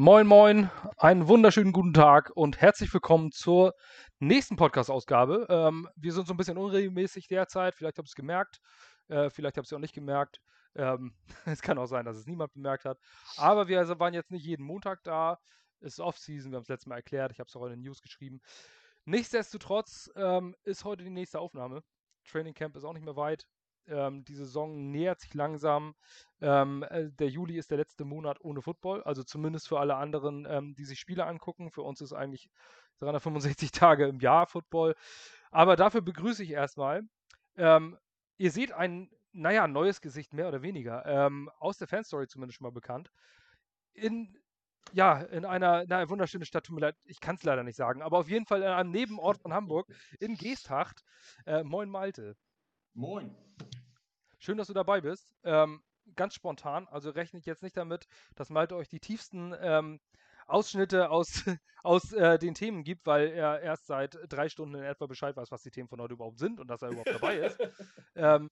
Moin, moin, einen wunderschönen guten Tag und herzlich willkommen zur nächsten Podcast-Ausgabe. Ähm, wir sind so ein bisschen unregelmäßig derzeit, vielleicht habt ihr es gemerkt, äh, vielleicht habt ihr es auch nicht gemerkt. Ähm, es kann auch sein, dass es niemand bemerkt hat. Aber wir waren jetzt nicht jeden Montag da. Es ist Off-Season, wir haben es letztes Mal erklärt, ich habe es auch in den News geschrieben. Nichtsdestotrotz ähm, ist heute die nächste Aufnahme. Training Camp ist auch nicht mehr weit. Ähm, die Saison nähert sich langsam. Ähm, äh, der Juli ist der letzte Monat ohne Football, also zumindest für alle anderen, ähm, die sich Spiele angucken. Für uns ist eigentlich 365 Tage im Jahr Football. Aber dafür begrüße ich erstmal. Ähm, ihr seht ein, naja, neues Gesicht mehr oder weniger. Ähm, aus der Fanstory zumindest schon mal bekannt. In ja, in einer, na, wunderschöne Stadt, tut mir leid, ich kann es leider nicht sagen, aber auf jeden Fall in einem Nebenort von Hamburg, in Geesthacht. Äh, moin Malte. Moin. Schön, dass du dabei bist. Ähm, ganz spontan, also rechne ich jetzt nicht damit, dass Malte euch die tiefsten ähm, Ausschnitte aus, aus äh, den Themen gibt, weil er erst seit drei Stunden in etwa Bescheid weiß, was die Themen von heute überhaupt sind und dass er überhaupt dabei ist. ähm,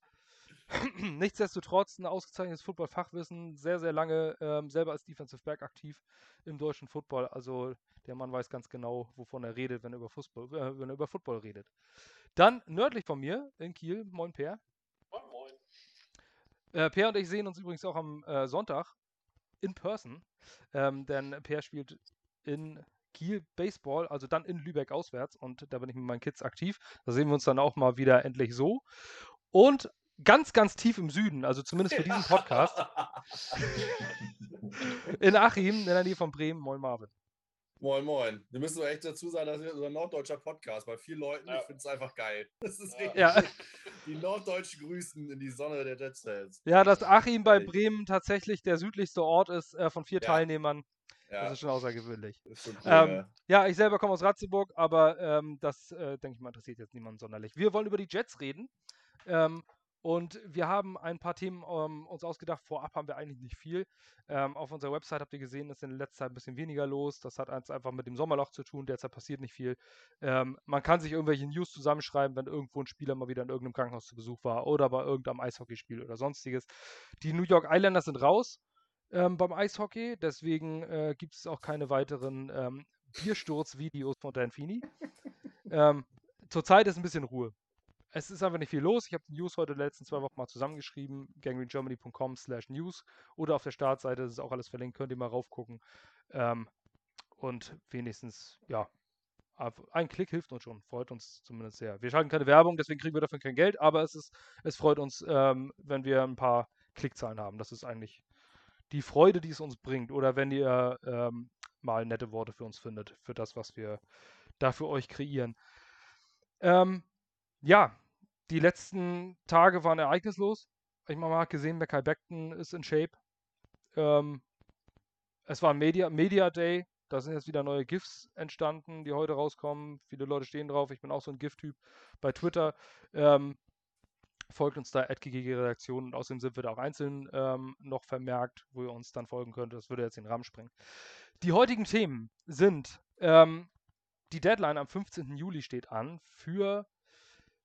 nichtsdestotrotz ein ausgezeichnetes Football-Fachwissen, sehr, sehr lange ähm, selber als Defensive Back aktiv im deutschen Football. Also der Mann weiß ganz genau, wovon er redet, wenn er über, Fußball, äh, wenn er über Football redet. Dann nördlich von mir in Kiel, moin Per. Moin, moin. Äh, per und ich sehen uns übrigens auch am äh, Sonntag in person, ähm, denn Per spielt in Kiel Baseball, also dann in Lübeck auswärts und da bin ich mit meinen Kids aktiv. Da sehen wir uns dann auch mal wieder endlich so. Und ganz, ganz tief im Süden, also zumindest für diesen Podcast, in Achim, in der Nähe von Bremen. Moin Marvin. Moin, moin. Wir müssen doch echt dazu sagen, dass wir unser norddeutscher Podcast bei vielen Leuten, Ja. ich finde es einfach geil. Das ist richtig. Ja. Die Norddeutschen grüßen in die Sonne der Jet Sales. Ja, dass Achim bei. Bremen tatsächlich der südlichste Ort ist äh, von vier Ja. Teilnehmern, Ja, das ist schon außergewöhnlich. ist schon cool, Ähm, ja. ja, ich selber komme aus Ratzeburg, aber ähm, das, äh, denke ich mal, interessiert jetzt niemanden sonderlich. Wir wollen über die Jets reden. Ähm, und wir haben ein paar Themen ähm, uns ausgedacht. Vorab haben wir eigentlich nicht viel. Ähm, auf unserer Website habt ihr gesehen, ist in letzter Zeit ein bisschen weniger los. Das hat eins einfach mit dem Sommerloch zu tun. Derzeit passiert nicht viel. Ähm, man kann sich irgendwelche News zusammenschreiben, wenn irgendwo ein Spieler mal wieder in irgendeinem Krankenhaus zu Besuch war oder bei irgendeinem Eishockeyspiel oder sonstiges. Die New York Islanders sind raus ähm, beim Eishockey. Deswegen äh, gibt es auch keine weiteren ähm, Biersturzvideos von Dan Feeney. ähm, zurzeit ist ein bisschen Ruhe. Es ist einfach nicht viel los. Ich habe die News heute letzten zwei Wochen mal zusammengeschrieben. gangrengermany.com slash news oder auf der Startseite, das ist auch alles verlinkt, könnt ihr mal raufgucken. Ähm, und wenigstens, ja, ein Klick hilft uns schon, freut uns zumindest sehr. Wir schalten keine Werbung, deswegen kriegen wir dafür kein Geld, aber es, ist, es freut uns, ähm, wenn wir ein paar Klickzahlen haben. Das ist eigentlich die Freude, die es uns bringt. Oder wenn ihr ähm, mal nette Worte für uns findet, für das, was wir da für euch kreieren. Ähm, ja, die letzten Tage waren ereignislos. Ich meine, man hat gesehen, Mackay Beckton ist in Shape. Ähm, es war Media, Media Day. Da sind jetzt wieder neue GIFs entstanden, die heute rauskommen. Viele Leute stehen drauf. Ich bin auch so ein GIF-Typ bei Twitter. Ähm, folgt uns da Redaktion und außerdem sind wir da auch einzeln ähm, noch vermerkt, wo ihr uns dann folgen könnt. Das würde jetzt den Rahmen sprengen. Die heutigen Themen sind, ähm, die Deadline am 15. Juli steht an für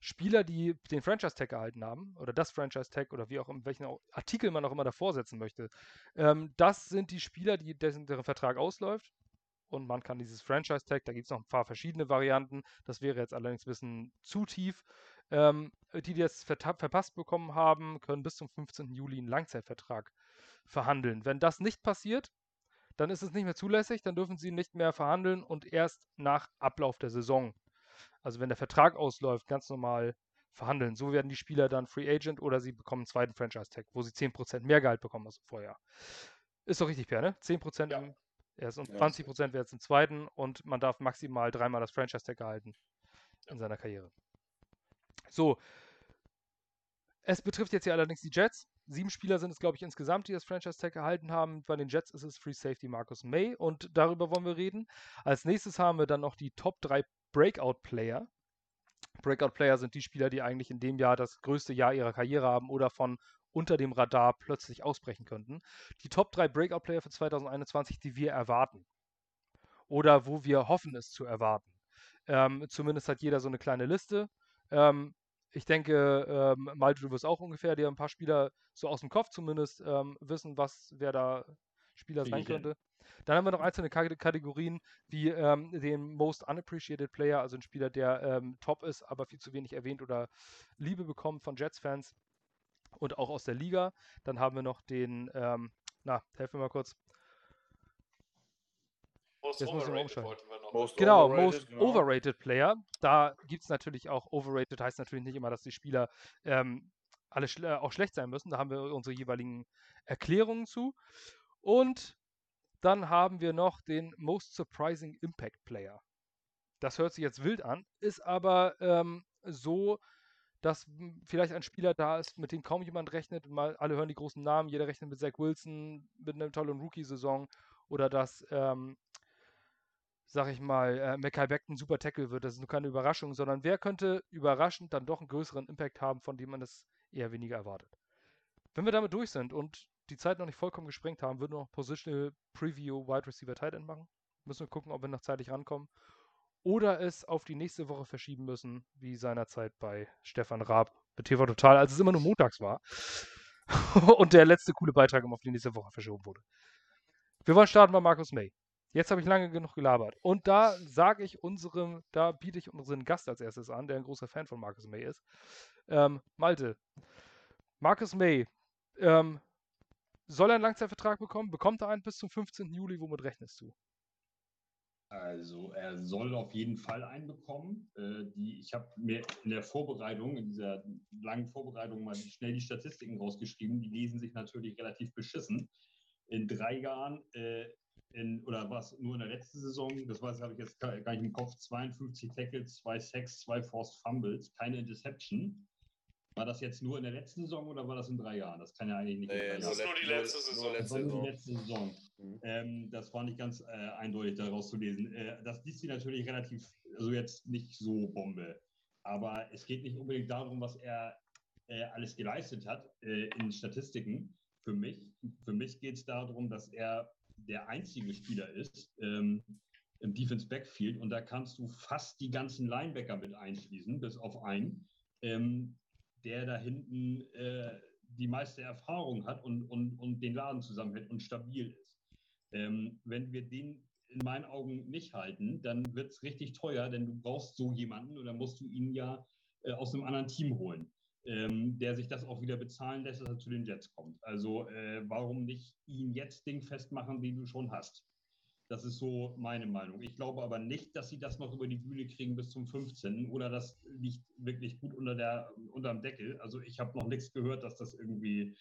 Spieler, die den Franchise-Tag erhalten haben oder das Franchise-Tag oder wie auch in welchen Artikel man auch immer davor setzen möchte. Ähm, das sind die Spieler, die dessen, deren Vertrag ausläuft und man kann dieses Franchise-Tag, da gibt es noch ein paar verschiedene Varianten, das wäre jetzt allerdings ein bisschen zu tief. Ähm, die, die das verta- verpasst bekommen haben, können bis zum 15. Juli einen Langzeitvertrag verhandeln. Wenn das nicht passiert, dann ist es nicht mehr zulässig, dann dürfen sie nicht mehr verhandeln und erst nach Ablauf der Saison, also wenn der Vertrag ausläuft, ganz normal verhandeln. So werden die Spieler dann Free Agent oder sie bekommen einen zweiten Franchise-Tag, wo sie 10% mehr Gehalt bekommen als im Vorjahr. Ist doch richtig, Per, ne? 10% Ja. im ersten und Ja. 20% wäre jetzt im zweiten und man darf maximal dreimal das Franchise-Tag erhalten in seiner Karriere. So. Es betrifft jetzt hier allerdings die Jets. Sieben Spieler sind es, glaube ich, insgesamt, die das Franchise-Tag erhalten haben. Bei den Jets ist es Free Safety Marcus May und darüber wollen wir reden. Als nächstes haben wir dann noch die Top 3 Breakout-Player. Breakout-Player sind die Spieler, die eigentlich in dem Jahr das größte Jahr ihrer Karriere haben oder von unter dem Radar plötzlich ausbrechen könnten. Die Top 3 Breakout-Player für 2021, die wir erwarten. Oder wo wir hoffen, es zu erwarten. Ähm, zumindest hat jeder so eine kleine Liste. Ähm, ich denke, ähm, Malte, du wirst auch ungefähr dir ein paar Spieler so aus dem Kopf zumindest ähm, wissen, was wer da Spieler sein könnte. Dann haben wir noch einzelne Kategorien wie ähm, den Most Unappreciated Player, also ein Spieler, der ähm, top ist, aber viel zu wenig erwähnt oder Liebe bekommt von Jets-Fans und auch aus der Liga. Dann haben wir noch den, ähm, na, helfen wir mal kurz. Most Jetzt muss ich mal overrated wollten wir noch. Most Genau, overrated, Most genau. Overrated Player. Da gibt es natürlich auch Overrated, heißt natürlich nicht immer, dass die Spieler ähm, alle schle auch schlecht sein müssen. Da haben wir unsere jeweiligen Erklärungen zu. Und dann haben wir noch den Most Surprising Impact Player. Das hört sich jetzt wild an, ist aber ähm, so, dass vielleicht ein Spieler da ist, mit dem kaum jemand rechnet. Mal alle hören die großen Namen, jeder rechnet mit Zach Wilson, mit einer tollen Rookie-Saison oder dass ähm, sag ich mal, äh, Mackay Beckton super Tackle wird. Das ist nur keine Überraschung, sondern wer könnte überraschend dann doch einen größeren Impact haben, von dem man es eher weniger erwartet. Wenn wir damit durch sind und die Zeit noch nicht vollkommen gesprengt haben, würden wir noch Positional Preview Wide Receiver Tight End machen. Müssen wir gucken, ob wir noch zeitlich rankommen. Oder es auf die nächste Woche verschieben müssen, wie seinerzeit bei Stefan Raab mit TV Total, als es immer nur montags war. und der letzte coole Beitrag immer auf die nächste Woche verschoben wurde. Wir wollen starten bei Markus May. Jetzt habe ich lange genug gelabert. Und da sage ich unserem, da biete ich unseren Gast als erstes an, der ein großer Fan von Marcus May ist. Ähm, Malte, Marcus May, ähm, soll er einen Langzeitvertrag bekommen? Bekommt er einen bis zum 15. Juli? Womit rechnest du? Also er soll auf jeden Fall einen bekommen. Äh, die, ich habe mir in der Vorbereitung, in dieser langen Vorbereitung mal schnell die Statistiken rausgeschrieben. Die lesen sich natürlich relativ beschissen. In drei Jahren, äh, in, oder was nur in der letzten Saison, das weiß habe ich jetzt gar nicht im Kopf, 52 Tackles, zwei Sacks, zwei Forced Fumbles, keine Interception. War das jetzt nur in der letzten Saison oder war das in drei Jahren? Das kann ja eigentlich nicht in Nee, drei Das ist nur die let- letzte Saison. das letzte Saison. die letzte Saison. Mhm. Ähm, das war nicht ganz äh, eindeutig daraus zu lesen. Äh, das liest sie natürlich relativ, also jetzt nicht so Bombe. Aber es geht nicht unbedingt darum, was er äh, alles geleistet hat äh, in Statistiken. Für mich, für mich geht es darum, dass er der einzige Spieler ist ähm, im Defense Backfield und da kannst du fast die ganzen Linebacker mit einschließen, bis auf einen, ähm, der da hinten äh, die meiste Erfahrung hat und, und, und den Laden zusammenhält und stabil ist. Ähm, wenn wir den in meinen Augen nicht halten, dann wird es richtig teuer, denn du brauchst so jemanden oder musst du ihn ja äh, aus einem anderen Team holen, ähm, der sich das auch wieder bezahlen lässt, dass er zu den Jets kommt. Also äh, warum nicht ihn jetzt Ding festmachen, den du schon hast? Das ist so meine Meinung. Ich glaube aber nicht, dass sie das noch über die Bühne kriegen bis zum 15. oder das liegt wirklich gut unter der, unterm Deckel. Also ich habe noch nichts gehört, dass das irgendwie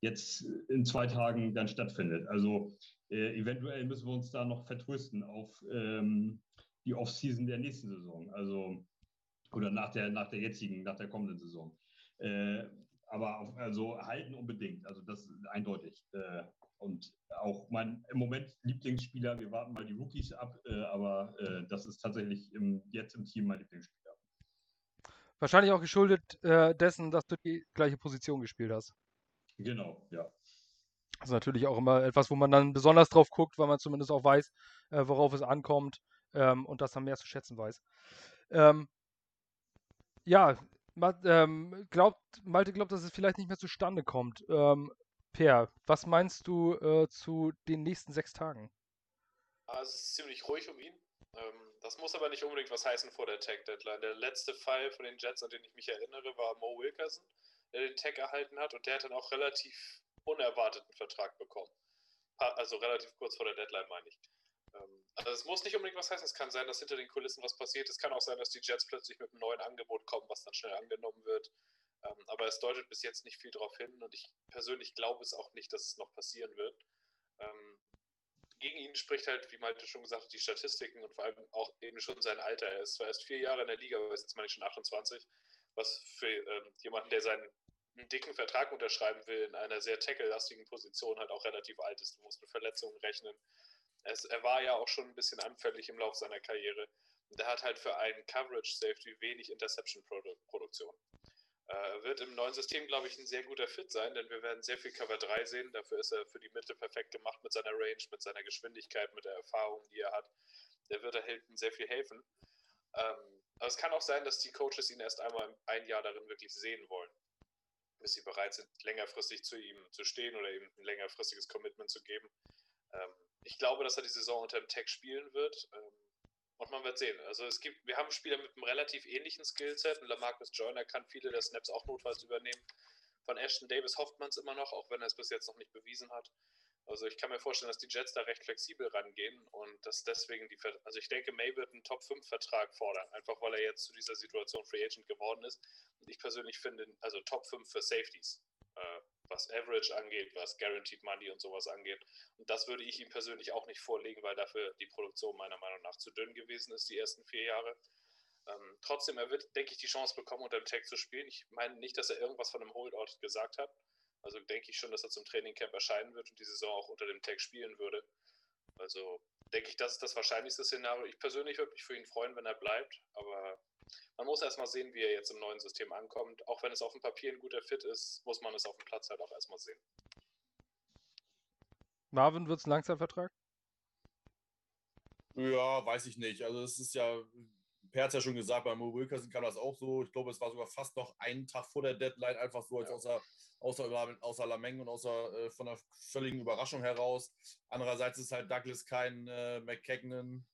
jetzt in zwei Tagen dann stattfindet. Also äh, eventuell müssen wir uns da noch vertrösten auf ähm, die Offseason der nächsten Saison. Also oder nach der, nach der jetzigen, nach der kommenden Saison. Äh, aber auf, also halten unbedingt. Also das ist eindeutig. Äh, und auch mein im Moment Lieblingsspieler, wir warten mal die Rookies ab, äh, aber äh, das ist tatsächlich im, jetzt im Team mein Lieblingsspieler. Wahrscheinlich auch geschuldet äh, dessen, dass du die gleiche Position gespielt hast. Genau, ja. Das ist natürlich auch immer etwas, wo man dann besonders drauf guckt, weil man zumindest auch weiß, äh, worauf es ankommt ähm, und das dann mehr zu schätzen weiß. Ähm, ja, Ma ähm, glaubt, Malte glaubt, dass es vielleicht nicht mehr zustande kommt. Ähm, per, was meinst du äh, zu den nächsten sechs Tagen? Ah, es ist ziemlich ruhig um ihn. Ähm, das muss aber nicht unbedingt was heißen vor der Tag-Deadline. Der letzte Fall von den Jets, an den ich mich erinnere, war Mo Wilkerson, der den Tag erhalten hat und der hat dann auch relativ unerwarteten Vertrag bekommen. Also relativ kurz vor der Deadline, meine ich. Ähm, Also es muss nicht unbedingt was heißen. Es kann sein, dass hinter den Kulissen was passiert. Es kann auch sein, dass die Jets plötzlich mit einem neuen Angebot kommen, was dann schnell angenommen wird. Ähm, Aber es deutet bis jetzt nicht viel darauf hin und ich persönlich glaube es auch nicht, dass es noch passieren wird. Ähm, gegen ihn spricht halt, wie Malte schon gesagt hat, die Statistiken und vor allem auch eben schon sein Alter. Er ist zwar erst vier Jahre in der Liga, aber ist jetzt meine ich schon 28, was für ähm, jemanden, der seinen einen dicken Vertrag unterschreiben will in einer sehr tackle-lastigen Position halt auch relativ alt ist. Du musst mit Verletzungen rechnen. Es, er war ja auch schon ein bisschen anfällig im Laufe seiner Karriere. Und er hat halt für einen Coverage-Safety wenig Interception-Produktion. Äh, wird im neuen System, glaube ich, ein sehr guter Fit sein, denn wir werden sehr viel Cover 3 sehen. Dafür ist er für die Mitte perfekt gemacht mit seiner Range, mit seiner Geschwindigkeit, mit der Erfahrung, die er hat. Der wird der Hilton sehr viel helfen. Ähm, aber es kann auch sein, dass die Coaches ihn erst einmal ein Jahr darin wirklich sehen wollen, bis sie bereit sind, längerfristig zu ihm zu stehen oder ihm ein längerfristiges Commitment zu geben. Ähm, ich glaube, dass er die Saison unter dem Tag spielen wird. Ähm, und man wird sehen. Also es gibt, wir haben Spieler mit einem relativ ähnlichen Skillset. Und Lamarcus Joyner kann viele der Snaps auch notfalls übernehmen. Von Ashton Davis hofft man es immer noch, auch wenn er es bis jetzt noch nicht bewiesen hat. Also ich kann mir vorstellen, dass die Jets da recht flexibel rangehen und dass deswegen die, also ich denke, May wird einen Top-5-Vertrag fordern, einfach weil er jetzt zu dieser Situation Free Agent geworden ist. Und ich persönlich finde, also Top 5 für Safeties, was Average angeht, was Guaranteed Money und sowas angeht. Und das würde ich ihm persönlich auch nicht vorlegen, weil dafür die Produktion meiner Meinung nach zu dünn gewesen ist, die ersten vier Jahre. Ähm, trotzdem, er wird, denke ich, die Chance bekommen, unter dem Tag zu spielen. Ich meine nicht, dass er irgendwas von einem Holdout gesagt hat. Also denke ich schon, dass er zum Trainingcamp erscheinen wird und die Saison auch unter dem Tag spielen würde. Also denke ich, das ist das wahrscheinlichste Szenario. Ich persönlich würde mich für ihn freuen, wenn er bleibt, aber man muss erstmal sehen, wie er jetzt im neuen System ankommt. Auch wenn es auf dem Papier ein guter Fit ist, muss man es auf dem Platz halt auch erstmal sehen. Marvin, wird es ein Langzeitvertrag? Ja, weiß ich nicht. Also es ist ja Per hat ja schon gesagt, bei Mo Wilkerson kam das auch so. Ich glaube, es war sogar fast noch einen Tag vor der Deadline, einfach so als ja. außer, außer, außer Lameng und außer äh, von einer völligen Überraschung heraus. Andererseits ist halt Douglas kein äh, McKagan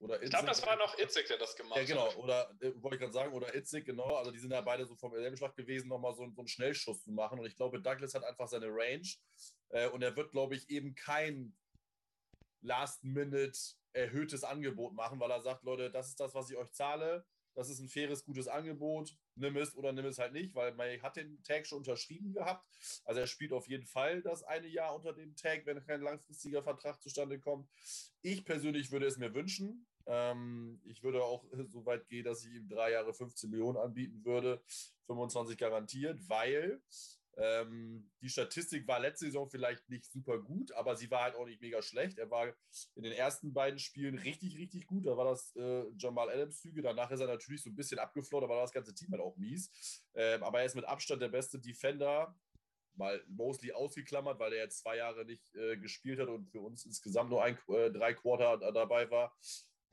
oder Itzig. Ich glaube, das war noch Itzig, der das gemacht hat. Ja, genau. Oder, äh, wollte ich gerade sagen, oder Itzig, genau. Also, die sind ja beide so vom selben Schlag gewesen, nochmal so, so einen Schnellschuss zu machen. Und ich glaube, Douglas hat einfach seine Range. Äh, und er wird, glaube ich, eben kein Last-Minute erhöhtes Angebot machen, weil er sagt, Leute, das ist das, was ich euch zahle. Das ist ein faires, gutes Angebot. Nimm es oder nimm es halt nicht, weil man hat den Tag schon unterschrieben gehabt. Also er spielt auf jeden Fall das eine Jahr unter dem Tag, wenn kein langfristiger Vertrag zustande kommt. Ich persönlich würde es mir wünschen. Ähm, ich würde auch so weit gehen, dass ich ihm drei Jahre 15 Millionen anbieten würde, 25 garantiert, weil ähm, die Statistik war letzte Saison vielleicht nicht super gut, aber sie war halt auch nicht mega schlecht. Er war in den ersten beiden Spielen richtig, richtig gut. Da war das äh, Jamal Adams-Züge. Danach ist er natürlich so ein bisschen abgeflogen, aber das ganze Team halt auch mies. Ähm, aber er ist mit Abstand der beste Defender. Mal mostly ausgeklammert, weil er jetzt zwei Jahre nicht äh, gespielt hat und für uns insgesamt nur ein, äh, drei Quarter dabei war.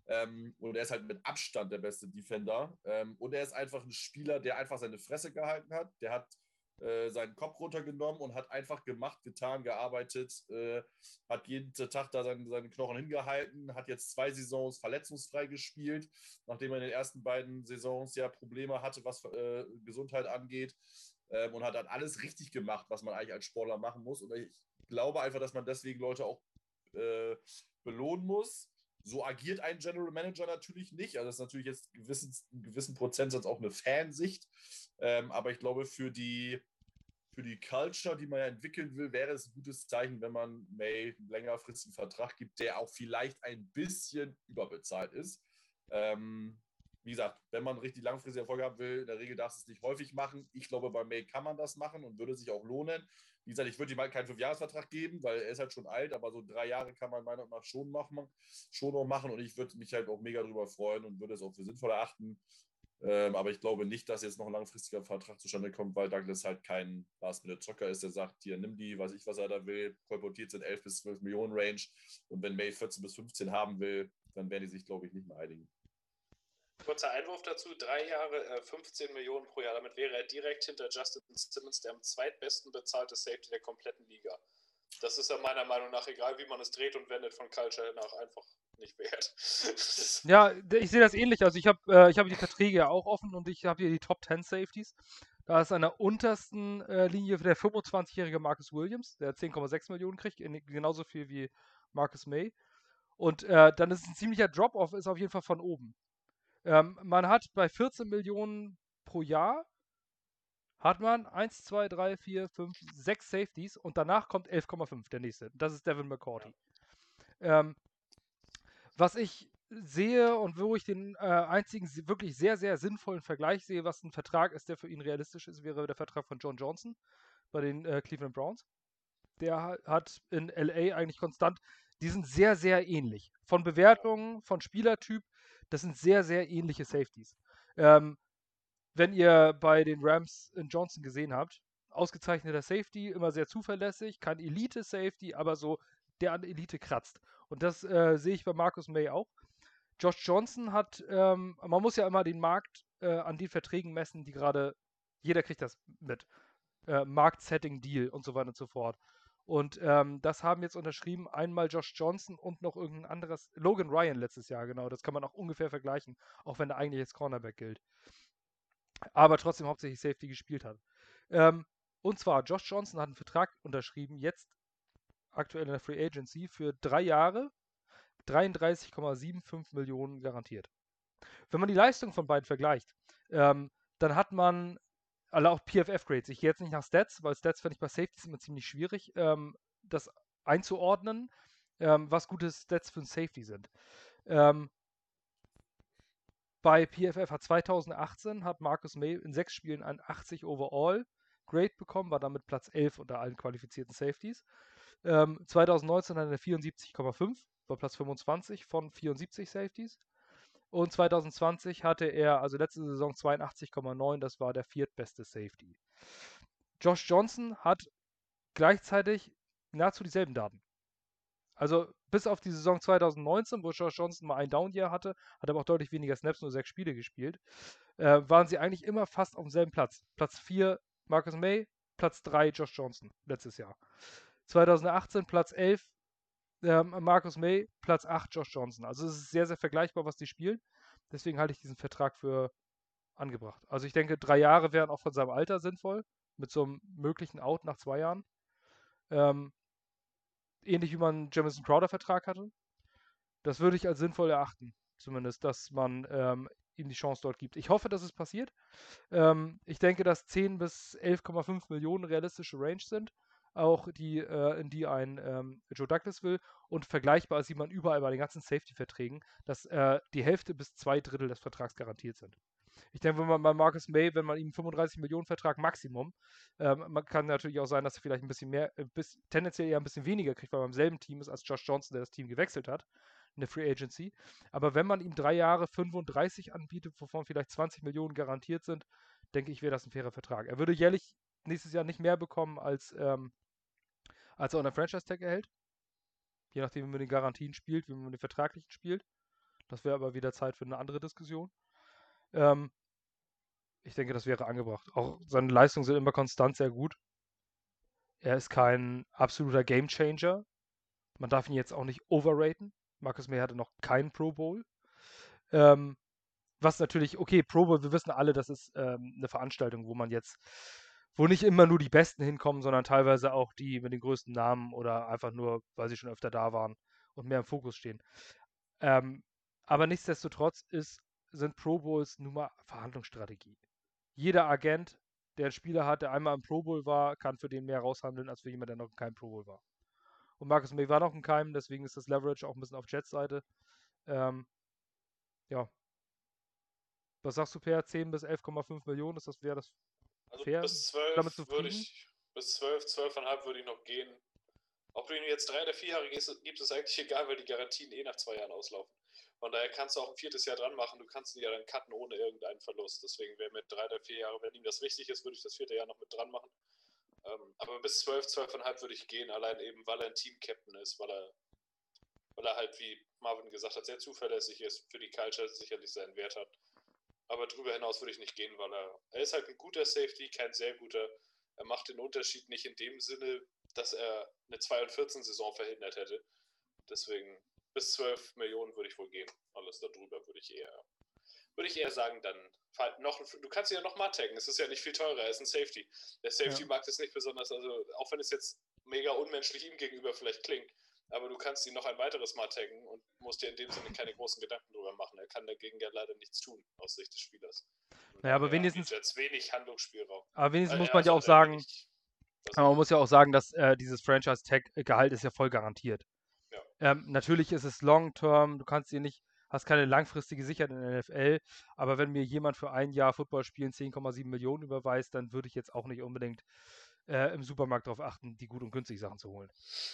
Ähm, und er ist halt mit Abstand der beste Defender. Ähm, und er ist einfach ein Spieler, der einfach seine Fresse gehalten hat. Der hat äh, seinen Kopf runtergenommen und hat einfach gemacht, getan, gearbeitet, äh, hat jeden Tag da seinen, seinen Knochen hingehalten, hat jetzt zwei Saisons verletzungsfrei gespielt, nachdem er in den ersten beiden Saisons ja Probleme hatte, was äh, Gesundheit angeht. Ähm, und hat dann alles richtig gemacht, was man eigentlich als Sportler machen muss. Und ich glaube einfach, dass man deswegen Leute auch äh, belohnen muss. So agiert ein General Manager natürlich nicht. Also das ist natürlich jetzt gewissen, einen gewissen Prozentsatz auch eine Fansicht. Ähm, aber ich glaube, für die, für die Culture, die man ja entwickeln will, wäre es ein gutes Zeichen, wenn man May einen längerfristigen Vertrag gibt, der auch vielleicht ein bisschen überbezahlt ist. Ähm, wie gesagt, wenn man richtig langfristige Erfolge haben will, in der Regel darf es nicht häufig machen. Ich glaube, bei May kann man das machen und würde sich auch lohnen. Wie gesagt, ich würde ihm halt keinen Fünfjahresvertrag geben, weil er ist halt schon alt, aber so drei Jahre kann man meiner Meinung nach schon machen, schon noch machen und ich würde mich halt auch mega darüber freuen und würde es auch für sinnvoll erachten. Ähm, aber ich glaube nicht, dass jetzt noch ein langfristiger Vertrag zustande kommt, weil Douglas halt kein Last-Minute-Zocker ist, der sagt, hier, nimm die, weiß ich, was er da will, kolportiert sind 11 bis 12 Millionen Range und wenn May 14 bis 15 haben will, dann werden die sich, glaube ich, nicht mehr einigen. Kurzer Einwurf dazu, drei Jahre, äh, 15 Millionen pro Jahr. Damit wäre er direkt hinter Justin Simmons, der am zweitbesten bezahlte Safety der kompletten Liga. Das ist ja meiner Meinung nach, egal wie man es dreht und wendet, von Culture nach einfach nicht wert. ja, ich sehe das ähnlich. Also ich habe äh, hab die Verträge ja auch offen und ich habe hier die Top 10 Safeties. Da ist an der untersten äh, Linie der 25-jährige Marcus Williams, der 10,6 Millionen kriegt, genauso viel wie Marcus May. Und äh, dann ist ein ziemlicher Drop-off, ist auf jeden Fall von oben. Ähm, man hat bei 14 Millionen pro Jahr hat man 1, 2, 3, 4, 5, 6 Safeties und danach kommt 11,5 der nächste. Das ist Devin McCourty. Ja. Ähm, was ich sehe und wo ich den äh, einzigen wirklich sehr, sehr sinnvollen Vergleich sehe, was ein Vertrag ist, der für ihn realistisch ist, wäre der Vertrag von John Johnson bei den äh, Cleveland Browns. Der hat in LA eigentlich konstant, die sind sehr, sehr ähnlich. Von Bewertungen, von Spielertyp, das sind sehr, sehr ähnliche Safeties. Ähm, wenn ihr bei den Rams in Johnson gesehen habt, ausgezeichneter Safety, immer sehr zuverlässig, kein Elite-Safety, aber so, der an Elite kratzt. Und das äh, sehe ich bei Marcus May auch. Josh Johnson hat, ähm, man muss ja immer den Markt äh, an den Verträgen messen, die gerade, jeder kriegt das mit. Äh, Markt-Setting-Deal und so weiter und so fort. Und ähm, das haben jetzt unterschrieben einmal Josh Johnson und noch irgendein anderes, Logan Ryan letztes Jahr, genau. Das kann man auch ungefähr vergleichen, auch wenn er eigentlich jetzt Cornerback gilt. Aber trotzdem hauptsächlich Safety gespielt hat. Ähm, und zwar, Josh Johnson hat einen Vertrag unterschrieben, jetzt aktuell in der Free Agency, für drei Jahre 33,75 Millionen garantiert. Wenn man die Leistung von beiden vergleicht, ähm, dann hat man alle auch PFF-Grades. Ich gehe jetzt nicht nach Stats, weil Stats finde ich bei Safeties immer ziemlich schwierig, ähm, das einzuordnen, ähm, was gute Stats für ein Safety sind. Ähm, bei PFF hat 2018 hat Marcus May in sechs Spielen ein 80 Overall Grade bekommen, war damit Platz 11 unter allen qualifizierten Safeties. 2019 hat er 74,5, war Platz 25 von 74 Safeties. Und 2020 hatte er, also letzte Saison 82,9, das war der viertbeste Safety. Josh Johnson hat gleichzeitig nahezu dieselben Daten. Also bis auf die Saison 2019, wo Josh Johnson mal ein Down-Year hatte, hat aber auch deutlich weniger Snaps, nur sechs Spiele gespielt, äh, waren sie eigentlich immer fast auf demselben Platz. Platz 4 Marcus May, Platz 3 Josh Johnson letztes Jahr. 2018 Platz 11 ähm, Marcus May, Platz 8 Josh Johnson. Also es ist sehr, sehr vergleichbar, was die spielen. Deswegen halte ich diesen Vertrag für angebracht. Also ich denke, drei Jahre wären auch von seinem Alter sinnvoll, mit so einem möglichen Out nach zwei Jahren. Ähm, ähnlich wie man einen Jamison Crowder-Vertrag hatte. Das würde ich als sinnvoll erachten, zumindest, dass man ähm, ihm die Chance dort gibt. Ich hoffe, dass es passiert. Ähm, ich denke, dass 10 bis 11,5 Millionen realistische Range sind auch die, äh, in die ein ähm, Joe Douglas will. Und vergleichbar sieht man überall bei den ganzen Safety-Verträgen, dass äh, die Hälfte bis zwei Drittel des Vertrags garantiert sind. Ich denke, wenn man bei Marcus May, wenn man ihm 35 Millionen Vertrag Maximum, ähm, man kann natürlich auch sein, dass er vielleicht ein bisschen mehr, äh, bis, tendenziell eher ein bisschen weniger kriegt, weil er im selben Team ist als Josh Johnson, der das Team gewechselt hat in der Free Agency. Aber wenn man ihm drei Jahre 35 anbietet, wovon vielleicht 20 Millionen garantiert sind, denke ich, wäre das ein fairer Vertrag. Er würde jährlich nächstes Jahr nicht mehr bekommen als ähm, als er einen Franchise-Tag erhält. Je nachdem, wie man den Garantien spielt, wie man den vertraglichen spielt. Das wäre aber wieder Zeit für eine andere Diskussion. Ähm, ich denke, das wäre angebracht. Auch seine Leistungen sind immer konstant sehr gut. Er ist kein absoluter Gamechanger. Man darf ihn jetzt auch nicht overraten. Marcus May hatte noch keinen Pro Bowl. Ähm, was natürlich, okay, Pro Bowl, wir wissen alle, das ist ähm, eine Veranstaltung, wo man jetzt wo nicht immer nur die Besten hinkommen, sondern teilweise auch die mit den größten Namen oder einfach nur, weil sie schon öfter da waren und mehr im Fokus stehen. Ähm, aber nichtsdestotrotz ist, sind Pro Bowls nun mal Verhandlungsstrategie. Jeder Agent, der einen Spieler hat, der einmal im Pro Bowl war, kann für den mehr raushandeln, als für jemanden, der noch kein Pro Bowl war. Und Marcus May war noch ein Keim, deswegen ist das Leverage auch ein bisschen auf Jets Seite. Ähm, ja. Was sagst du, Per? 10 bis 11,5 Millionen, ist das, wäre das also fair, bis 12 würde ich, bis 12, 12,5 würde ich noch gehen. Ob du ihn jetzt drei oder vier Jahre gibst, gibt es eigentlich egal, weil die Garantien eh nach zwei Jahren auslaufen. Von daher kannst du auch ein viertes Jahr dran machen. Du kannst ihn ja dann cutten ohne irgendeinen Verlust. Deswegen wäre mit drei oder vier Jahren, wenn ihm das wichtig ist, würde ich das vierte Jahr noch mit dran machen. Ähm, aber bis 12, 12,5 würde ich gehen, allein eben, weil er ein Team-Captain ist, weil er, weil er halt, wie Marvin gesagt hat, sehr zuverlässig ist, für die Culture sicherlich seinen Wert hat. Aber darüber hinaus würde ich nicht gehen, weil er, er ist halt ein guter Safety, kein sehr guter. Er macht den Unterschied nicht in dem Sinne, dass er eine 2-14-Saison verhindert hätte. Deswegen bis 12 Millionen würde ich wohl gehen. Alles darüber würde ich eher, würde ich eher sagen, dann noch, du kannst ihn ja noch mal taggen. Es ist ja nicht viel teurer, er ist ein Safety. Der Safety-Markt ja. ist nicht besonders, also auch wenn es jetzt mega unmenschlich ihm gegenüber vielleicht klingt, aber du kannst ihn noch ein weiteres Mal taggen und musst dir in dem Sinne keine großen Gedanken drüber machen. Er kann dagegen ja leider nichts tun, aus Sicht des Spielers. Naja, aber wenigstens. Jetzt wenig Handlungsspielraum. Aber wenigstens muss man ja auch sagen. Aber man muss ja auch sagen, dass äh, dieses Franchise-Tag-Gehalt ist ja voll garantiert. Ja. Ähm, natürlich ist es Long-Term, du kannst dir nicht, hast keine langfristige Sicherheit in der NFL, aber wenn mir jemand für ein Jahr Football spielen 10,7 Millionen überweist, dann würde ich jetzt auch nicht unbedingt äh, im Supermarkt darauf achten, die gut und günstig Sachen zu holen.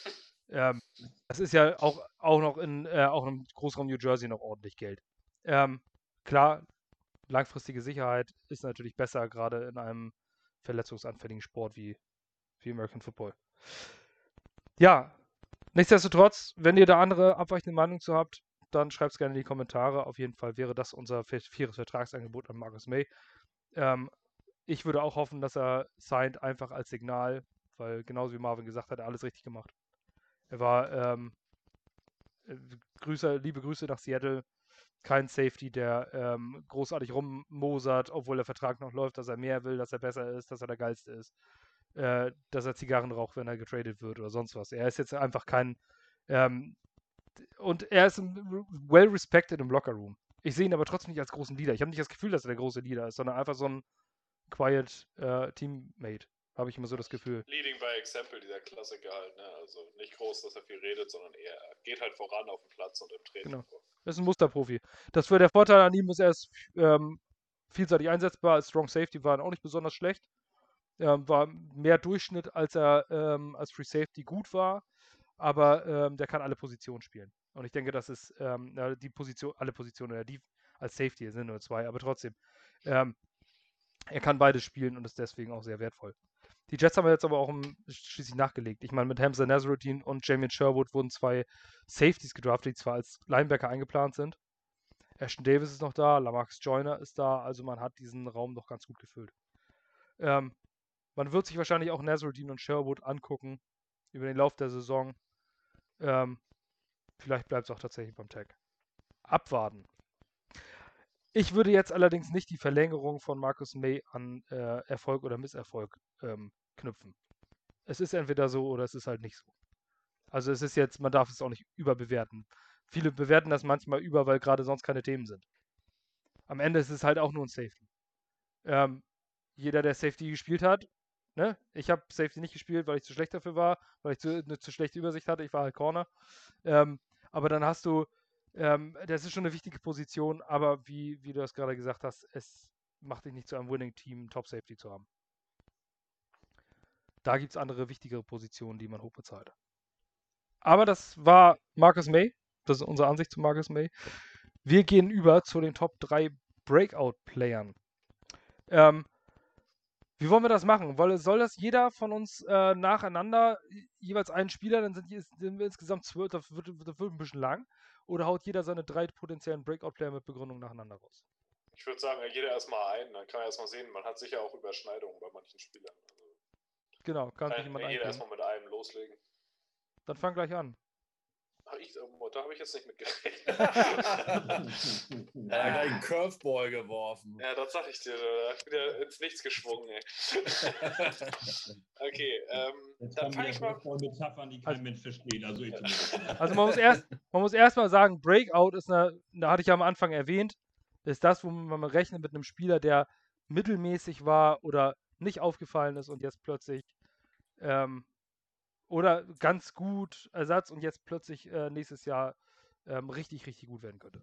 Ähm, das ist ja auch, auch noch in äh, auch im Großraum New Jersey noch ordentlich Geld. Ähm, klar, langfristige Sicherheit ist natürlich besser, gerade in einem verletzungsanfälligen Sport wie, wie American Football. Ja, nichtsdestotrotz, wenn ihr da andere abweichende Meinung zu habt, dann schreibt es gerne in die Kommentare. Auf jeden Fall wäre das unser vieres Vertragsangebot an Marcus May. Ähm, ich würde auch hoffen, dass er signed, einfach als Signal, weil genauso wie Marvin gesagt hat, er alles richtig gemacht. Er war, ähm, äh, Grüße, liebe Grüße nach Seattle. Kein Safety, der ähm, großartig rummosert, obwohl der Vertrag noch läuft, dass er mehr will, dass er besser ist, dass er der Geilste ist, äh, dass er Zigarren raucht, wenn er getradet wird oder sonst was. Er ist jetzt einfach kein. Ähm, und er ist well respected im Lockerroom. Ich sehe ihn aber trotzdem nicht als großen Leader. Ich habe nicht das Gefühl, dass er der große Leader ist, sondern einfach so ein quiet äh, Teammate. Habe ich immer so das Gefühl. Leading by Example, dieser Klassiker halt, ne? Also nicht groß, dass er viel redet, sondern er geht halt voran auf dem Platz und im Training. Genau. Das ist ein Musterprofi. Das für der Vorteil an ihm ist, er ist ähm, vielseitig einsetzbar. Als Strong Safety war er auch nicht besonders schlecht. Ähm, war mehr Durchschnitt, als er ähm, als Free Safety gut war. Aber ähm, der kann alle Positionen spielen. Und ich denke, das ist ähm, die Position, alle Positionen, ja, die als Safety sind nur zwei, aber trotzdem. Ähm, er kann beides spielen und ist deswegen auch sehr wertvoll. Die Jets haben jetzt aber auch schließlich nachgelegt. Ich meine, mit Hamza Nazarudin und Jamie Sherwood wurden zwei Safeties gedraftet, die zwar als Linebacker eingeplant sind. Ashton Davis ist noch da, Lamarcus Joyner ist da, also man hat diesen Raum doch ganz gut gefüllt. Ähm, man wird sich wahrscheinlich auch Nazarudin und Sherwood angucken über den Lauf der Saison. Ähm, vielleicht bleibt es auch tatsächlich beim Tag. Abwarten. Ich würde jetzt allerdings nicht die Verlängerung von Marcus May an äh, Erfolg oder Misserfolg ähm, knüpfen. Es ist entweder so oder es ist halt nicht so. Also es ist jetzt, man darf es auch nicht überbewerten. Viele bewerten das manchmal über, weil gerade sonst keine Themen sind. Am Ende ist es halt auch nur ein Safety. Ähm, jeder, der Safety gespielt hat, ne? Ich habe Safety nicht gespielt, weil ich zu schlecht dafür war, weil ich zu, eine zu schlechte Übersicht hatte. Ich war halt Corner. Ähm, aber dann hast du ähm, das ist schon eine wichtige Position, aber wie, wie du das gerade gesagt hast, es macht dich nicht zu einem Winning-Team, Top Safety zu haben. Da gibt es andere wichtigere Positionen, die man hochbezahlt. Aber das war Marcus May. Das ist unsere Ansicht zu Marcus May. Wir gehen über zu den Top 3 Breakout-Playern. Ähm, wie wollen wir das machen? soll das jeder von uns äh, nacheinander jeweils einen Spieler, dann sind, sind wir insgesamt zwölf, das wird, das wird ein bisschen lang. Oder haut jeder seine drei potenziellen Breakout-Player mit Begründung nacheinander raus? Ich würde sagen, jeder erstmal ein, dann kann er erstmal sehen, man hat sicher auch Überschneidungen bei manchen Spielern. Also genau, kann sich jemand Jeder erstmal mit einem loslegen. Dann fang gleich an. Ach, ich, oh, da habe ich jetzt nicht mit gerechnet. er hat einen Curveball geworfen. Ja, das sag ich dir. Da hab ich wieder ins Nichts geschwungen, ey. okay, ähm, dann fange ich mal. Metaphern, die kein also, Mensch versteht. Also, ich also man muss erst, man muss erst mal sagen, Breakout ist eine, da hatte ich ja am Anfang erwähnt, ist das, wo man rechnet mit einem Spieler, der mittelmäßig war oder nicht aufgefallen ist und jetzt plötzlich ähm, oder ganz gut Ersatz und jetzt plötzlich äh, nächstes Jahr ähm, richtig, richtig gut werden könnte.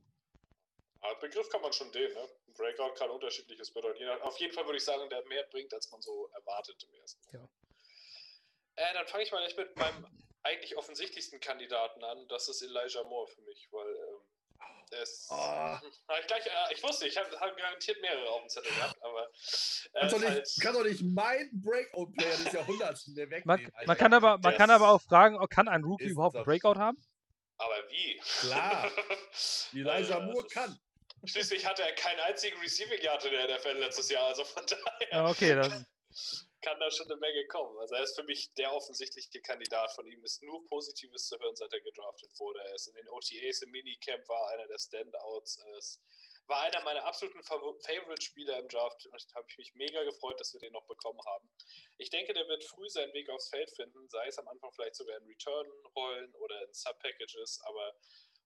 Begriff kann man schon den, ne? Breakout kann unterschiedliches bedeuten. Auf jeden Fall würde ich sagen, der mehr bringt, als man so erwartet im ersten. Ja. Äh, dann fange ich mal echt mit meinem eigentlich offensichtlichchsten Kandidaten an. Das ist Elijah Moore für mich, weil ähm, es, oh. ich, gleich, äh, ich wusste, ich habe hab garantiert mehrere auf dem Zettel gehabt, aber. Äh, kann, doch nicht, halt, kann doch nicht mein Breakout-Player des Jahrhunderts mehr wegnehmen. Man, man, kann aber, man kann aber auch fragen, kann ein Rookie überhaupt einen Breakout haben? Aber wie? Klar. Elijah äh, Moore kann. Schließlich hatte er keinen einzigen Receiving Yard in der NFL letztes Jahr, also von daher. Ja, okay, dann. Kann da schon eine Menge kommen. Also er ist für mich der offensichtliche Kandidat. Von ihm ist nur Positives zu hören, seit er gedraftet wurde. Er ist in den OTAs im Minicamp, war einer der Standouts. Es war einer meiner absoluten Favorite-Spieler im Draft. Da habe ich mich mega gefreut, dass wir den noch bekommen haben. Ich denke, der wird früh seinen Weg aufs Feld finden, sei es am Anfang vielleicht sogar in Return-Rollen oder in Sub-Packages, aber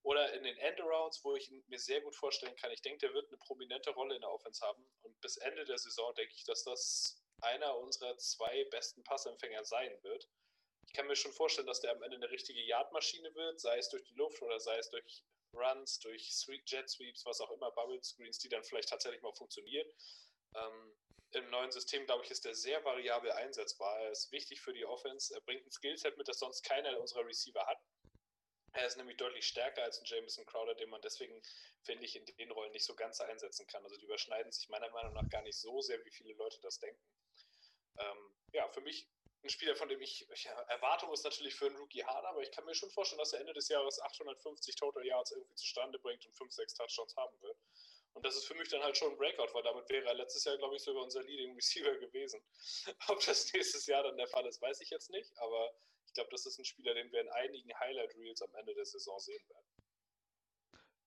oder in den Endarounds, wo ich mir sehr gut vorstellen kann. Ich denke, der wird eine prominente Rolle in der Offense haben. Und bis Ende der Saison denke ich, dass das einer unserer zwei besten Passempfänger sein wird. Ich kann mir schon vorstellen, dass der am Ende eine richtige Yardmaschine wird, sei es durch die Luft oder sei es durch Runs, durch Jet Sweeps, was auch immer, Bubble Screens, die dann vielleicht tatsächlich mal funktionieren. Ähm, Im neuen System, glaube ich, ist er sehr variabel einsetzbar. Er ist wichtig für die Offense. Er bringt ein Skillset mit, das sonst keiner unserer Receiver hat. Er ist nämlich deutlich stärker als ein Jameson Crowder, den man deswegen, finde ich, in den Rollen nicht so ganz einsetzen kann. Also die überschneiden sich meiner Meinung nach gar nicht so sehr, wie viele Leute das denken. Ähm, ja, für mich ein Spieler, von dem ich, ja, Erwartung ist natürlich für einen Rookie hart, aber ich kann mir schon vorstellen, dass er Ende des Jahres 850 Total Yards irgendwie zustande bringt und 5, 6 Touchdowns haben wird. Und das ist für mich dann halt schon ein Breakout, weil damit wäre er letztes Jahr, glaube ich, sogar unser Leading Receiver gewesen. Ob das nächstes Jahr dann der Fall ist, weiß ich jetzt nicht, aber ich glaube, das ist ein Spieler, den wir in einigen Highlight Reels am Ende der Saison sehen werden.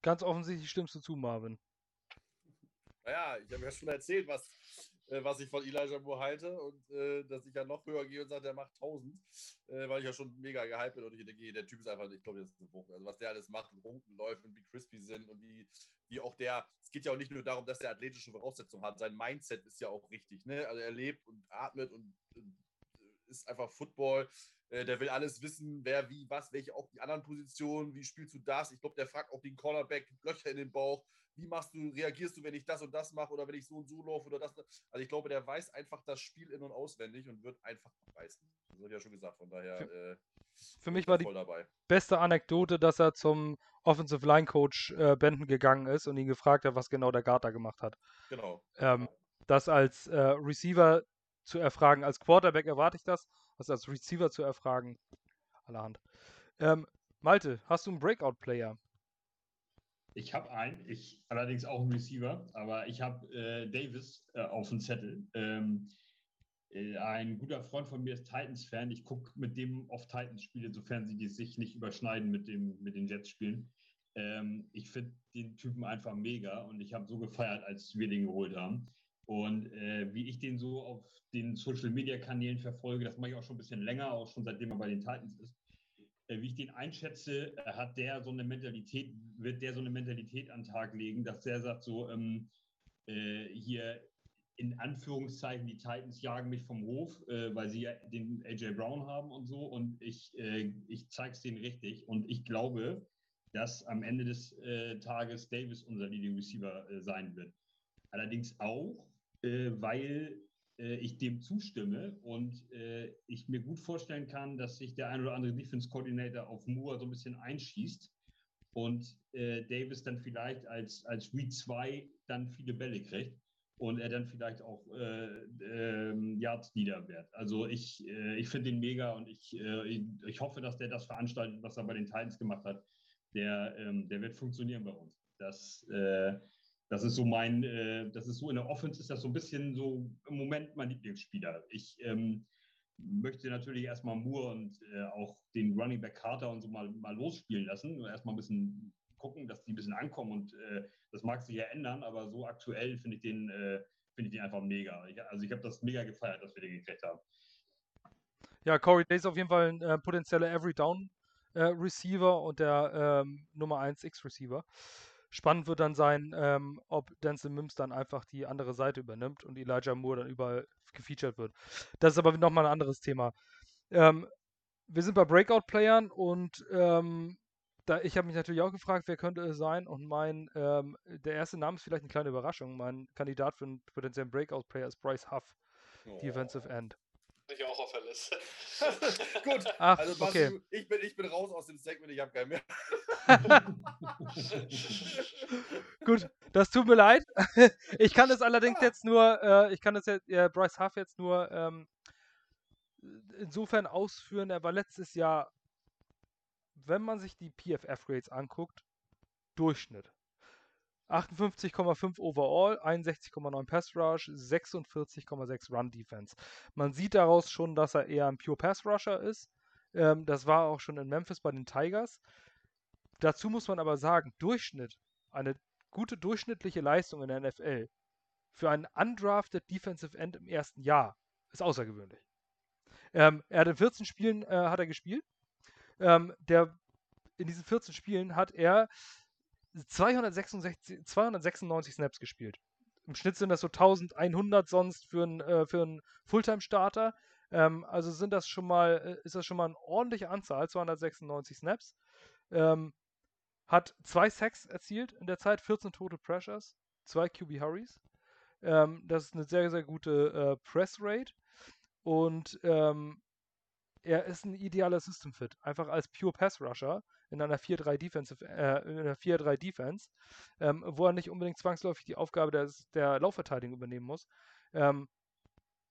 Ganz offensichtlich stimmst du zu, Marvin. Naja, ich habe ja schon erzählt, was, äh, was ich von Elijah Moore halte und äh, dass ich ja noch höher gehe und sage, der macht 1000, äh, weil ich ja schon mega gehypt bin und ich denke, der Typ ist einfach, ich glaube, das ist eine Wucht. Also was der alles macht und Runden läuft und wie crispy sind und wie, wie auch der, es geht ja auch nicht nur darum, dass er athletische Voraussetzungen hat, sein Mindset ist ja auch richtig, ne? Also er lebt und atmet und, und ist einfach Football. Äh, der will alles wissen, wer wie, was, welche auch die anderen Positionen, wie spielst du das? Ich glaube, der fragt auch den Cornerback, Löcher in den Bauch, wie machst du, reagierst du, wenn ich das und das mache oder wenn ich so und so laufe oder das. Also ich glaube, der weiß einfach das Spiel in- und auswendig und wird einfach abreißen. Das ich ja schon gesagt, von daher. Für, äh, für mich war die dabei. beste Anekdote, dass er zum Offensive Line Coach äh, Benton gegangen ist und ihn gefragt hat, was genau der Guard da gemacht hat. Genau. Ähm, das als äh, Receiver zu erfragen, als Quarterback erwarte ich das, das als Receiver zu erfragen, allerhand. Ähm, Malte, hast du einen Breakout-Player? Ich habe einen, ich allerdings auch einen Receiver, aber ich habe äh, Davis äh, auf dem Zettel. Ähm, äh, ein guter Freund von mir ist Titans-Fan. Ich gucke mit dem auf Titans-Spiele, sofern sie sich nicht überschneiden mit, dem, mit den Jets-Spielen. Ähm, ich finde den Typen einfach mega und ich habe so gefeiert, als wir den geholt haben. Und äh, wie ich den so auf den Social-Media-Kanälen verfolge, das mache ich auch schon ein bisschen länger, auch schon seitdem er bei den Titans ist, wie ich den einschätze, äh, hat der so eine Mentalität, wird der so eine Mentalität an den Tag legen, dass der sagt so, ähm, äh, hier in Anführungszeichen, die Titans jagen mich vom Hof, äh, weil sie ja den AJ Brown haben und so und ich, äh, ich zeige es denen richtig und ich glaube, dass am Ende des äh, Tages Davis unser Leading Receiver sein wird. Allerdings auch, weil äh, ich dem zustimme und äh, ich mir gut vorstellen kann, dass sich der ein oder andere Defense Coordinator auf Moore so ein bisschen einschießt und äh, Davis dann vielleicht als, als Read 2 dann viele Bälle kriegt und er dann vielleicht auch äh, ähm, Yards Leader wird. Also ich, äh, ich finde den mega und ich, äh, ich hoffe, dass der das veranstaltet, was er bei den Titans gemacht hat. Der, ähm, der wird funktionieren bei uns. Das, äh, das ist so mein, äh, das ist so in der Offense ist das so ein bisschen so im Moment mein Lieblingsspieler. Ich ähm, möchte natürlich erstmal Moore und äh, auch den Running Back Carter und so mal, mal losspielen lassen. Erstmal ein bisschen gucken, dass die ein bisschen ankommen und äh, das mag sich ja ändern, aber so aktuell finde ich den, äh, finde ich den einfach mega. Ich, also ich habe das mega gefeiert, dass wir den gekriegt haben. Ja, Corey Day ist auf jeden Fall ein äh, potenzieller Every Down äh, Receiver und der ähm, Nummer 1 X Receiver. Spannend wird dann sein, ähm, ob Denzel Mims dann einfach die andere Seite übernimmt und Elijah Moore dann überall gefeatured wird. Das ist aber nochmal ein anderes Thema. Ähm, wir sind bei Breakout-Playern und ähm, da, ich habe mich natürlich auch gefragt, wer könnte es sein und mein, ähm, der erste Name ist vielleicht eine kleine Überraschung. Mein Kandidat für einen potenziellen Breakout-Player ist Bryce Huff, oh. Defensive End. Ich auch auf der Liste. Gut, Ach, also okay. Basti, ich, bin, ich bin raus aus dem Segment, ich habe keinen mehr. Gut, das tut mir leid. Ich kann es allerdings jetzt nur, äh, ich kann es jetzt, äh, Bryce Huff jetzt nur ähm, insofern ausführen, er war letztes Jahr, wenn man sich die PFF-Grades anguckt, Durchschnitt. 58,5 overall, 61,9 Pass Rush, 46,6 Run Defense. Man sieht daraus schon, dass er eher ein Pure Pass Rusher ist. Ähm, das war auch schon in Memphis bei den Tigers. Dazu muss man aber sagen, Durchschnitt, eine gute durchschnittliche Leistung in der NFL für einen undrafted Defensive End im ersten Jahr ist außergewöhnlich. Ähm, er hat in 14 Spielen äh, hat er gespielt. Ähm, der, in diesen 14 Spielen hat er 266, 296 Snaps gespielt. Im Schnitt sind das so 1100 sonst für einen äh, für Fulltime-Starter. Ähm, also sind das schon mal, äh, ist das schon mal eine ordentliche Anzahl, 296 Snaps. Ähm, hat zwei Sacks erzielt in der Zeit, 14 Total Pressures, zwei QB Hurries. Ähm, das ist eine sehr, sehr gute äh, Press Rate. Und ähm, er ist ein idealer System Fit. Einfach als Pure Pass Rusher in einer 4-3 Defensive, äh, in einer 4-3 Defense, ähm, wo er nicht unbedingt zwangsläufig die Aufgabe der, der Laufverteidigung übernehmen muss. Ähm,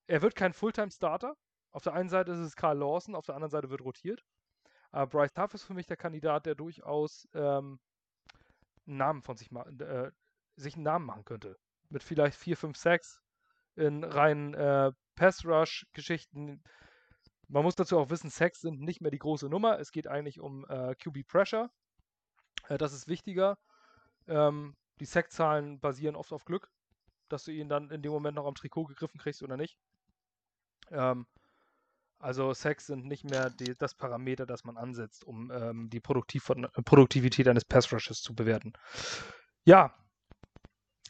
er wird kein Fulltime-Starter. Auf der einen Seite ist es Carl Lawson, auf der anderen Seite wird rotiert. Aber Bryce Huff ist für mich der Kandidat, der durchaus ähm, einen Namen von sich äh, sich einen Namen machen könnte. Mit vielleicht 4, 5, 6 in reinen äh, Pass-Rush-Geschichten. Man muss dazu auch wissen, Sacks sind nicht mehr die große Nummer. Es geht eigentlich um äh, QB-Pressure. Äh, das ist wichtiger. Ähm, die Sack-Zahlen basieren oft auf Glück, dass du ihn dann in dem Moment noch am Trikot gegriffen kriegst oder nicht. Ähm, also Sacks sind nicht mehr die, das Parameter, das man ansetzt, um ähm, die Produktiv von, Produktivität eines Pass-Rushes zu bewerten. Ja,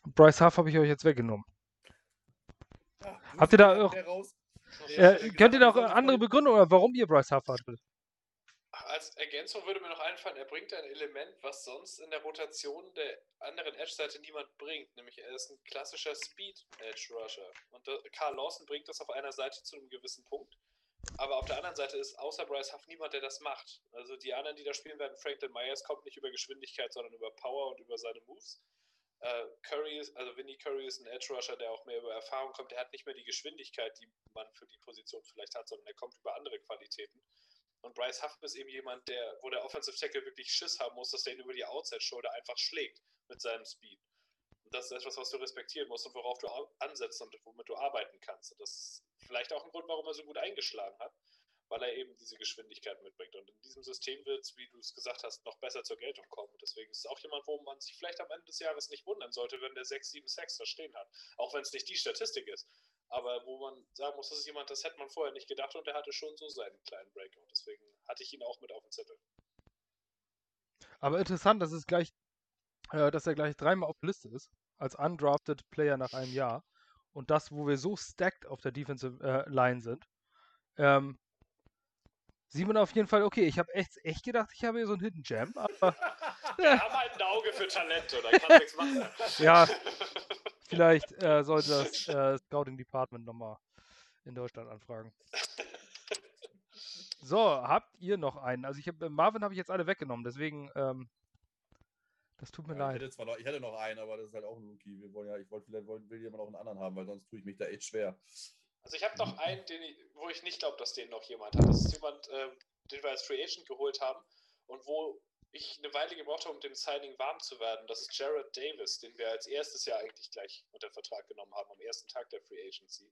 Bryce Huff habe ich euch jetzt weggenommen. Ja, Habt ihr da auch- raus. Äh, könnt ihr noch gesagt, andere Begründungen, oder warum ihr Bryce Huff hattet? Als Ergänzung würde mir noch einfallen, er bringt ein Element, was sonst in der Rotation der anderen Edge-Seite niemand bringt, nämlich er ist ein klassischer Speed-Edge-Rusher. Und Carl Lawson bringt das auf einer Seite zu einem gewissen Punkt. Aber auf der anderen Seite ist außer Bryce Huff niemand, der das macht. Also die anderen, die da spielen werden, Franklin Myers kommt nicht über Geschwindigkeit, sondern über Power und über seine Moves. Äh, Curry ist, also Vinny Curry ist ein Edge Rusher, der auch mehr über Erfahrung kommt. Der hat nicht mehr die Geschwindigkeit, die man für die Position vielleicht hat, sondern er kommt über andere Qualitäten. Und Bryce Huff ist eben jemand, der, wo der Offensive Tackle wirklich Schiss haben muss, dass der ihn über die Outside Shoulder einfach schlägt mit seinem Speed. Und das ist etwas, was du respektieren musst und worauf du ansetzt und womit du arbeiten kannst. Und das ist vielleicht auch ein Grund, warum er so gut eingeschlagen hat, weil er eben diese Geschwindigkeit mitbringt. Und in diesem System wird es, wie du es gesagt hast, noch besser zur Geltung kommen. Und deswegen ist es auch jemand, wo man sich vielleicht am Ende des Jahres nicht wundern sollte, wenn der 6, 7, 6 da stehen hat. Auch wenn es nicht die Statistik ist. Aber wo man sagen muss, das ist jemand, das hätte man vorher nicht gedacht und der hatte schon so seinen kleinen Breakout. Deswegen hatte ich ihn auch mit auf dem Zettel. Aber interessant, dass es gleich, äh, dass er gleich dreimal auf der Liste ist, als undrafted Player nach einem Jahr. Und das, wo wir so stacked auf der Defensive äh, Line sind. Ähm, sieht man auf jeden Fall, okay, ich habe echt, echt gedacht, ich habe hier so einen Hidden Gem, aber Wir haben halt ein Auge für Talente, da kann nichts machen. Ja. vielleicht äh, sollte das äh, Scouting Department nochmal in Deutschland anfragen. So, habt ihr noch einen? Also ich habe Marvin habe ich jetzt alle weggenommen, deswegen ähm, das tut mir Ja, ich, leid. hätte zwar noch, ich hätte noch einen, aber das ist halt auch ein Rookie. Wir wollen ja, ich wollte vielleicht wollen, will jemand noch einen anderen haben, weil sonst tue ich mich da echt schwer. Also ich habe noch einen, den wo ich nicht glaube, dass den noch jemand hat. Das ist jemand, äh, den wir als Free Agent geholt haben und wo ich eine Weile gebraucht habe, um dem Signing warm zu werden. Das ist Jared Davis, den wir als erstes Jahr eigentlich gleich unter Vertrag genommen haben, am ersten Tag der Free Agency.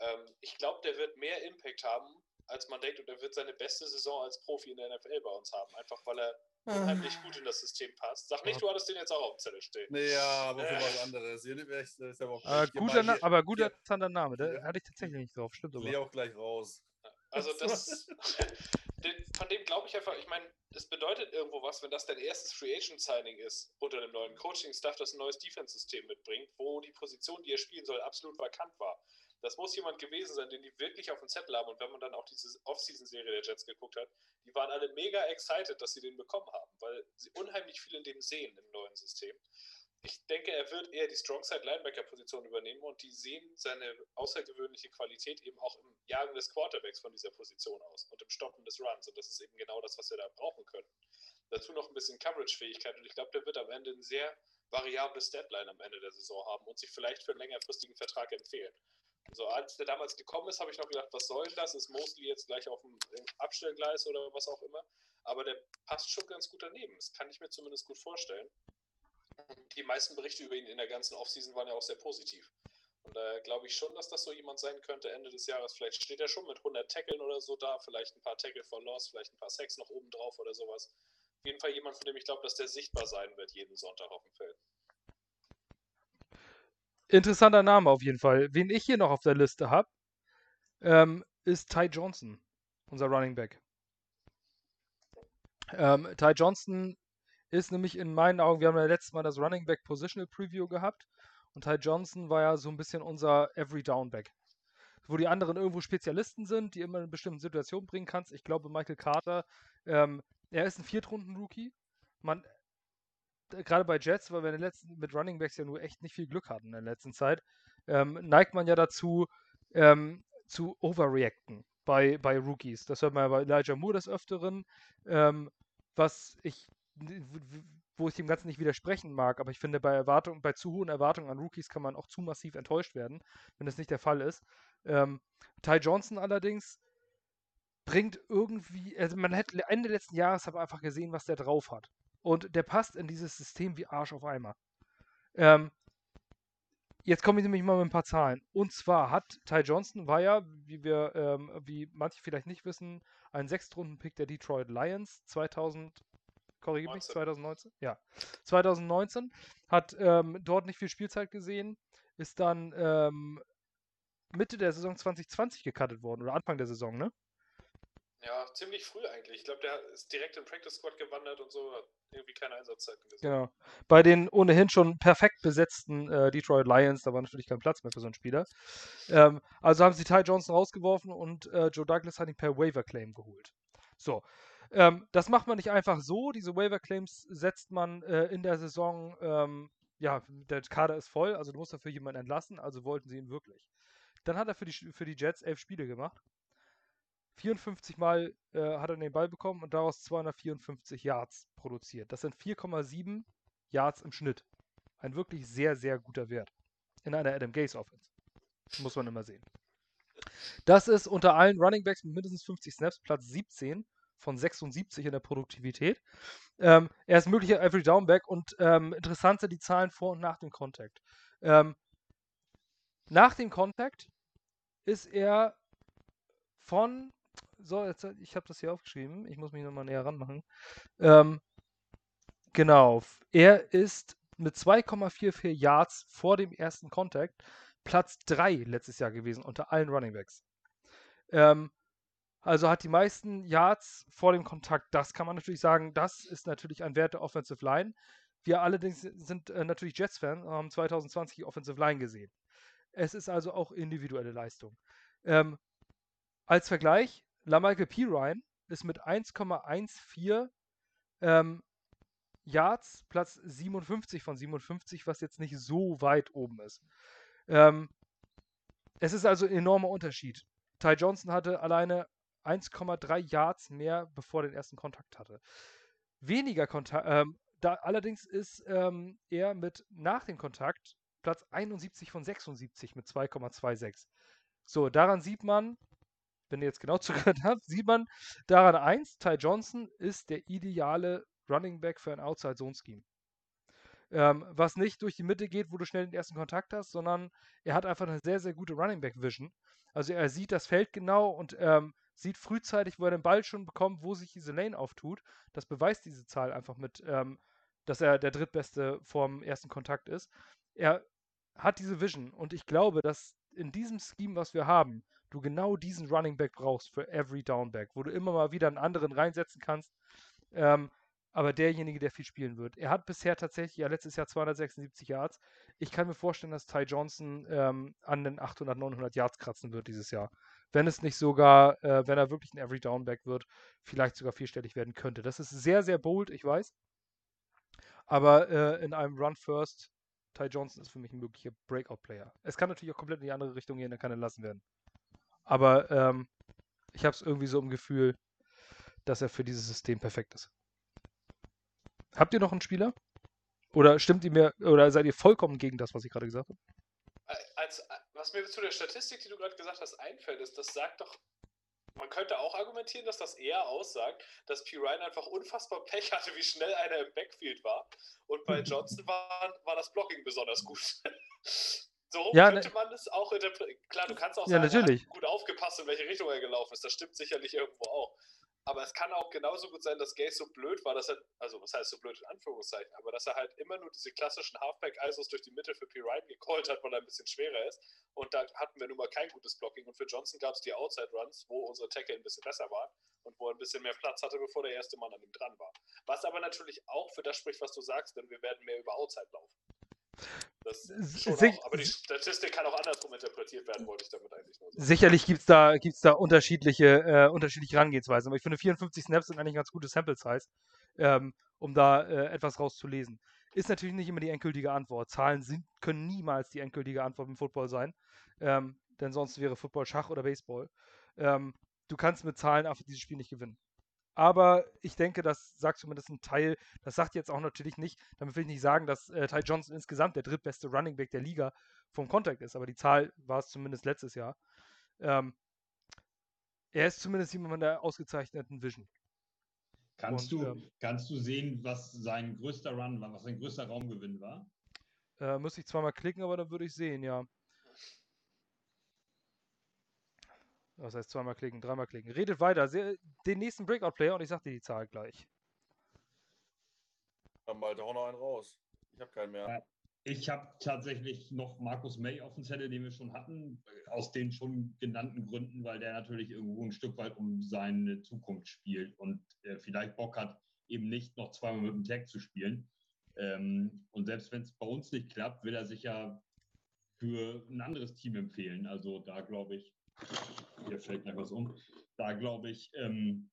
Ähm, ich glaube, der wird mehr Impact haben, als man denkt, und er wird seine beste Saison als Profi in der NFL bei uns haben, einfach weil er unheimlich gut in das System passt. Sag nicht, du hattest den jetzt auch auf dem Zettel stehen. Nee, ja, aber für was anderes. Hier, das ist aber auch Äh, guter. Na Hier- aber guter, hier- interessanter Name. Da Ja. hatte ich tatsächlich nicht drauf. Stimmt aber. auch gleich raus. Also das, den, von dem glaube ich einfach, ich meine, es bedeutet irgendwo was, wenn das dein erstes Free Agent Signing ist, unter dem neuen Coaching-Staff, das ein neues Defense-System mitbringt, wo die Position, die er spielen soll, absolut vakant war. Das muss jemand gewesen sein, den die wirklich auf dem Zettel haben. Und wenn man dann auch diese Off-Season-Serie der Jets geguckt hat, die waren alle mega excited, dass sie den bekommen haben, weil sie unheimlich viel in dem sehen im neuen System. Ich denke, er wird eher die Strongside-Linebacker-Position übernehmen und die sehen seine außergewöhnliche Qualität eben auch im Jagen des Quarterbacks von dieser Position aus und im Stoppen des Runs. Und das ist eben genau das, was wir da brauchen können. Dazu noch ein bisschen Coverage-Fähigkeit und ich glaube, der wird am Ende ein sehr variables Deadline am Ende der Saison haben und sich vielleicht für einen längerfristigen Vertrag empfehlen. So, als der damals gekommen ist, habe ich noch gedacht, was soll das? Ist Mostly jetzt gleich auf dem Abstellgleis oder was auch immer. Aber der passt schon ganz gut daneben. Das kann ich mir zumindest gut vorstellen. Die meisten Berichte über ihn in der ganzen Offseason waren ja auch sehr positiv. Und daher glaube ich schon, dass das so jemand sein könnte Ende des Jahres. Vielleicht steht er schon mit 100 Tackeln oder so da, vielleicht ein paar Tackle for Loss, vielleicht ein paar Sacks noch oben drauf oder sowas. Auf jeden Fall jemand, von dem ich glaube, dass der sichtbar sein wird jeden Sonntag auf dem Feld. Interessanter Name auf jeden Fall. Wen ich hier noch auf der Liste habe, ähm, ist Ty Johnson, unser Running Back. Ähm, Ty Johnson ist nämlich in meinen Augen, wir haben ja letztes Mal das Running Back Positional Preview gehabt und Ty Johnson war ja so ein bisschen unser Every Down Back. Wo die anderen irgendwo Spezialisten sind, die immer in bestimmten Situationen bringen kannst. Ich glaube, Michael Carter, ähm, er ist ein Viertrunden-Rookie. Man, gerade bei Jets, weil wir in den letzten, mit Running Backs ja nur echt nicht viel Glück hatten in der letzten Zeit, ähm, neigt man ja dazu, ähm, zu overreacten bei, bei Rookies. Das hört man ja bei Elijah Moore des Öfteren, ähm, was ich, wo ich dem Ganzen nicht widersprechen mag, aber ich finde, bei Erwartungen, bei zu hohen Erwartungen an Rookies kann man auch zu massiv enttäuscht werden, wenn das nicht der Fall ist. Ähm, Ty Johnson allerdings bringt irgendwie, also man hätte Ende letzten Jahres aber einfach gesehen, was der drauf hat. Und der passt in dieses System wie Arsch auf Eimer. Ähm, jetzt komme ich nämlich mal mit ein paar Zahlen. Und zwar hat Ty Johnson, war ja, wie wir, ähm, wie manche vielleicht nicht wissen, ein Sechstrunden-Pick der Detroit Lions 2000, korrigiere mich, 2019? Ja. 2019, hat ähm, dort nicht viel Spielzeit gesehen, ist dann ähm, Mitte der Saison 2020 gecuttet worden oder Anfang der Saison, ne? Ja, ziemlich früh eigentlich. Ich glaube, der ist direkt in Practice Squad gewandert und so, hat irgendwie keine Einsatzzeit gewesen. Genau. Bei den ohnehin schon perfekt besetzten äh, Detroit Lions, da war natürlich kein Platz mehr für so einen Spieler. Ähm, also haben sie Ty Johnson rausgeworfen und äh, Joe Douglas hat ihn per Waiver Claim geholt. So. Ähm, das macht man nicht einfach so. Diese Waiver Claims setzt man äh, in der Saison, ähm, ja, der Kader ist voll, also du musst dafür jemanden entlassen, also wollten sie ihn wirklich. Dann hat er für die, für die Jets elf Spiele gemacht 54 Mal äh, hat er den Ball bekommen und daraus 254 Yards produziert. Das sind 4,7 Yards im Schnitt. Ein wirklich sehr, sehr guter Wert. In einer Adam Gaze Offense. Muss man immer sehen. Das ist unter allen Running Backs mit mindestens 50 Snaps Platz 17 von 76 in der Produktivität. Ähm, er ist möglicher Every Downback und ähm, interessant sind die Zahlen vor und nach dem Contact. Ähm, nach dem Contact ist er von so, jetzt, ich habe das hier aufgeschrieben. Ich muss mich nochmal näher ranmachen. Ähm, genau. Er ist mit 2,44 Yards vor dem ersten Contact Platz 3 letztes Jahr gewesen unter allen Running Backs. Ähm, also hat die meisten Yards vor dem Kontakt. Das kann man natürlich sagen, das ist natürlich ein Wert der Offensive Line. Wir allerdings sind äh, natürlich Jets-Fans und haben 2020 die Offensive Line gesehen. Es ist also auch individuelle Leistung. Ähm, als Vergleich, LaMichael Pirine ist mit 1,14 ähm, Yards Platz 57 von 57, was jetzt nicht so weit oben ist. Ähm, es ist also ein enormer Unterschied. Ty Johnson hatte alleine 1,3 Yards mehr, bevor er den ersten Kontakt hatte. Weniger Kontakt, ähm, da, allerdings ist ähm, er mit nach dem Kontakt Platz 71 von 76 mit 2,26. So, daran sieht man, wenn ihr jetzt genau zugehört habt, sieht man daran eins, Ty Johnson ist der ideale Running Back für ein Outside Zone Scheme. Ähm, was nicht durch die Mitte geht, wo du schnell den ersten Kontakt hast, sondern er hat einfach eine sehr, sehr gute Running Back Vision. Also er sieht das Feld genau und ähm, sieht frühzeitig, wo er den Ball schon bekommt, wo sich diese Lane auftut. Das beweist diese Zahl einfach mit, ähm, dass er der drittbeste vorm ersten Kontakt ist. Er hat diese Vision und ich glaube, dass in diesem Scheme, was wir haben, du genau diesen Running Back brauchst für every Downback, wo du immer mal wieder einen anderen reinsetzen kannst. Ähm, aber derjenige, der viel spielen wird. Er hat bisher tatsächlich, ja, letztes Jahr 276 Yards. Ich kann mir vorstellen, dass Ty Johnson ähm, an den 800, 900 Yards kratzen wird dieses Jahr. Wenn es nicht sogar, äh, wenn er wirklich ein Every Downback wird, vielleicht sogar vierstellig werden könnte. Das ist sehr, sehr bold, ich weiß. Aber äh, in einem Run First, Ty Johnson ist für mich ein möglicher Breakout-Player. Es kann natürlich auch komplett in die andere Richtung gehen, dann kann er lassen werden. Aber ähm, ich habe es irgendwie so im Gefühl, dass er für dieses System perfekt ist. Habt ihr noch einen Spieler? Oder stimmt ihr mir, oder seid ihr vollkommen gegen das, was ich gerade gesagt habe? Als, was mir zu der Statistik, die du gerade gesagt hast, einfällt, ist, das sagt doch, man könnte auch argumentieren, dass das eher aussagt, dass P. Ryan einfach unfassbar Pech hatte, wie schnell einer im Backfield war. Und bei Johnson war, war das Blocking besonders gut. So ja, könnte ne man das auch interpretieren. Klar, du kannst auch sagen, ja, natürlich. gut aufgepasst, in welche Richtung er gelaufen ist. Das stimmt sicherlich irgendwo auch. Aber es kann auch genauso gut sein, dass Gaze so blöd war, dass er, also was heißt so blöd in Anführungszeichen, aber dass er halt immer nur diese klassischen Halfback-ISOs durch die Mitte für P. Ryan gecallt hat, weil er ein bisschen schwerer ist. Und da hatten wir nun mal kein gutes Blocking. Und für Johnson gab es die Outside-Runs, wo unsere Tackle ein bisschen besser waren und wo er ein bisschen mehr Platz hatte, bevor der erste Mann an ihm dran war. Was aber natürlich auch für das spricht, was du sagst, denn wir werden mehr über Outside laufen. Das auch, aber die Statistik kann auch andersrum interpretiert werden, wollte ich damit eigentlich nur sagen. Sicherlich gibt es da, gibt's da unterschiedliche, äh, unterschiedliche Herangehensweisen, aber ich finde 54 Snaps sind eigentlich ein ganz gutes Sample Size, ähm, um da äh, etwas rauszulesen. Ist natürlich nicht immer die endgültige Antwort. Zahlen sind, können niemals die endgültige Antwort im Football sein, ähm, denn sonst wäre Football Schach oder Baseball. Ähm, du kannst mit Zahlen einfach dieses Spiel nicht gewinnen. Aber ich denke, das sagt zumindest ein Teil, das sagt jetzt auch natürlich nicht, damit will ich nicht sagen, dass äh, Ty Johnson insgesamt der drittbeste Running Back der Liga vom Contact ist, aber die Zahl war es zumindest letztes Jahr. Ähm, er ist zumindest jemand mit einer ausgezeichneten Vision. Kannst, Und, du, ähm, kannst du sehen, was sein größter Run war, was sein größter Raumgewinn war? Äh, müsste ich zweimal klicken, aber dann würde ich sehen, ja. Was heißt zweimal klicken, dreimal klicken? Redet weiter. Den nächsten Breakout-Player und ich sag dir die Zahl gleich. Dann Malte, hau noch einen raus. Ich habe keinen mehr. Ja. Ich habe tatsächlich noch Markus May auf dem Zettel, den wir schon hatten, aus den schon genannten Gründen, weil der natürlich irgendwo ein Stück weit um seine Zukunft spielt und äh, vielleicht Bock hat, eben nicht noch zweimal mit dem Tag zu spielen. Ähm, und selbst wenn es bei uns nicht klappt, will er sich ja für ein anderes Team empfehlen. Also da glaube ich, hier fällt mir was um, da glaube ich, ähm,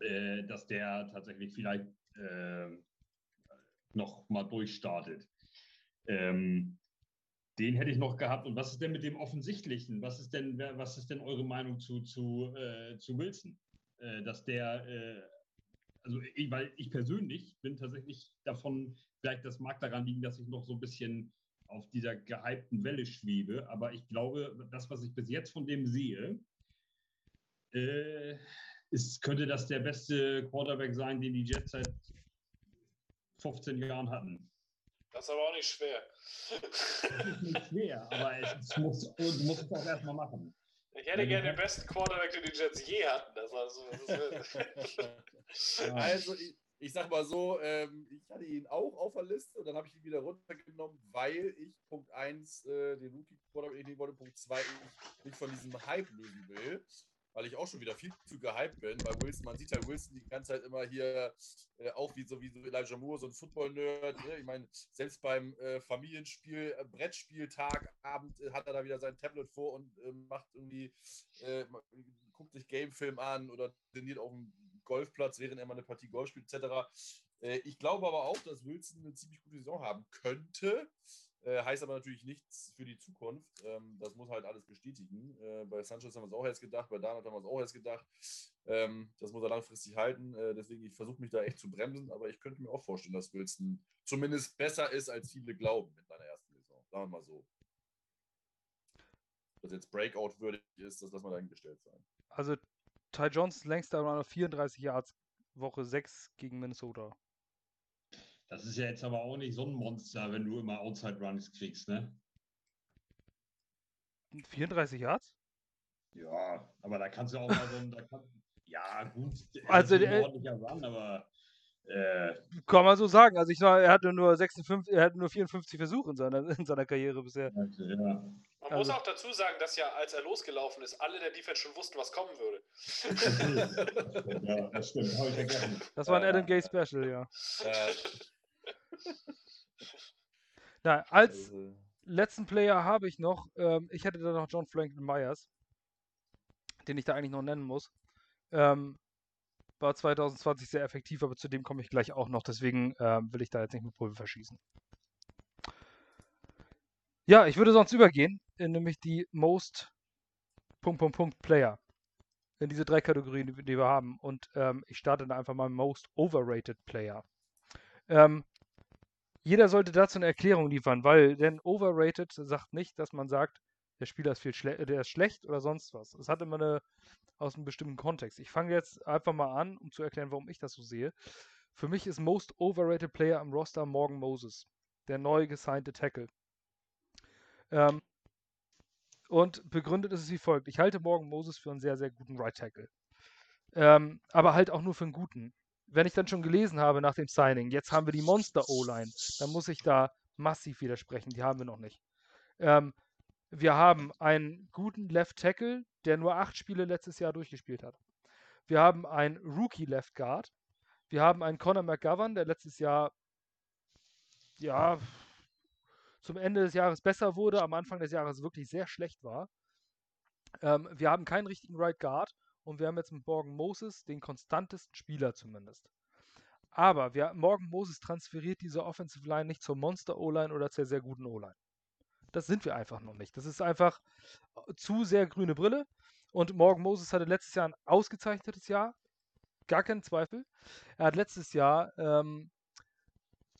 äh, dass der tatsächlich vielleicht äh, noch mal durchstartet. Ähm, den hätte ich noch gehabt. Und was ist denn mit dem Offensichtlichen? Was ist denn, was ist denn eure Meinung zu, zu, äh, zu Wilson? Äh, dass der, äh, also ich, weil ich persönlich bin tatsächlich davon, vielleicht das mag daran liegen, dass ich noch so ein bisschen auf dieser gehypten Welle schwebe. Aber ich glaube, das, was ich bis jetzt von dem sehe, äh, ist, könnte das der beste Quarterback sein, den die Jets seit 15 Jahren hatten. Das ist aber auch nicht schwer. Das ist nicht schwer, aber es muss, du musst es auch erstmal machen. Ich hätte gerne den besten Quarterback, den die Jets je hatten. Das also, das also ich, ich sag mal so, ähm, ich hatte ihn auch auf der Liste und dann habe ich ihn wieder runtergenommen, weil ich Punkt 1 äh, den Rookie Quarterback nicht wollte, Punkt 2 ich mich von diesem Hype lösen will weil ich auch schon wieder viel zu gehypt bin. Bei Wilson, man sieht ja Wilson die ganze Zeit immer hier äh, auch wie so, wie Elijah Moore, so ein Football-Nerd. Ne? Ich meine, selbst beim äh, Familienspiel, äh, Brettspieltag, Abend äh, hat er da wieder sein Tablet vor und äh, macht irgendwie, äh, guckt sich Gamefilm an oder trainiert auf dem Golfplatz, während er mal eine Partie Golf spielt, etc. ich glaube aber auch, dass Wilson eine ziemlich gute Saison haben könnte. Äh, heißt aber natürlich nichts für die Zukunft. Ähm, das muss halt alles bestätigen. Äh, bei Sanchez haben wir es auch erst gedacht, bei Darnold haben wir es auch erst gedacht. Ähm, das muss er langfristig halten. Äh, deswegen, ich versuche mich da echt zu bremsen, aber ich könnte mir auch vorstellen, dass Wilson zumindest besser ist, als viele glauben in seiner ersten Saison. Sagen wir mal so. Dass jetzt Breakout würdig ist, das lassen wir dahingestellt sein. Also Ty Johnson längster Run auf 34 Yards, Woche 6 gegen Minnesota. Das ist ja jetzt aber auch nicht so ein Monster, wenn du immer Outside Runs kriegst, ne? 34 Yards? Ja, aber da kannst du auch mal so ein. Kann, ja, gut. Also, ein ordentlicher Run, aber. Äh, kann man so sagen. Also, ich sag, er hatte nur 56, er hatte nur 54 Versuche in seiner, in seiner Karriere bisher. Ja. Man also, muss auch dazu sagen, dass ja, als er losgelaufen ist, alle der Defense schon wussten, was kommen würde. ja, das stimmt. Das war ein Adam Gay Special, ja. Na, als also. letzten Player habe ich noch, ähm, ich hätte da noch John Franklin Myers, den ich da eigentlich noch nennen muss. Ähm, war 2020 sehr effektiv, aber zu dem komme ich gleich auch noch, deswegen ähm, will ich da jetzt nicht mit Pulver verschießen. Ja, ich würde sonst übergehen, in nämlich die Most Punkt, Punkt, Punkt Player. In diese drei Kategorien, die, wir haben. Und ähm, ich starte da einfach mal Most Overrated Player. Ähm, jeder sollte dazu eine Erklärung liefern, weil denn overrated sagt nicht, dass man sagt, der Spieler ist viel schle der ist schlecht oder sonst was. Es hat immer eine aus einem bestimmten Kontext. Ich fange jetzt einfach mal an, um zu erklären, warum ich das so sehe. Für mich ist most overrated Player am Roster Morgan Moses, der neu gesignte Tackle. Ähm, und begründet ist es wie folgt. Ich halte Morgan Moses für einen sehr, sehr guten Right Tackle. Ähm, aber halt auch nur für einen guten wenn ich dann schon gelesen habe nach dem Signing, jetzt haben wir die Monster O-Line, dann muss ich da massiv widersprechen. Die haben wir noch nicht. Ähm, wir haben einen guten Left Tackle, der nur acht Spiele letztes Jahr durchgespielt hat. Wir haben einen Rookie Left Guard. Wir haben einen Conor McGovern, der letztes Jahr ja zum Ende des Jahres besser wurde, am Anfang des Jahres wirklich sehr schlecht war. Ähm, wir haben keinen richtigen Right Guard und wir haben jetzt mit Morgan Moses den konstantesten Spieler zumindest. Aber wir, Morgan Moses transferiert diese Offensive Line nicht zur Monster O-Line oder zur sehr guten O-Line. Das sind wir einfach noch nicht. Das ist einfach äh, zu sehr grüne Brille. Und Morgan Moses hatte letztes Jahr ein ausgezeichnetes Jahr. Gar kein Zweifel. Er hat letztes Jahr ähm,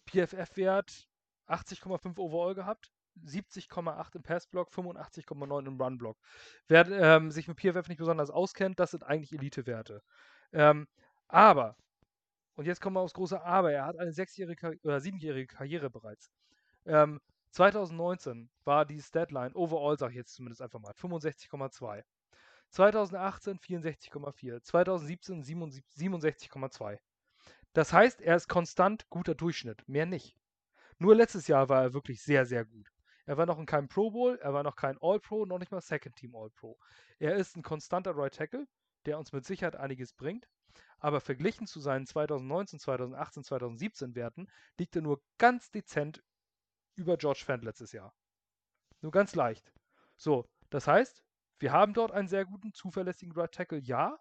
PFF-Wert 80,5 overall gehabt. 70,8 im Passblock, 85,9 im Runblock. Wer ähm, sich mit PFF nicht besonders auskennt, das sind eigentlich Elite-Werte. Ähm, aber, und jetzt kommen wir aufs große Aber, er hat eine sechsjährige oder siebenjährige Karriere bereits. Ähm, 2019 war die Statline, overall sage ich jetzt zumindest einfach mal, 65,2. 2018 64,4. 2017 67,2. Das heißt, er ist konstant guter Durchschnitt, mehr nicht. Nur letztes Jahr war er wirklich sehr, sehr gut. Er war noch in keinem Pro Bowl, er war noch kein All-Pro, noch nicht mal Second Team All-Pro. Er ist ein konstanter Right Tackle, der uns mit Sicherheit einiges bringt. Aber verglichen zu seinen 2019, 2018, 2017 Werten liegt er nur ganz dezent über George Fent letztes Jahr. Nur ganz leicht. So, das heißt, wir haben dort einen sehr guten, zuverlässigen Right Tackle, ja.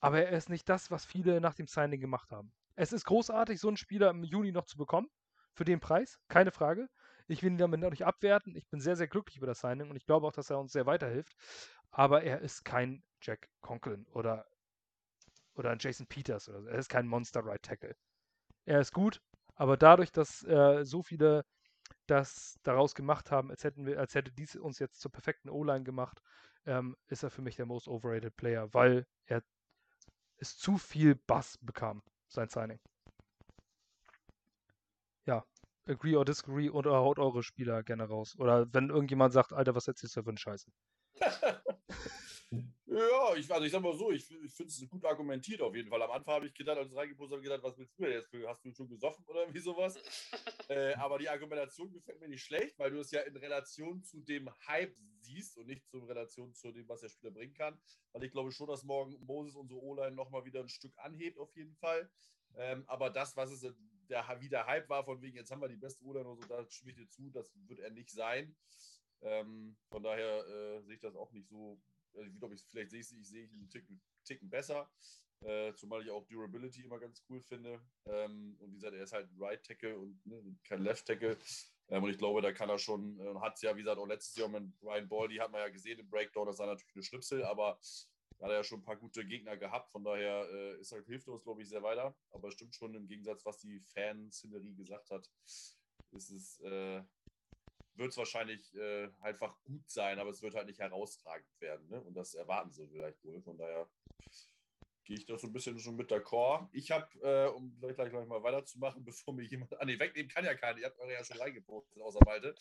Aber er ist nicht das, was viele nach dem Signing gemacht haben. Es ist großartig, so einen Spieler im Juni noch zu bekommen. Für den Preis, keine Frage. Ich will ihn damit noch nicht abwerten. Ich bin sehr, sehr glücklich über das Signing und ich glaube auch, dass er uns sehr weiterhilft. Aber er ist kein Jack Conklin oder, oder ein Jason Peters oder so. Er ist kein Monster Right Tackle. Er ist gut, aber dadurch, dass äh, so viele das daraus gemacht haben, als, hätten wir, als hätte dies uns jetzt zur perfekten O-Line gemacht, ähm, ist er für mich der most overrated Player, weil er es zu viel Bass bekam, sein Signing. Ja, agree or disagree oder haut eure Spieler gerne raus. Oder wenn irgendjemand sagt, Alter, was erzählst du für eine Scheiße? ja, ich, also ich sag mal so, ich, ich finde es gut argumentiert auf jeden Fall. Am Anfang habe ich gedacht, als ich reingepostet habe, gedacht, was willst du denn jetzt? Hast du schon gesoffen oder irgendwie sowas? äh, aber die Argumentation gefällt mir nicht schlecht, weil du es ja in Relation zu dem Hype siehst und nicht in Relation zu dem, was der Spieler bringen kann. Weil ich glaube schon, dass morgen Moses unsere O-Line nochmal wieder ein Stück anhebt, auf jeden Fall. Ähm, aber das, was es der, wie der Hype war, von wegen, jetzt haben wir die beste O-Line oder so, da stimme ich dir zu, das wird er nicht sein. Ähm, von daher äh, sehe ich das auch nicht so. Also, ich ich, vielleicht sehe ich, ich sehe einen Ticken, Ticken besser. Äh, zumal ich auch Durability immer ganz cool finde. Ähm, und wie gesagt, er ist halt Right Tackle und ne, kein Left Tackle. Ähm, und ich glaube, da kann er schon, äh, hat es ja, wie gesagt, auch letztes Jahr mit Brian Baldy hat man ja gesehen im Breakdown, das war natürlich eine Schnipsel, aber hat er ja schon ein paar gute Gegner gehabt. Von daher äh, ist halt, hilft uns, glaube ich, sehr weiter. Aber stimmt schon im Gegensatz, was die Fan-Szenerie gesagt hat, ist es, äh, wird es wahrscheinlich äh, einfach gut sein, aber es wird halt nicht herausragend werden. Ne? Und das erwarten sie vielleicht wohl. Von daher gehe ich da so ein bisschen schon mit der Core. Ich habe, äh, um gleich, gleich, gleich mal weiterzumachen, bevor mir jemand. Ah, nee, wegnehmen kann ja keiner. Ihr habt eure ja schon reingepostet, außer Malte.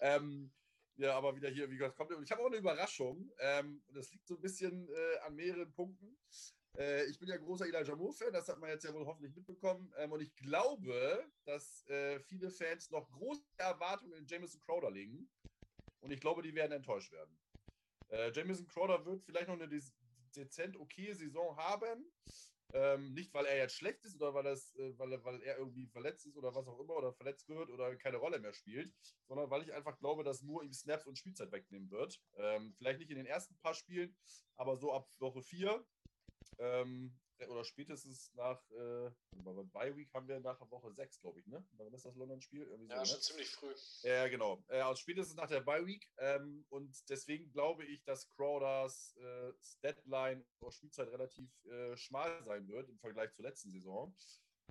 Ähm, ja, aber wieder hier, wie gesagt, kommt. Und ich habe auch eine Überraschung. Ähm, das liegt so ein bisschen äh, an mehreren Punkten. Äh, ich bin ja großer Elijah Moore-Fan, das hat man jetzt ja wohl hoffentlich mitbekommen. Ähm, und ich glaube, dass äh, viele Fans noch große Erwartungen in Jameson Crowder legen. Und ich glaube, die werden enttäuscht werden. Äh, Jameson Crowder wird vielleicht noch eine dezent okay Saison haben. Ähm, nicht, weil er jetzt schlecht ist oder weil, das, äh, weil, weil er irgendwie verletzt ist oder was auch immer oder verletzt wird oder keine Rolle mehr spielt, sondern weil ich einfach glaube, dass Moore ihm Snaps und Spielzeit wegnehmen wird. Ähm, vielleicht nicht in den ersten paar Spielen, aber so ab Woche 4 ähm, oder spätestens nach, äh, bei Week haben wir nach Woche 6, glaube ich, ne? Wann ist das London-Spiel? Ja, so, schon ne? ziemlich früh. Ja, äh, genau. Äh, also spätestens nach der Bye Week. Ähm, und deswegen glaube ich, dass Crowders äh, Statline oder Spielzeit relativ äh, schmal sein wird im Vergleich zur letzten Saison.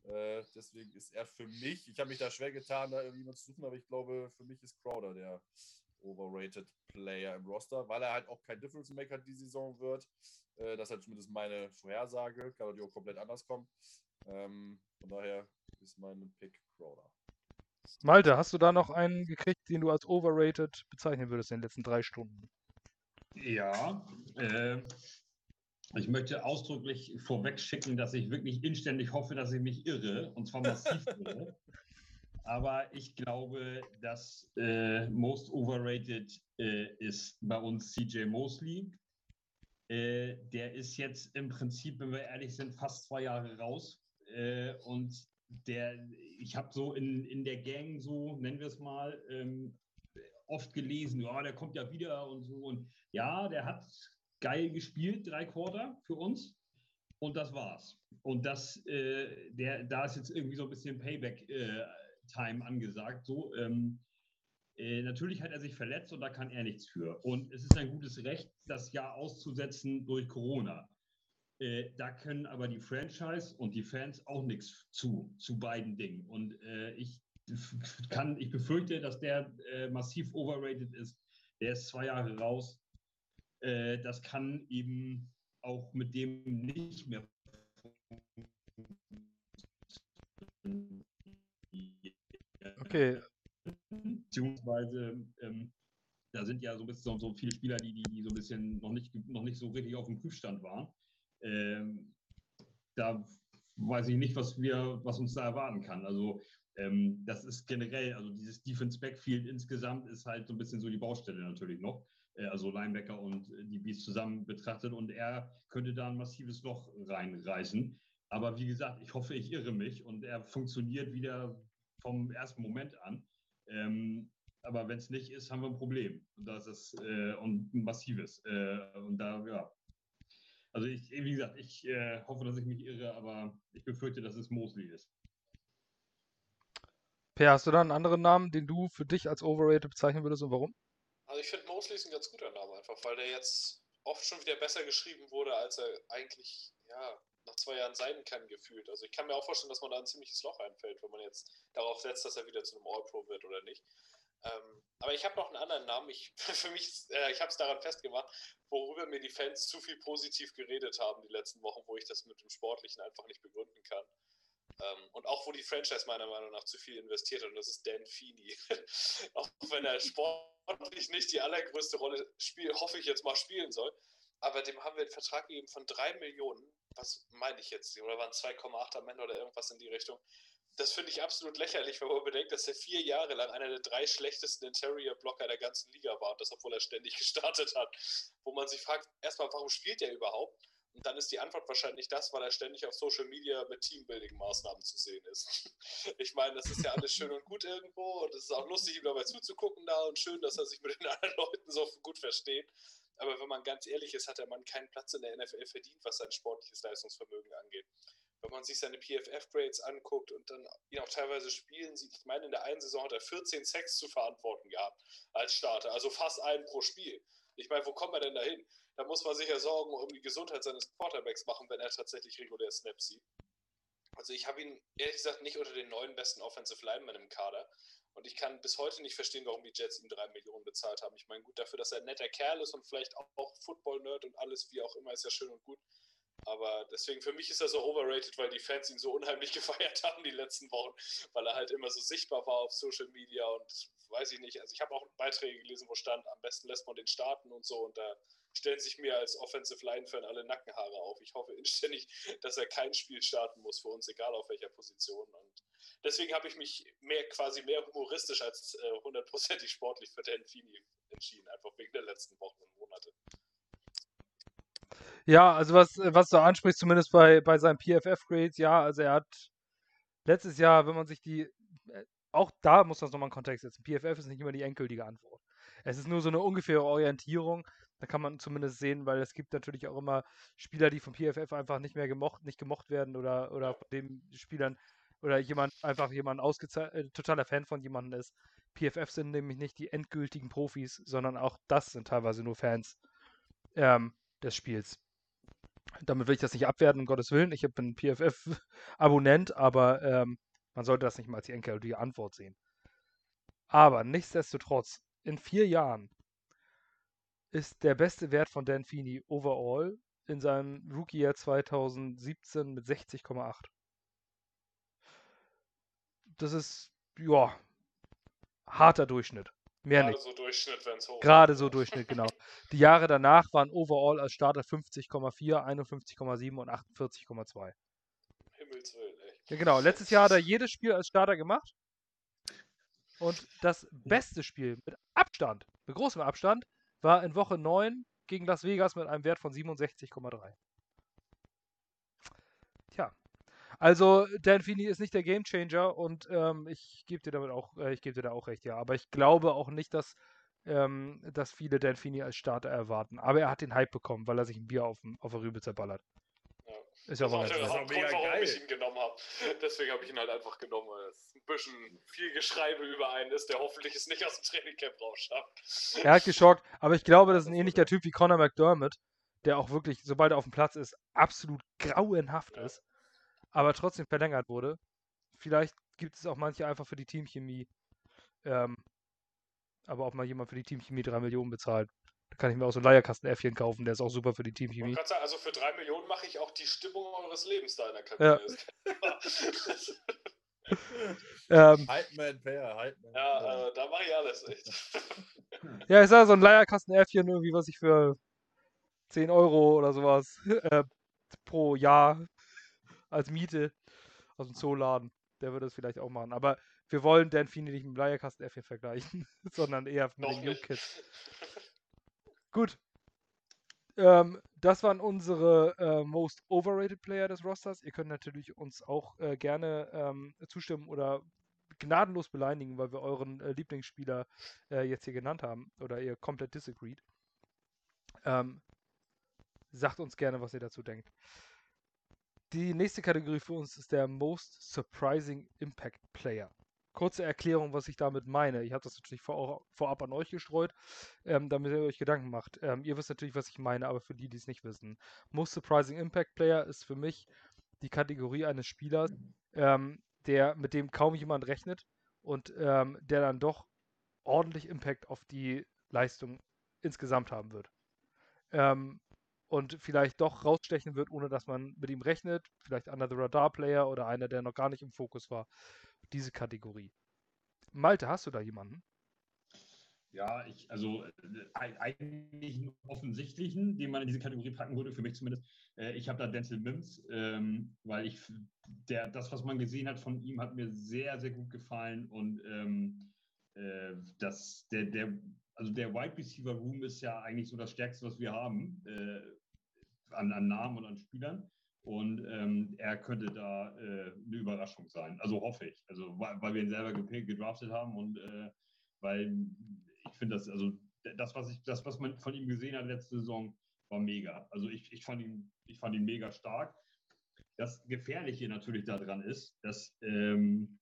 Äh, deswegen ist er für mich, ich habe mich da schwer getan, da irgendjemand zu suchen, aber ich glaube, für mich ist Crowder der overrated Player im Roster, weil er halt auch kein Difference Maker die Saison wird. Äh, das ist halt zumindest meine Vorhersage. Kann natürlich auch komplett anders kommen. Ähm, von daher ist mein Pick Crowder. Malte, hast du da noch einen gekriegt, den du als overrated bezeichnen würdest in den letzten drei Stunden? Ja, äh, ich möchte ausdrücklich vorweg schicken, dass ich wirklich inständig hoffe, dass ich mich irre, und zwar massiv irre. Aber ich glaube, dass äh, most overrated äh, ist bei uns CJ Mosley. Äh, der ist jetzt im Prinzip, wenn wir ehrlich sind, fast zwei Jahre raus. Äh, und der, ich habe so in, in der Gang, so nennen wir es mal, ähm, oft gelesen, ja, der kommt ja wieder und so. Und ja, der hat geil gespielt, drei Quarter für uns. Und das war's. Und das, äh, der, da ist jetzt irgendwie so ein bisschen Payback äh, angesagt. So, ähm, äh, natürlich hat er sich verletzt und da kann er nichts für. Und es ist ein gutes Recht, das Jahr auszusetzen durch Corona. Äh, da können aber die Franchise und die Fans auch nichts zu, zu beiden Dingen. Und äh, ich kann, ich befürchte, dass der äh, massiv overrated ist. Der ist zwei Jahre raus. Äh, das kann eben auch mit dem nicht mehr Okay. Beziehungsweise ähm, da sind ja so bisschen so viele Spieler, die, die, die so ein bisschen noch nicht, noch nicht so richtig auf dem Prüfstand waren. Ähm, da weiß ich nicht, was wir, was uns da erwarten kann. Also ähm, das ist generell, also dieses Defense Backfield insgesamt ist halt so ein bisschen so die Baustelle natürlich noch. Äh, also Linebacker und die Beats zusammen betrachtet und er könnte da ein massives Loch reinreißen. Aber wie gesagt, ich hoffe, ich irre mich und er funktioniert wieder vom ersten Moment an. Ähm, aber wenn es nicht ist, haben wir ein Problem. Und das ist äh, und ein massives. Äh, und da, ja. Also ich, wie gesagt, ich äh, hoffe, dass ich mich irre, aber ich befürchte, dass es Mosley ist. Per, hast du da einen anderen Namen, den du für dich als overrated bezeichnen würdest und warum? Also ich finde Mosley ist ein ganz guter Name einfach, weil der jetzt oft schon wieder besser geschrieben wurde, als er eigentlich, ja, nach zwei Jahren sein kann, gefühlt. Also ich kann mir auch vorstellen, dass man da ein ziemliches Loch einfällt, wenn man jetzt darauf setzt, dass er wieder zu einem All-Pro wird oder nicht. Ähm, aber ich habe noch einen anderen Namen. Ich, für mich, äh, ich habe es daran festgemacht, worüber mir die Fans zu viel positiv geredet haben die letzten Wochen, wo ich das mit dem Sportlichen einfach nicht begründen kann. Ähm, und auch wo die Franchise meiner Meinung nach zu viel investiert hat, und das ist Dan Feeney. auch wenn er sportlich nicht die allergrößte Rolle spielt, hoffe ich jetzt mal spielen soll. Aber dem haben wir einen Vertrag gegeben von 3 Millionen. Was meine ich jetzt? Oder waren 2,8 am Ende oder irgendwas in die Richtung? das finde ich absolut lächerlich, wenn man bedenkt, dass er vier Jahre lang einer der drei schlechtesten Interior-Blocker der ganzen Liga war und das, obwohl er ständig gestartet hat. Wo man sich fragt, erstmal, warum spielt er überhaupt? Und dann ist die Antwort wahrscheinlich das, weil er ständig auf Social Media mit Teambuilding-Maßnahmen zu sehen ist. Ich meine, das ist ja alles schön und gut irgendwo und es ist auch lustig, ihm dabei zuzugucken da und schön, dass er sich mit den anderen Leuten so gut versteht. Aber wenn man ganz ehrlich ist, hat der Mann keinen Platz in der NFL verdient, was sein sportliches Leistungsvermögen angeht wenn man sich seine PFF-Grades anguckt und dann ihn auch teilweise spielen sieht, ich meine, in der einen Saison hat er 14 Sacks zu verantworten gehabt als Starter, also fast einen pro Spiel. Ich meine, wo kommt man denn dahin? Da muss man sich ja Sorgen um die Gesundheit seines Quarterbacks machen, wenn er tatsächlich regulär Snaps sieht. Also ich habe ihn ehrlich gesagt nicht unter den neun besten Offensive Linemen im Kader. Und ich kann bis heute nicht verstehen, warum die Jets ihm drei Millionen bezahlt haben. Ich meine, gut, dafür, dass er ein netter Kerl ist und vielleicht auch Football-Nerd und alles, wie auch immer, ist ja schön und gut. Aber deswegen für mich ist er so overrated, weil die Fans ihn so unheimlich gefeiert haben die letzten Wochen, weil er halt immer so sichtbar war auf Social Media und weiß ich nicht. Also ich habe auch Beiträge gelesen, wo stand, am besten lässt man den starten und so und da stellen sich mir als Offensive Line-Fan alle Nackenhaare auf. Ich hoffe inständig, dass er kein Spiel starten muss für uns, egal auf welcher Position. Und deswegen habe ich mich mehr quasi mehr humoristisch als äh, hundertprozentig äh, sportlich für Dan Feeney entschieden, einfach wegen der letzten Wochen und Monate. Ja, also was, was du ansprichst, zumindest bei, bei seinen PFF-Grades, ja, also er hat letztes Jahr, wenn man sich die, äh, auch da muss man nochmal einen Kontext setzen. PFF ist nicht immer die endgültige Antwort. Es ist nur so eine ungefähre Orientierung. Da kann man zumindest sehen, weil es gibt natürlich auch immer Spieler, die vom PFF einfach nicht mehr gemocht, nicht gemocht werden oder, oder von den Spielern oder jemand einfach jemand ausgezeichnet, äh, totaler Fan von jemandem ist. PFF sind nämlich nicht die endgültigen Profis, sondern auch das sind teilweise nur Fans ähm, des Spiels. Damit will ich das nicht abwerten, um Gottes Willen. Ich bin PFF-Abonnent, aber ähm, man sollte das nicht mal als die endgültige Antwort sehen. Aber nichtsdestotrotz, in vier Jahren ist der beste Wert von Dan Feeney overall in seinem Rookie-Jahr 2017 mit 60,8. Das ist, ja, harter Durchschnitt. Mehr Gerade nicht. so Durchschnitt, wenn es hoch Gerade so Durchschnitt, genau. Die Jahre danach waren overall als Starter 50,4, 51,7 und 48,2. Himmels Willen, ey. Ja, genau. Letztes Jahr hat er jedes Spiel als Starter gemacht. Und das beste Spiel mit Abstand, mit großem Abstand, war in Woche 9 gegen Las Vegas mit einem Wert von 67,3. Also Dan Feeney ist nicht der Gamechanger und ähm, ich gebe dir damit auch, äh, ich gebe dir da auch recht, ja. Aber ich glaube auch nicht, dass, ähm, dass viele Dan Feeney als Starter erwarten. Aber er hat den Hype bekommen, weil er sich ein Bier auf, auf der Rübe zerballert. Ja. Ist ja auch das ist auch der Grund, warum geil. ich ihn genommen habe. Deswegen habe ich ihn halt einfach genommen, weil es ein bisschen viel Geschreibe über einen ist, der hoffentlich es nicht aus dem Trainingcamp rausschafft. Er hat geschockt, aber ich glaube, das ist ein ähnlicher Typ wie Conor McDermott, der auch wirklich, sobald er auf dem Platz ist, absolut grauenhaft ja. ist aber trotzdem verlängert wurde. Vielleicht gibt es auch manche einfach für die Teamchemie. Ähm, aber auch mal jemand für die Teamchemie 3 Millionen bezahlt. Da kann ich mir auch so ein Leierkasten-Äffchen kaufen, der ist auch super für die Teamchemie. Sagen, also für 3 Millionen mache ich auch die Stimmung eures Lebens da in der Kabine. Ja. ähm, Hype-Man, Pair, Hype-Man. Ja, äh, da mache ich alles echt. ja, ich sag so ein Leierkasten-Äffchen irgendwie, was ich für 10 Euro oder sowas äh, pro Jahr als Miete aus dem Zooladen. Der würde es vielleicht auch machen. Aber wir wollen Dan Feeney nicht mit dem Leierkasten-Äffchen vergleichen, sondern eher mit Noch den New. Kids. Gut. Ähm, das waren unsere äh, most overrated Player des Rosters. Ihr könnt natürlich uns auch äh, gerne ähm, zustimmen oder gnadenlos beleidigen, weil wir euren äh, Lieblingsspieler äh, jetzt hier genannt haben oder ihr komplett disagreed. Ähm, sagt uns gerne, was ihr dazu denkt. Die nächste Kategorie für uns ist der Most Surprising Impact Player. Kurze Erklärung, was ich damit meine. Ich habe das natürlich vor, vorab an euch gestreut, ähm, damit ihr euch Gedanken macht. Ähm, ihr wisst natürlich, was ich meine, aber für die, die es nicht wissen. Most Surprising Impact Player ist für mich die Kategorie eines Spielers, ähm, der mit dem kaum jemand rechnet und ähm, der dann doch ordentlich Impact auf die Leistung insgesamt haben wird. Ähm, und vielleicht doch rausstechen wird, ohne dass man mit ihm rechnet. Vielleicht einer the Radar Player oder einer, der noch gar nicht im Fokus war. Diese Kategorie. Malte, hast du da jemanden? Ja, ich, also äh, eigentlich einen offensichtlichen, den man in diese Kategorie packen würde, für mich zumindest. Äh, ich habe da Denzel Mims, ähm, weil ich der, das, was man gesehen hat von ihm, hat mir sehr, sehr gut gefallen. Und ähm, äh, das, der, der, also der Wide Receiver Room ist ja eigentlich so das Stärkste, was wir haben, äh, an, an Namen und an Spielern. Und ähm, er könnte da äh, eine Überraschung sein. Also hoffe ich. Also weil, weil wir ihn selber gedraftet haben und äh, weil ich finde das, also das, was ich, das, was man von ihm gesehen hat letzte Saison, war mega. Also ich, ich fand ihn, ich fand ihn mega stark. Das Gefährliche natürlich daran ist, dass ähm,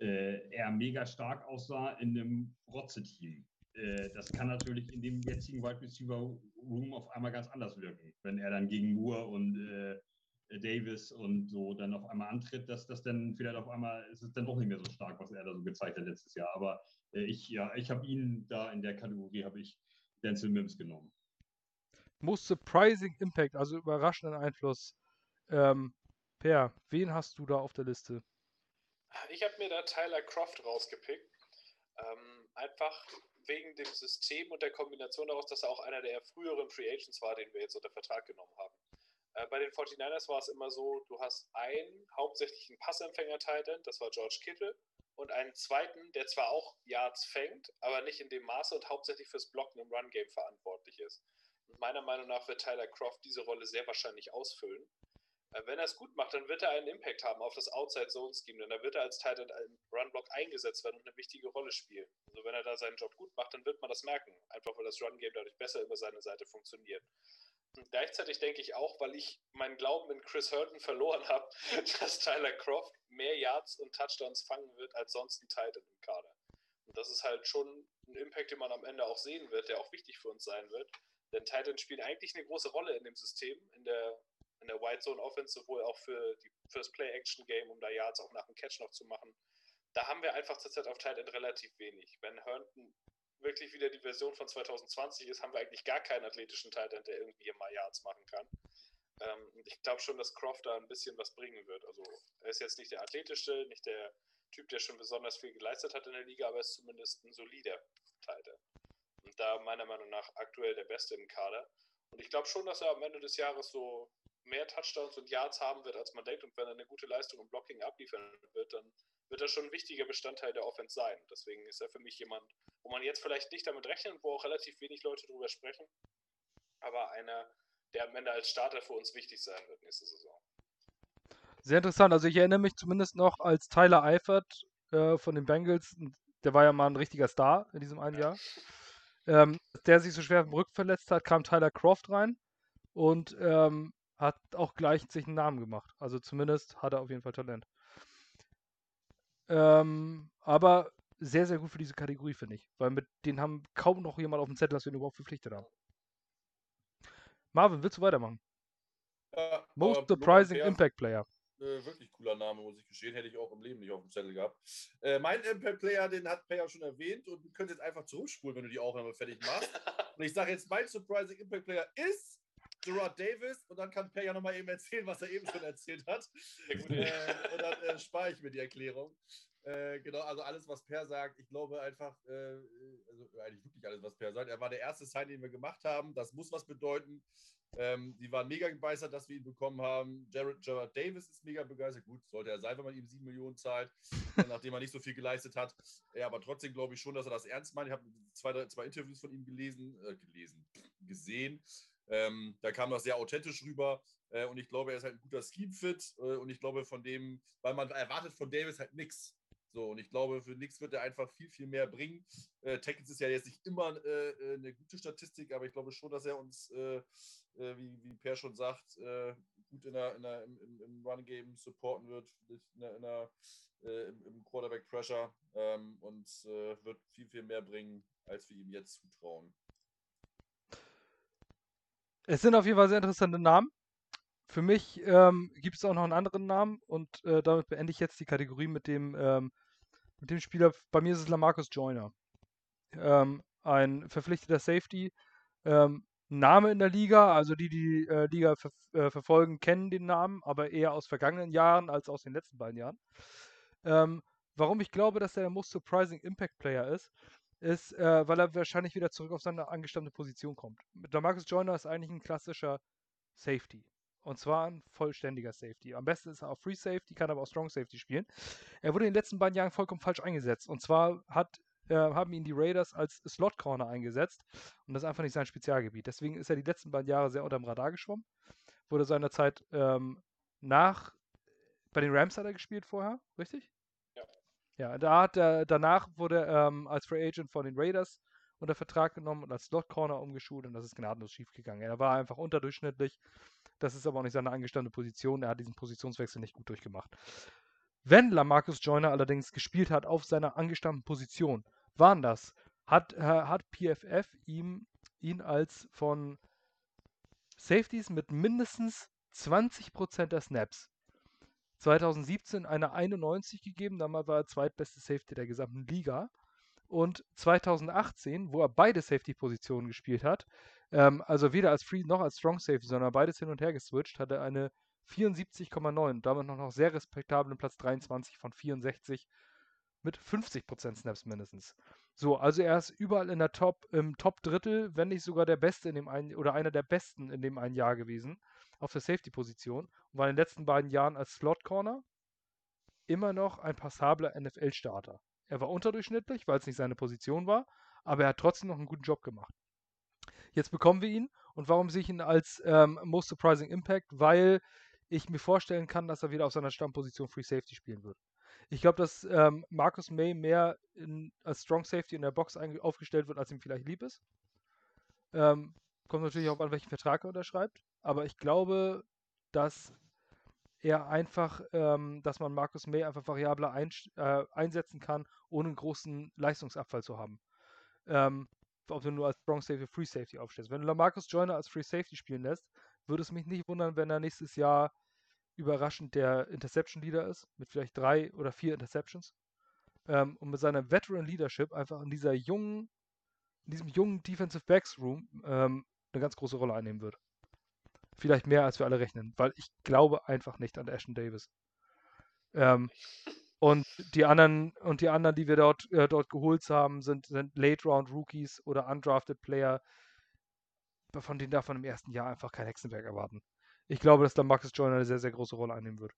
äh, er mega stark aussah in einem Rotze-Team. Äh, das kann natürlich in dem jetzigen Wide Receiver Room auf einmal ganz anders wirken, wenn er dann gegen Moore und äh, Davis und so dann auf einmal antritt, dass das dann vielleicht auf einmal ist es dann doch nicht mehr so stark, was er da so gezeigt hat letztes Jahr. Aber äh, ich, ja, ich habe ihn da in der Kategorie, habe ich Denzel Mims genommen. Most Surprising Impact, also überraschenden Einfluss. Ähm, per, wen hast du da auf der Liste? Ich habe mir da Tyler Croft rausgepickt. Ähm, einfach wegen dem System und der Kombination daraus, dass er auch einer der früheren Free Agents war, den wir jetzt unter Vertrag genommen haben. Äh, bei den 49ers war es immer so, du hast einen hauptsächlichen Passempfänger-Titan, das war George Kittle, und einen zweiten, der zwar auch Yards fängt, aber nicht in dem Maße und hauptsächlich fürs Blocken im Run-Game verantwortlich ist. Und meiner Meinung nach wird Tyler Croft diese Rolle sehr wahrscheinlich ausfüllen. Äh, Wenn er es gut macht, dann wird er einen Impact haben auf das Outside-Zone-Scheme, denn da wird er als Titan im Run-Block eingesetzt werden und eine wichtige Rolle spielen. Also wenn er da seinen Job gut macht, dann wird man das merken, einfach weil das Run-Game dadurch besser über seine Seite funktioniert. Und gleichzeitig denke ich auch, weil ich meinen Glauben in Chris Herndon verloren habe, dass Tyler Croft mehr Yards und Touchdowns fangen wird als sonst ein Titan im Kader. Und das ist halt schon ein Impact, den man am Ende auch sehen wird, der auch wichtig für uns sein wird. Denn Titans spielen eigentlich eine große Rolle in dem System, in der, in der White Zone Offense, sowohl auch für die, fürs Play-Action-Game, um da Yards auch nach dem Catch noch zu machen. Da haben wir einfach zurzeit auf Titan relativ wenig. Wenn Herndon wirklich wieder die Version von 2020 ist, haben wir eigentlich gar keinen athletischen Titan, der irgendwie mal Yards machen kann. Ähm, ich glaube schon, dass Croft da ein bisschen was bringen wird. Also er ist jetzt nicht der athletischste, nicht der Typ, der schon besonders viel geleistet hat in der Liga, aber er ist zumindest ein solider Titan. Und da meiner Meinung nach aktuell der Beste im Kader. Und ich glaube schon, dass er am Ende des Jahres so mehr Touchdowns und Yards haben wird, als man denkt. Und wenn er eine gute Leistung im Blocking abliefern wird, dann wird er schon ein wichtiger Bestandteil der Offense sein. Deswegen ist er für mich jemand, wo man jetzt vielleicht nicht damit rechnet, wo auch relativ wenig Leute drüber sprechen. Aber einer, der am Ende als Starter für uns wichtig sein wird nächste Saison. Sehr interessant. Also ich erinnere mich zumindest noch, als Tyler Eifert äh, von den Bengals, der war ja mal ein richtiger Star in diesem einen Jahr, ähm, der sich so schwer im Rücken verletzt hat, kam Tyler Croft rein und ähm, hat auch gleich sich einen Namen gemacht. Also zumindest hat er auf jeden Fall Talent. Ähm, aber sehr, sehr gut für diese Kategorie, finde ich. Weil mit denen haben kaum noch jemand auf dem Zettel, dass wir ihn überhaupt verpflichtet haben. Marvin, willst du weitermachen? Ja, Most surprising Pair, Impact Player. Äh, wirklich cooler Name, muss ich gestehen. Hätte ich auch im Leben nicht auf dem Zettel gehabt. Äh, mein Impact-Player, den hat ja schon erwähnt und du könntest jetzt einfach zurückspulen, wenn du die Aufnahme fertig machst. und ich sage jetzt, mein Surprising Impact-Player ist Gerard Davis und dann kann Per ja nochmal eben erzählen, was er eben schon erzählt hat. Äh, und dann äh, spare ich mir die Erklärung. Äh, genau, also alles, was Per sagt, ich glaube einfach, äh, also eigentlich wirklich alles, was Per sagt. Er war der erste Sign, den wir gemacht haben. Das muss was bedeuten. Ähm, die waren mega begeistert, dass wir ihn bekommen haben. Jared, Gerard Davis ist mega begeistert. Gut, sollte er sein, wenn man ihm sieben Millionen zahlt, nachdem er nicht so viel geleistet hat. Ja, aber trotzdem glaube ich schon, dass er das ernst meint. Ich habe zwei, zwei Interviews von ihm gelesen, äh, gelesen, gesehen. Ähm, da kam das sehr authentisch rüber. Äh, und ich glaube, er ist halt ein guter Scheme-Fit. Äh, und ich glaube, von dem, weil man erwartet von Davis halt nichts. So, und ich glaube, für nichts wird er einfach viel, viel mehr bringen. Äh, Tackles ist ja jetzt nicht immer äh, äh, eine gute Statistik, aber ich glaube schon, dass er uns, äh, äh wie, wie Per schon sagt, äh, gut in der, in der, im, im Run-Game supporten wird, in der, in der, im, im Quarterback-Pressure ähm, und wird viel, viel mehr bringen, als wir ihm jetzt zutrauen. Es sind auf jeden Fall sehr interessante Namen. Für mich ähm, gibt es auch noch einen anderen Namen und damit beende ich jetzt die Kategorie mit dem ähm, mit dem Spieler, bei mir ist es Lamarcus Joyner. Ähm, ein verpflichteter Safety. Ähm, Name in der Liga, also die, die äh, Liga ver äh, verfolgen, kennen den Namen, aber eher aus vergangenen Jahren als aus den letzten beiden Jahren. Ähm, warum ich glaube, dass er der most surprising Impact Player ist, ist, äh, weil er wahrscheinlich wieder zurück auf seine angestammte Position kommt. Lamarcus Joyner ist eigentlich ein klassischer Safety. Und zwar ein vollständiger Safety. Am besten ist er auch Free Safety, kann aber auch Strong Safety spielen. Er wurde in den letzten beiden Jahren vollkommen falsch eingesetzt. Und zwar hat, äh, haben ihn die Raiders als Slot Corner eingesetzt. Und das ist einfach nicht sein Spezialgebiet. Deswegen ist er die letzten beiden Jahre sehr unter dem Radar geschwommen. Wurde seinerzeit ähm, nach, bei den Rams hat er gespielt vorher, richtig? Ja. Da hat er, danach wurde er ähm, als Free Agent von den Raiders unter Vertrag genommen und als Slot Corner umgeschult und das ist gnadenlos schiefgegangen. Er war einfach unterdurchschnittlich das ist aber auch nicht seine angestammte Position. Er hat diesen Positionswechsel nicht gut durchgemacht. Wenn Lamarcus Joyner allerdings gespielt hat auf seiner angestammten Position, waren das, hat, äh, hat PFF ihm, ihn als von Safeties mit mindestens 20% der Snaps 2017 eine 91 gegeben, damals war er zweitbeste Safety der gesamten Liga. Und 2018, wo er beide Safety-Positionen gespielt hat, ähm, also weder als Free noch als Strong Safety, sondern beides hin und her geswitcht, hatte eine 74,9, damit noch, noch sehr respektablen Platz 23 von 64 mit 50% Snaps mindestens. So, also er ist überall in der Top, im Top-Drittel, wenn nicht sogar der Beste in dem einen oder einer der Besten in dem einen Jahr gewesen, auf der Safety-Position und war in den letzten beiden Jahren als Slot-Corner immer noch ein passabler NFL-Starter. Er war unterdurchschnittlich, weil es nicht seine Position war, aber er hat trotzdem noch einen guten Job gemacht. Jetzt bekommen wir ihn. Und warum sehe ich ihn als ähm, Most Surprising Impact? Weil ich mir vorstellen kann, dass er wieder auf seiner Stammposition Free Safety spielen wird. Ich glaube, dass ähm, Marcus May mehr in, als Strong Safety in der Box aufgestellt wird, als ihm vielleicht lieb ist. Ähm, kommt natürlich auch an, welchen Vertrag er unterschreibt. Aber ich glaube, dass er einfach, ähm, dass man Marcus May einfach variabler ein, äh, einsetzen kann, ohne einen großen Leistungsabfall zu haben. Ähm, ob du nur als Strong Safety, Free Safety aufstellst. Wenn du Lamarcus Joyner als Free Safety spielen lässt, würde es mich nicht wundern, wenn er nächstes Jahr überraschend der Interception Leader ist, mit vielleicht drei oder vier Interceptions. Ähm, und mit seiner Veteran Leadership einfach in dieser jungen, in diesem jungen Defensive Backs Room ähm, eine ganz große Rolle einnehmen wird. Vielleicht mehr, als wir alle rechnen, weil ich glaube einfach nicht an Ashton Davis. Ähm, und die anderen, und die anderen, die wir dort, äh, dort geholt haben, sind, sind Late-Round-Rookies oder Undrafted Player, von denen darf man im ersten Jahr einfach kein Hexenwerk erwarten. Ich glaube, dass da Marcus Joyner eine sehr, sehr große Rolle einnehmen wird.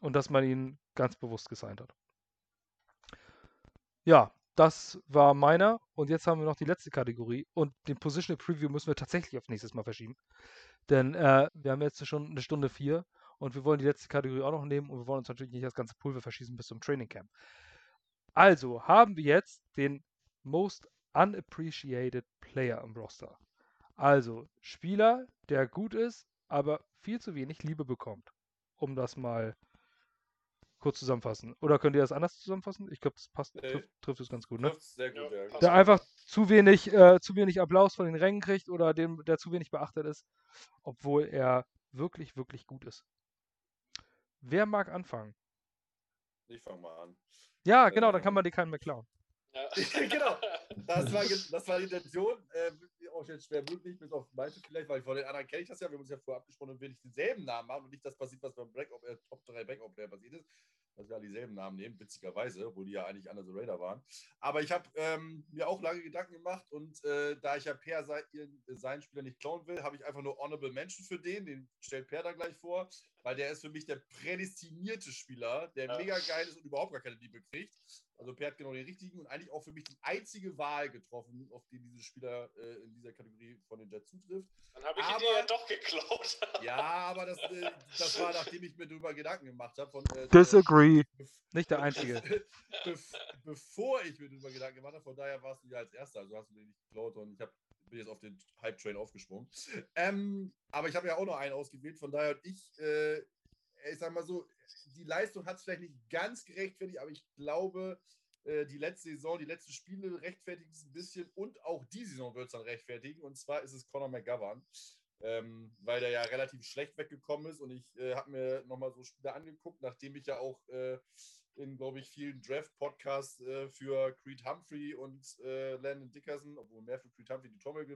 Und dass man ihn ganz bewusst gesigned hat. Ja, das war meiner. Und jetzt haben wir noch die letzte Kategorie. Und den Positional Preview müssen wir tatsächlich auf nächstes Mal verschieben. Denn äh, wir haben jetzt schon eine Stunde vier. Und wir wollen die letzte Kategorie auch noch nehmen und wir wollen uns natürlich nicht das ganze Pulver verschießen bis zum Training Camp. Also haben wir jetzt den Most Unappreciated Player im Roster. Also Spieler, der gut ist, aber viel zu wenig Liebe bekommt. Um das mal kurz zusammenfassen. Oder könnt ihr das anders zusammenfassen? Ich glaube, das passt, Nee. trifft, trifft es ganz gut, ne? Sehr gut, ja. passt. Der einfach zu wenig, äh, zu wenig Applaus von den Rängen kriegt oder dem, der zu wenig beachtet ist, obwohl er wirklich, wirklich gut ist. Wer mag anfangen? Ich fange mal an. Ja, genau, dann Ähm. kann man die keinen mehr klauen. Ja. genau. Das war, das war die Intention. Äh, auch jetzt schwer möglich, bis auf Malte vielleicht, weil von den anderen kenne ich das ja, wir haben uns ja vorher abgesprochen und will ich denselben Namen haben und nicht das passiert, was beim Break äh, Top 3 Backup-Player passiert ist, dass wir alle dieselben Namen nehmen, witzigerweise, obwohl die ja eigentlich under the radar waren. Aber ich habe ähm, mir auch lange Gedanken gemacht und äh, da ich ja Per sein, seinen Spieler nicht klauen will, habe ich einfach nur Honorable Menschen für den, den stellt Per da gleich vor, weil der ist für mich der prädestinierte Spieler, der ja. mega geil ist und überhaupt gar keine Liebe kriegt. Also Per hat genau den richtigen und eigentlich auch für mich die einzige Wahl getroffen, auf die diese Spieler äh, in dieser Kategorie von den Jets zutrifft. Dann habe ich aber, ihn dir ja doch geklaut. ja, aber das, äh, das war, nachdem ich mir darüber Gedanken gemacht habe. Äh, Disagree. Nicht der Einzige. Be bevor ich mir darüber Gedanken gemacht habe, von daher warst du ja als Erster, also hast du den nicht geklaut und ich hab, bin jetzt auf den Hype-Train aufgesprungen. Ähm, aber ich habe ja auch noch einen ausgewählt, von daher ich, äh, ich sag mal so, die Leistung hat es vielleicht nicht ganz gerechtfertigt, aber ich glaube, äh, die letzte Saison, die letzten Spiele rechtfertigen es ein bisschen und auch die Saison wird es dann rechtfertigen. Und zwar ist es Conor McGovern, ähm, weil der ja relativ schlecht weggekommen ist. Und ich äh, habe mir nochmal so Spiele angeguckt, nachdem ich ja auch äh, in, glaube ich, vielen Draft-Podcasts äh, für Creed Humphrey und äh, Landon Dickerson, obwohl mehr für Creed Humphrey die Trommel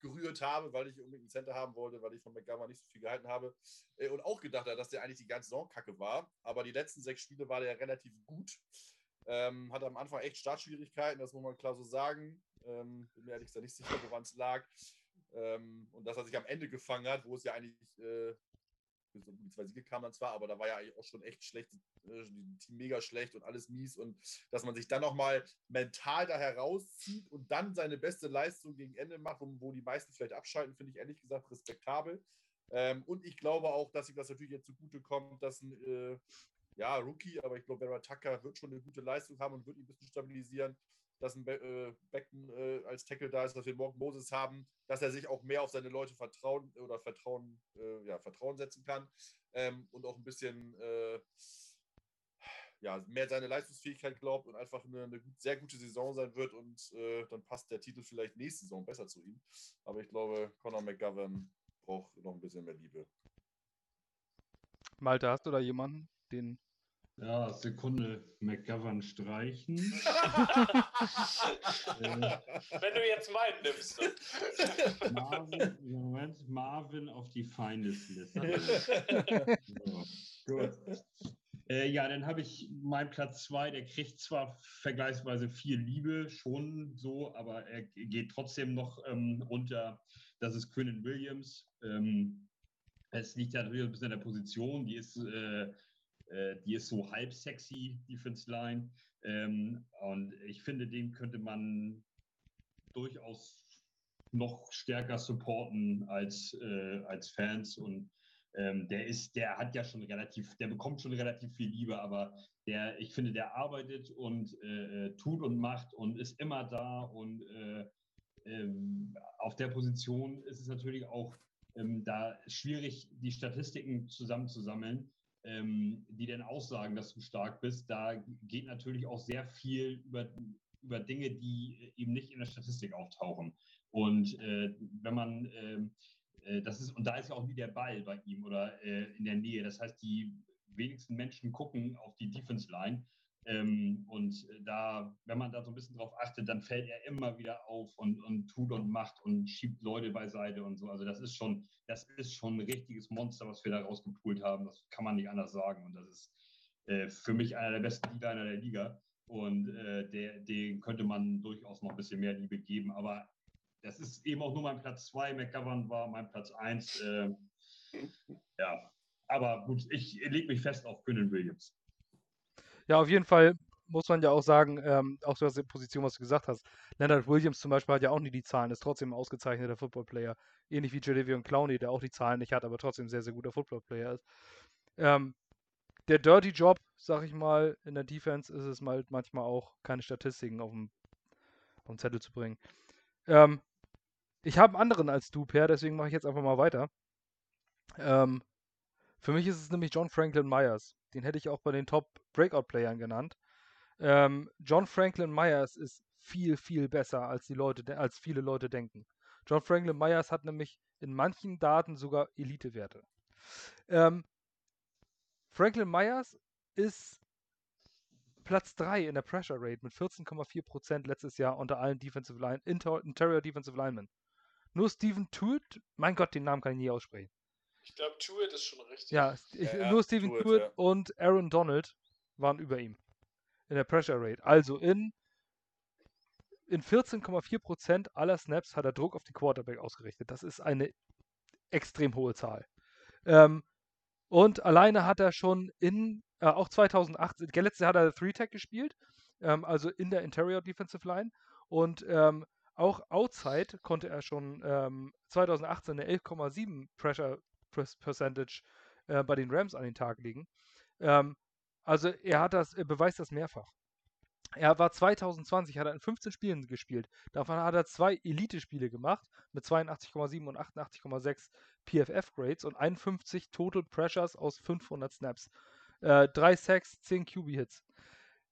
gerührt habe, weil ich unbedingt einen Center haben wollte, weil ich von McGovern nicht so viel gehalten habe. Äh, und auch gedacht habe, dass der eigentlich die ganze Saison kacke war. Aber die letzten sechs Spiele war der relativ gut. Ähm, hatte am Anfang echt Startschwierigkeiten, das muss man klar so sagen. Ähm, bin mir ehrlich gesagt nicht sicher, woran es lag. Ähm, und dass er sich am Ende gefangen hat, wo es ja eigentlich äh, die zwei Siege kamen dann zwar, aber da war ja auch schon echt schlecht, äh, Team mega schlecht und alles mies. Und dass man sich dann nochmal mental da herauszieht und dann seine beste Leistung gegen Ende macht, wo, die meisten vielleicht abschalten, finde ich ehrlich gesagt respektabel. Ähm, und ich glaube auch, dass ihm das natürlich jetzt zugute kommt, dass ein äh, ja, Rookie, aber ich glaube, Vera Tucker wird schon eine gute Leistung haben und wird ihn ein bisschen stabilisieren, dass ein Be äh, Becken äh, als Tackle da ist, dass wir morgen Moses haben, dass er sich auch mehr auf seine Leute vertrauen oder Vertrauen, äh, ja, Vertrauen setzen kann ähm, und auch ein bisschen ja, mehr seine Leistungsfähigkeit glaubt und einfach eine, eine sehr gute Saison sein wird und äh, dann passt der Titel vielleicht nächste Saison besser zu ihm. Aber ich glaube, Conor McGovern braucht noch ein bisschen mehr Liebe. Malte, hast du da jemanden, den. Ja, Sekunde, McGovern streichen. Wenn du jetzt meinen nimmst. Marvin, Moment, Marvin auf die Feindesliste. so, gut. Äh, ja, dann habe ich meinen Platz 2, der kriegt zwar vergleichsweise viel Liebe, schon so, aber er geht trotzdem noch ähm, runter. Das ist Quinnen Williams. Ähm, es liegt ja natürlich ein bisschen an der Position, die ist äh, äh, die ist so halb sexy, Defense Line. Ähm, und ich finde, den könnte man durchaus noch stärker supporten als, äh, als Fans. Und ähm, der ist, der hat ja schon relativ, der bekommt schon relativ viel Liebe, aber der, ich finde, der arbeitet und äh, äh tut und macht und ist immer da. Und äh, ähm, auf der Position ist es natürlich auch ähm, da schwierig, die Statistiken zusammenzusammeln ähm, die dann aussagen, dass du stark bist, da geht natürlich auch sehr viel über, über Dinge, die eben nicht in der Statistik auftauchen. Und äh, wenn man, ähm, äh, das ist, und da ist ja auch nie der Ball bei ihm oder äh, in der Nähe. Das heißt, die wenigsten Menschen gucken auf die Defense Line ähm, und da, wenn man da so ein bisschen drauf achtet, dann fällt er immer wieder auf und, und tut und macht und schiebt Leute beiseite und so. Also das ist schon, das ist schon ein richtiges Monster, was wir da rausgepult haben. Das kann man nicht anders sagen. Und das ist äh, für mich einer der besten D-Liner der Liga. Und äh, der, den könnte man durchaus noch ein bisschen mehr Liebe geben. Aber das ist eben auch nur mein Platz 2. McGovern war mein Platz 1. Äh, ja, aber gut, ich lege mich fest auf Quinnen Williams. Ja, auf jeden Fall muss man ja auch sagen, ähm, auch so aus der Position, was du gesagt hast. Leonard Williams zum Beispiel hat ja auch nie die Zahlen, ist trotzdem ein ausgezeichneter Footballplayer. Ähnlich wie Jadavion Clowney, der auch die Zahlen nicht hat, aber trotzdem sehr, sehr guter Footballplayer ist. Ähm, der Dirty Job, sag ich mal, in der Defense ist es mal manchmal auch, keine Statistiken auf dem, auf dem Zettel zu bringen. Ähm, ich habe einen anderen als du, Per, deswegen mache ich jetzt einfach mal weiter. Ähm, für mich ist es nämlich John Franklin Myers. Den hätte ich auch bei den Top Breakout-Playern genannt. Ähm, John Franklin Myers ist viel, viel besser, als die Leute, als viele Leute denken. John Franklin Myers hat nämlich in manchen Daten sogar Elite-Werte. Ähm, Franklin Myers ist Platz 3 in der Pressure Rate mit 14,4% letztes Jahr unter allen Defensive Line, Interior Defensive Linemen. nur Steven Tuitt, mein Gott, den Namen kann ich nie aussprechen. Ich glaube, Tuitt ist schon richtig. Ja, ich, Ja, nur Steven Tuitt ja. und Aaron Donald waren über ihm in der Pressure Rate. Also in, in 14,4% aller Snaps hat er Druck auf die Quarterback ausgerichtet. Das ist eine extrem hohe Zahl. Ähm, und alleine hat er schon in, äh, auch 2018, gell, letztes Jahr hat er Three-Tag gespielt, ähm, also in der Interior Defensive Line. Und ähm, auch outside konnte er schon ähm, 2018 eine 11,7 Pressure Percentage äh, bei den Rams an den Tag legen. Ähm, also er hat das, er beweist das mehrfach. Er war 2020, hat er in 15 Spielen gespielt. Davon hat er zwei Elite-Spiele gemacht mit 82,7 und 88,6 PFF-Grades und 51 Total Pressures aus 500 Snaps. Äh, drei Sacks, 10 QB-Hits.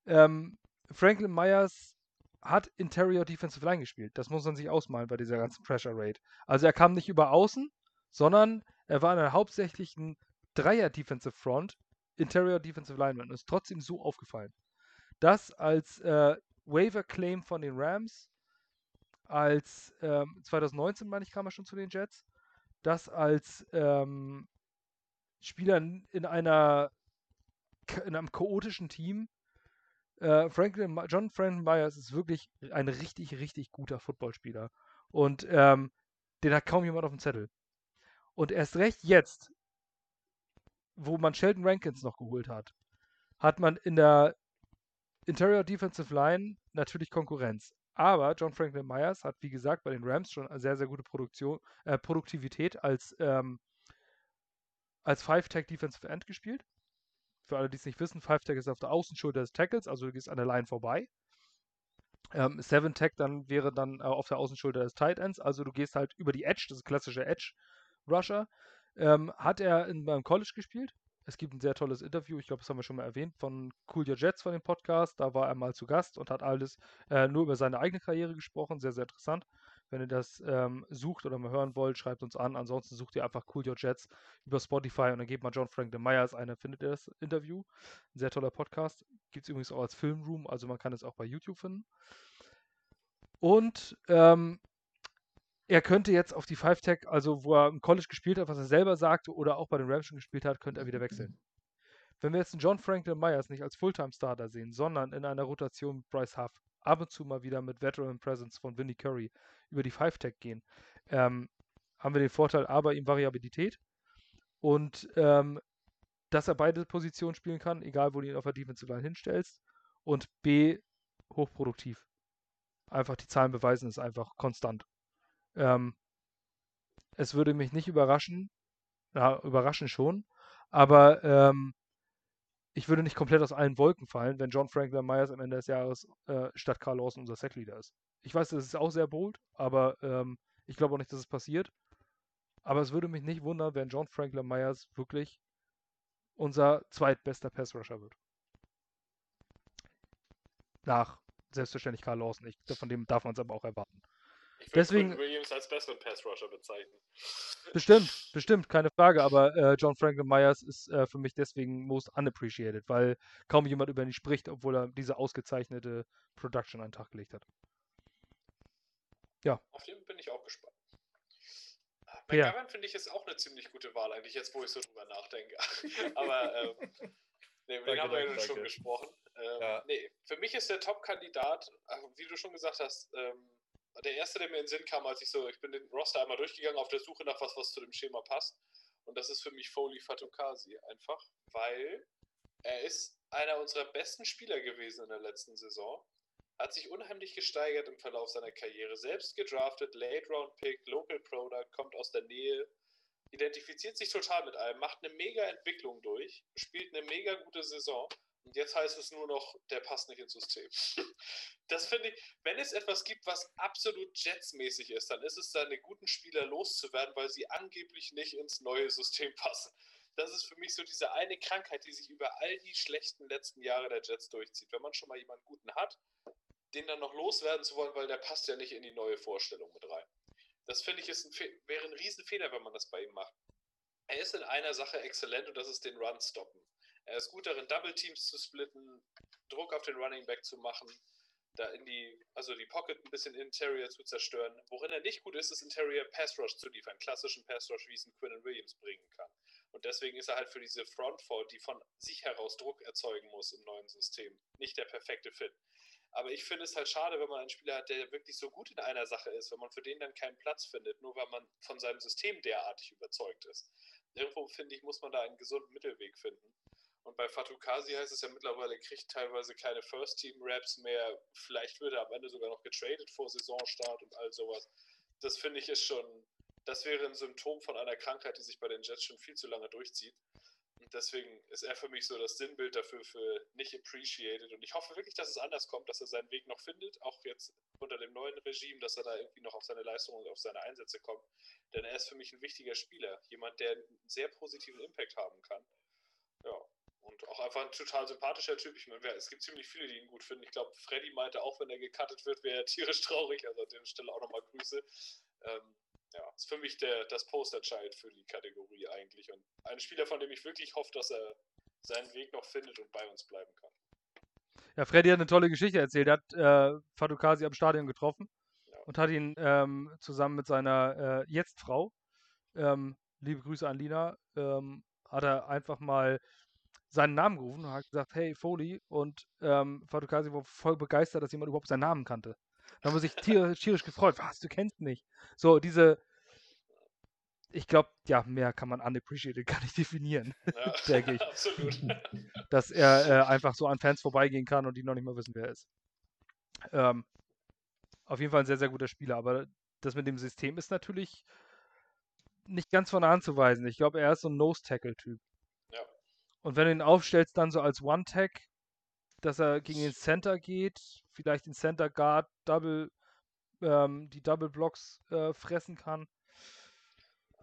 Ähm, Franklin Myers hat Interior Defensive Line gespielt. Das muss man sich ausmalen bei dieser ganzen Pressure Rate. Also er kam nicht über außen, sondern er war in einer hauptsächlichen Dreier Defensive Front, Interior Defensive Lineman und ist trotzdem so aufgefallen. Das als äh, Waiver Claim von den Rams, als ähm, 2019, meine ich, kam er schon zu den Jets. Das als ähm, Spieler in in einer in einem chaotischen Team. Äh, Franklin, John Franklin Myers ist wirklich ein richtig, richtig guter Footballspieler. Und ähm, den hat kaum jemand auf dem Zettel. Und erst recht jetzt, wo man Sheldon Rankins noch geholt hat, hat man in der Interior Defensive Line natürlich Konkurrenz. Aber John Franklin Myers hat, wie gesagt, bei den Rams schon eine sehr, sehr gute Produktion, äh, Produktivität als, ähm, als Five-Tag Defensive End gespielt. Für alle, die es nicht wissen, Five-Tag ist auf der Außenschulter des Tackles, also du gehst an der Line vorbei. Ähm, Seven-Tag dann wäre dann äh, auf der Außenschulter des Tight Ends, also du gehst halt über die Edge, das ist klassische Edge-Rusher. Ähm, hat er in, beim College gespielt. Es gibt ein sehr tolles Interview, ich glaube, das haben wir schon mal erwähnt, von Cool Your Jets von dem Podcast. Da war er mal zu Gast und hat alles äh, nur über seine eigene Karriere gesprochen. Sehr, sehr interessant. Wenn ihr das ähm, sucht oder mal hören wollt, schreibt uns an. Ansonsten sucht ihr einfach Cool Your Jets über Spotify und dann gebt mal John Franklin Myers ein, dann findet ihr das Interview. Ein sehr toller Podcast. Gibt es übrigens auch als Filmroom, also man kann es auch bei YouTube finden. Und ähm, er könnte jetzt auf die Five Tech, also wo er im College gespielt hat, was er selber sagte, oder auch bei den Rams schon gespielt hat, könnte er wieder wechseln. Wenn wir jetzt einen John Franklin Myers nicht als Fulltime-Starter sehen, sondern in einer Rotation mit Bryce Huff, ab und zu mal wieder mit Veteran Presence von Vinnie Curry über die Five Tech gehen, ähm, haben wir den Vorteil A bei ihm Variabilität und ähm, dass er beide Positionen spielen kann, egal wo du ihn auf der Defensive Line hinstellst und B hochproduktiv. Einfach die Zahlen beweisen es einfach konstant. Ähm, es würde mich nicht überraschen, ja, überraschen schon, aber ähm, ich würde nicht komplett aus allen Wolken fallen, wenn John Franklin Myers am Ende des Jahres äh, statt Carl Lawson unser Sackleader ist. Ich weiß, das ist auch sehr bold, aber ähm, ich glaube auch nicht, dass es passiert. Aber es würde mich nicht wundern, wenn John Franklin Myers wirklich unser zweitbester Passrusher wird. Nach selbstverständlich Carl Lawson. Ich, von dem darf man es aber auch erwarten. Ich würde Deswegen- Quinn Williams als besseren Pass-Rusher bezeichnen. Bestimmt, bestimmt, keine Frage, aber äh, John Franklin Myers ist äh, für mich deswegen most unappreciated, weil kaum jemand über ihn spricht, obwohl er diese ausgezeichnete Production an den Tag gelegt hat. Auf den bin ich auch gespannt. Ah, Ja. McGovern finde ich ist auch eine ziemlich gute Wahl, eigentlich jetzt, wo ich so drüber nachdenke. Aber ähm, nee, über den haben wir ja schon danke. gesprochen. Ähm, Ja. Nee, für mich ist der Top-Kandidat, äh, wie du schon gesagt hast, ähm, der erste, der mir in den Sinn kam, als ich so, ich bin den Roster einmal durchgegangen auf der Suche nach was, was zu dem Schema passt. Und das ist für mich Foley Fatukasi einfach, weil er ist einer unserer besten Spieler gewesen in der letzten Saison. Hat sich unheimlich gesteigert im Verlauf seiner Karriere. Selbst gedraftet, Late Round Pick, Local Product, kommt aus der Nähe, identifiziert sich total mit allem, macht eine mega Entwicklung durch, spielt eine mega gute Saison. Und jetzt heißt es nur noch, der passt nicht ins System. Das finde ich, wenn es etwas gibt, was absolut Jets-mäßig ist, dann ist es seine guten Spieler loszuwerden, weil sie angeblich nicht ins neue System passen. Das ist für mich so diese eine Krankheit, die sich über all die schlechten letzten Jahre der Jets durchzieht. Wenn man schon mal jemanden guten hat, den dann noch loswerden zu wollen, weil der passt ja nicht in die neue Vorstellung mit rein. Das finde ich ist ein, wäre ein Riesenfehler, wenn man das bei ihm macht. Er ist in einer Sache exzellent und das ist den Run stoppen. Er ist gut darin, Double Teams zu splitten, Druck auf den Running Back zu machen. da in die, also die Pocket ein bisschen Interior zu zerstören. Worin er nicht gut ist, ist Interior Pass Rush zu liefern, klassischen Pass Rush, wie es ein Quinn Williams bringen kann. Und deswegen ist er halt für diese Front Four, die von sich heraus Druck erzeugen muss im neuen System, nicht der perfekte Fit. Aber ich finde es halt schade, wenn man einen Spieler hat, der wirklich so gut in einer Sache ist, wenn man für den dann keinen Platz findet, nur weil man von seinem System derartig überzeugt ist. Irgendwo, finde ich, muss man da einen gesunden Mittelweg finden. Und bei Fatukasi heißt es ja mittlerweile, er kriegt teilweise keine First-Team-Raps mehr. Vielleicht wird er am Ende sogar noch getradet vor Saisonstart und all sowas. Das finde ich ist schon, das wäre ein Symptom von einer Krankheit, die sich bei den Jets schon viel zu lange durchzieht. Und deswegen ist er für mich so das Sinnbild dafür für nicht appreciated. Und ich hoffe wirklich, dass es anders kommt, dass er seinen Weg noch findet, auch jetzt unter dem neuen Regime, dass er da irgendwie noch auf seine Leistungen und auf seine Einsätze kommt. Denn er ist für mich ein wichtiger Spieler. Jemand, der einen sehr positiven Impact haben kann. Und auch einfach ein total sympathischer Typ. Ich meine, es gibt ziemlich viele, die ihn gut finden. Ich glaube, Freddy meinte auch, wenn er gecuttet wird, wäre er tierisch traurig. Also an der Stelle auch nochmal Grüße. Ähm, ja, ist für mich der, das Posterchild für die Kategorie eigentlich. Und ein Spieler, von dem ich wirklich hoffe, dass er seinen Weg noch findet und bei uns bleiben kann. Ja, Freddy hat eine tolle Geschichte erzählt. Er hat äh, Fadukasi am Stadion getroffen ja. und hat ihn ähm, zusammen mit seiner äh, Jetzt-Frau, ähm, liebe Grüße an Lina, ähm, hat er einfach mal seinen Namen gerufen und hat gesagt, hey Foley und ähm, Fadukasi war voll begeistert, dass jemand überhaupt seinen Namen kannte. Da haben wir sich tierisch, tierisch gefreut. Was, du kennst mich. So, diese, ich glaube, ja, mehr kann man unappreciated gar nicht definieren, ja, denke ich. Absolut. Dass er äh, einfach so an Fans vorbeigehen kann und die noch nicht mal wissen, wer er ist. Ähm, auf jeden Fall ein sehr, sehr guter Spieler, aber das mit dem System ist natürlich nicht ganz von der Hand zu weisen. Ich glaube, er ist so ein Nose-Tackle-Typ. Und wenn du ihn aufstellst, dann so als One-Tag, dass er gegen den Center geht, vielleicht den Center Guard Double, ähm, die Double Blocks äh, fressen kann.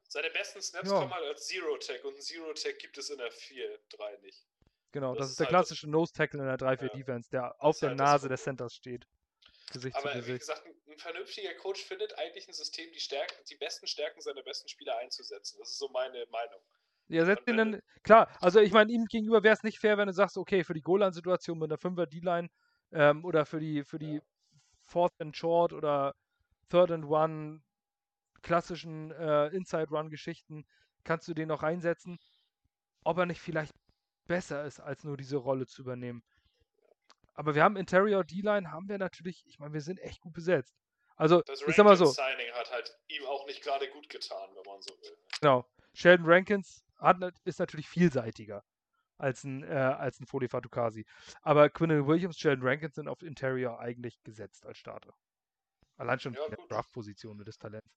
Seine besten Snaps ja. kommen halt als Zero-Tag und Zero Tag gibt es in der 4-3 nicht. Genau, das, das ist der halt klassische Nose-Tackle in der 3-4-Defense, ja. der auf der halt Nase des Centers steht. Gesicht Aber wie gesagt, ein vernünftiger Coach findet eigentlich ein System, die, Stärken, die besten Stärken seiner besten Spieler einzusetzen. Das ist so meine Meinung. Ja, setzt ihn dann, klar, also ich meine, ihm gegenüber wäre es nicht fair, wenn du sagst, okay, für die Golan-Situation mit einer 5er D-Line ähm, oder für die, für die ja. Fourth and Short oder Third and One klassischen äh, Inside-Run-Geschichten kannst du den noch reinsetzen, ob er nicht vielleicht besser ist, als nur diese Rolle zu übernehmen. Aber wir haben Interior D-Line, haben wir natürlich, ich meine, wir sind echt gut besetzt. Also, das ich sag mal so. Signing hat halt ihm auch nicht gerade gut getan, wenn man so will. Ne? Genau. Sheldon Rankins hat, ist natürlich vielseitiger als ein, äh, als ein Foley Fatukasi. Aber Quinn Williams, Sheldon Rankins sind auf Interior eigentlich gesetzt als Starter. Allein schon ja, in der Draft-Position des Talents.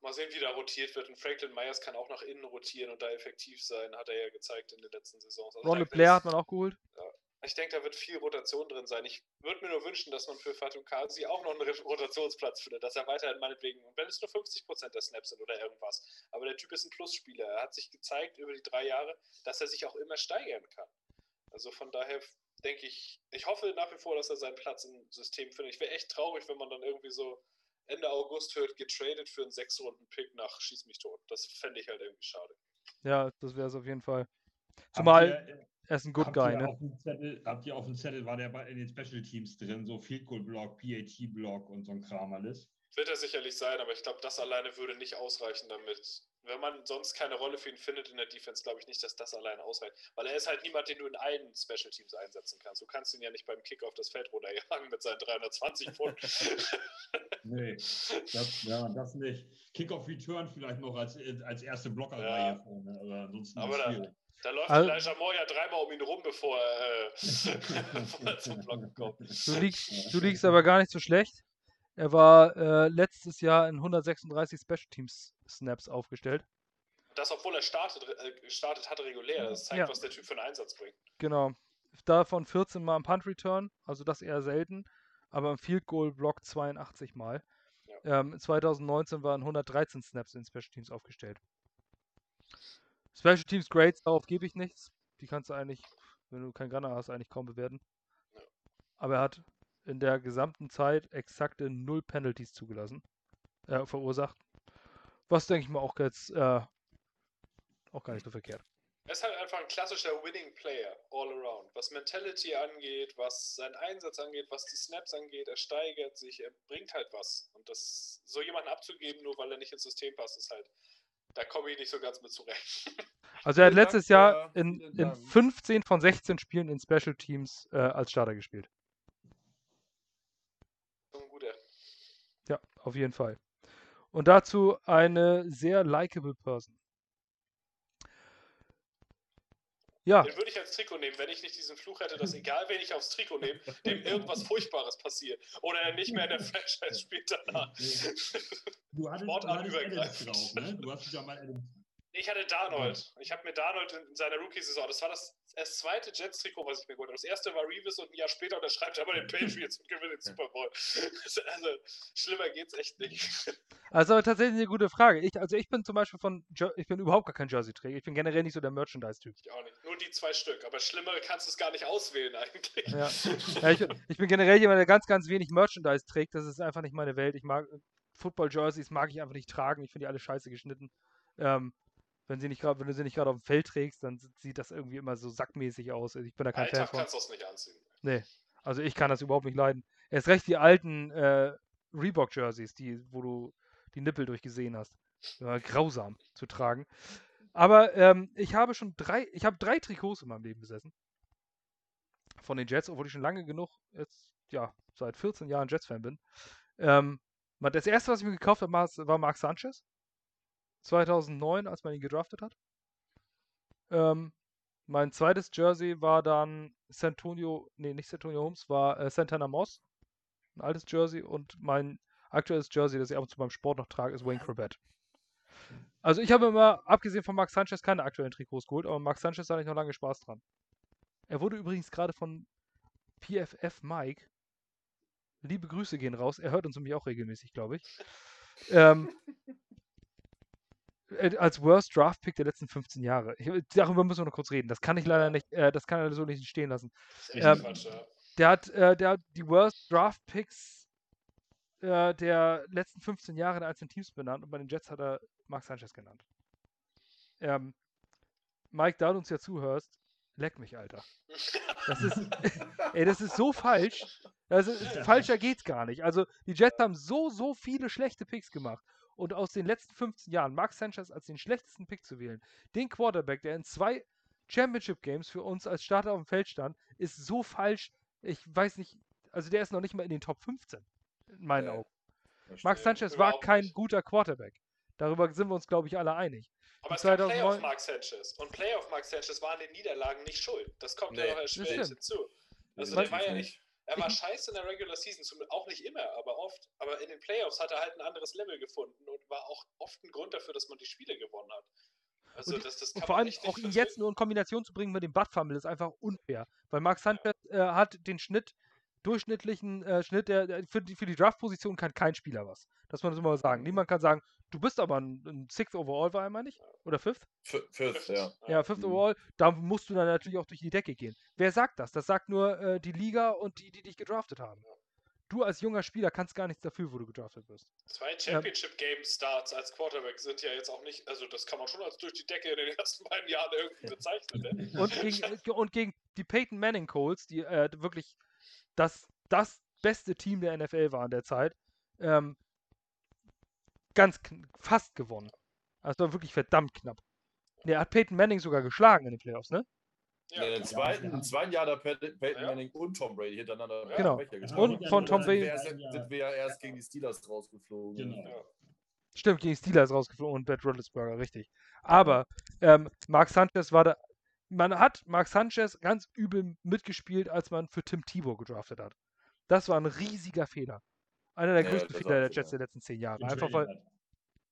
Mal sehen, wie da rotiert wird. Und Franklin Myers kann auch nach innen rotieren und da effektiv sein, hat er ja gezeigt in den letzten Saisons. Also Ronald Blair hat man auch geholt. Ja, ich denke, da wird viel Rotation drin sein. Ich würde mir nur wünschen, dass man für Fatou Kazi auch noch einen Rotationsplatz findet, dass er weiterhin meinetwegen, wenn es nur 50% der Snaps sind oder irgendwas. Aber der Typ ist ein Plusspieler. Er hat sich gezeigt über die drei Jahre, dass er sich auch immer steigern kann. Also von daher denke ich, ich hoffe nach wie vor, dass er seinen Platz im System findet. Ich wäre echt traurig, wenn man dann irgendwie so Ende August hört, getradet für einen Sechs-Runden-Pick nach Schieß mich tot. Das fände ich halt irgendwie schade. Ja, das wäre es auf jeden Fall. Zumal, er ist ein Good Guy, ne? Zettel, habt ihr auf dem Zettel, war der bei, in den Special Teams drin, so Field Goal Block, PAT Block und so ein Kram alles? Wird er sicherlich sein, aber ich glaube, das alleine würde nicht ausreichen damit. Wenn man sonst keine Rolle für ihn findet in der Defense, glaube ich nicht, dass das alleine ausreicht. Weil er ist halt niemand, den du in allen Special Teams einsetzen kannst. Du kannst ihn ja nicht beim Kick auf das Feld runterjagen mit seinen 320 Pfund. nee, das, ja, das nicht. Kick-off Return vielleicht noch als, als erste Blockerreihe ja. vorne, aber ansonsten aber da, läuft also, Elijah Moore ja dreimal um ihn rum, bevor er, äh, bevor er zum Block kommt. Du liegst, du liegst aber gar nicht so schlecht. Er war äh, letztes Jahr in 136 Special Teams Snaps aufgestellt. Das, obwohl er startet, äh, gestartet hat regulär. Das zeigt, ja. was der Typ für einen Einsatz bringt. Genau. Davon 14 Mal im Punt Return, also das eher selten, aber im Field Goal Block 82 Mal. Ja. Ähm, 2019 waren 113 Snaps in Special Teams aufgestellt. Special Teams Grades, darauf gebe ich nichts. Die kannst du eigentlich, wenn du keinen Gunner hast, eigentlich kaum bewerten. Aber er hat in der gesamten Zeit exakte null Penalties zugelassen, äh, verursacht. Was denke ich mal auch jetzt äh, auch gar nicht so verkehrt. Er ist halt einfach ein klassischer Winning Player, all around. Was Mentality angeht, was seinen Einsatz angeht, was die Snaps angeht, er steigert sich, er bringt halt was. Und das so jemanden abzugeben, nur weil er nicht ins System passt, ist halt, da komme ich nicht so ganz mit zurecht. Also er hat letztes Jahr ja, in, in Dank. 15 von 16 Spielen in Special Teams äh, als Starter gespielt. So ein guter. Ja, auf jeden Fall. Und dazu eine sehr likable Person. Ja, Den würde ich als Trikot nehmen, wenn ich nicht diesen Fluch hätte, dass egal wen ich aufs Trikot nehme, dem irgendwas Furchtbares passiert. Oder er nicht mehr in der Franchise spielt danach. Du hattest, du Sportart hattest drauf, ne? Du hast ja mal Adams. Ich hatte Darnold. Ich habe mir Darnold in seiner Rookie-Saison, das war das, das zweite Jets-Trikot, was ich mir geholt habe. Das erste war Reeves und ein Jahr später unterschreibt er bei den Patriots und gewinnt den Super Bowl. Also, schlimmer geht's echt nicht. also tatsächlich eine gute Frage. Ich, also ich bin zum Beispiel von, ich bin überhaupt gar kein Jersey-Träger. Ich bin generell nicht so der Merchandise-Typ. Ich auch nicht. Nur die zwei Stück. Aber schlimmere kannst du es gar nicht auswählen eigentlich. Ja. Ja, ich, ich bin generell jemand, der ganz, ganz wenig Merchandise trägt. Das ist einfach nicht meine Welt. Ich mag Football-Jerseys, mag ich einfach nicht tragen. Ich finde die alle scheiße geschnitten. Ähm, wenn, sie nicht grad, wenn du sie nicht gerade auf dem Feld trägst, dann sieht das irgendwie immer so sackmäßig aus. Also ich bin da kein Fan Alltag von. kannst du es nicht anziehen. Nee, also ich kann das überhaupt nicht leiden. Erst recht die alten äh, Reebok-Jerseys, die, wo du die Nippel durchgesehen hast. Ja, grausam zu tragen. Aber ähm, ich habe schon drei, ich habe drei Trikots in meinem Leben besessen. Von den Jets, obwohl ich schon lange genug, jetzt, ja, seit 14 Jahren Jets-Fan bin. Ähm, das erste, was ich mir gekauft habe, war, war Mark Sanchez. 2009, als man ihn gedraftet hat. Ähm, mein zweites Jersey war dann Santonio, nee, nicht Santonio Holmes, war äh, Santana Moss. Ein altes Jersey. Und mein aktuelles Jersey, das ich ab und zu beim Sport noch trage, ist Wayne Corbett. Also ich habe immer, abgesehen von Mark Sanchez, keine aktuellen Trikots geholt, aber Mark Sanchez hatte ich noch lange Spaß dran. Er wurde übrigens gerade von PFF Mike, liebe Grüße gehen raus, er hört uns nämlich auch regelmäßig, glaube ich, ähm, äh, als Worst Draft Pick der letzten 15 Jahre. Ich, darüber müssen wir noch kurz reden. Das kann ich leider nicht, äh, das kann er so nicht stehen lassen. Das ist echt Ähm, Quatsch, ja. Der hat, äh, der hat die Worst Draft Picks äh, der letzten 15 Jahre in einzelnen Teams benannt und bei den Jets hat er Mark Sanchez genannt. Ähm, Mike, da du uns ja zuhörst, leck mich, Alter. Das ist, ey, das ist so falsch. Ist, falscher geht's gar nicht. Also, die Jets haben so, so viele schlechte Picks gemacht. Und aus den letzten 15 Jahren Mark Sanchez als den schlechtesten Pick zu wählen, den Quarterback, der in zwei Championship Games für uns als Starter auf dem Feld stand, ist so falsch. Ich weiß nicht, also der ist noch nicht mal in den Top 15, in meinen Nee, Augen. Mark. Sanchez war kein nicht. guter Quarterback. Darüber sind wir uns, glaube ich, alle einig. Aber es 2009 Playoff Mark Sanchez. Und Playoff Mark Sanchez war an den Niederlagen nicht schuld. Das kommt Nee, ja noch stimmt. hinzu. Also der war ja nicht. Er war scheiße in der Regular Season, auch nicht immer, aber oft. Aber in den Playoffs hat er halt ein anderes Level gefunden und war auch oft ein Grund dafür, dass man die Spiele gewonnen hat. Also Und- das, das Und vor allem auch ihn jetzt nur in Kombination zu bringen mit dem Butt Fumble ist einfach unfair. Weil Mark Sanchez äh, hat den Schnitt, durchschnittlichen äh, Schnitt, der, der für die, für die Draft-Position kann kein Spieler was. Das muss man so mal sagen. Niemand kann sagen, du bist aber ein, ein Sixth Overall, war er, meine ich? Oder Fifth? F- Fifth, ja. Ja, Fifth Mhm. Overall, da musst du dann natürlich auch durch die Decke gehen. Wer sagt das? Das sagt nur äh, die Liga und die, die dich gedraftet haben. Du als junger Spieler kannst gar nichts dafür, wo du gedraftet wirst. Zwei Championship Game Starts als Quarterback sind ja jetzt auch nicht, also das kann man schon als durch die Decke in den ersten beiden Jahren irgendwie bezeichnen. Ne? Und gegen, und gegen die Peyton Manning Colts, die äh, wirklich das, das beste Team der NFL waren derzeit, ähm, ganz fast gewonnen. Also war wirklich verdammt knapp. Nee, er hat Peyton Manning sogar geschlagen in den Playoffs, ne? Ja, Nee, im, zweiten, Im zweiten Jahr da Peyton Peyton Ja. Manning und Tom Brady hintereinander Ja. Genau. Und von Tom Brady- sind wir ja erst gegen die Steelers rausgeflogen. Genau. Ja. Stimmt, gegen die Steelers rausgeflogen und Brad Roethlisberger, richtig. Aber ähm, Mark Sanchez war da. Man hat Mark Sanchez ganz übel mitgespielt, als man für Tim Tebow gedraftet hat. Das war ein riesiger Fehler. Einer der Ja, größten Fehler der Jets ja. der letzten zehn Jahre. Den Einfach weil.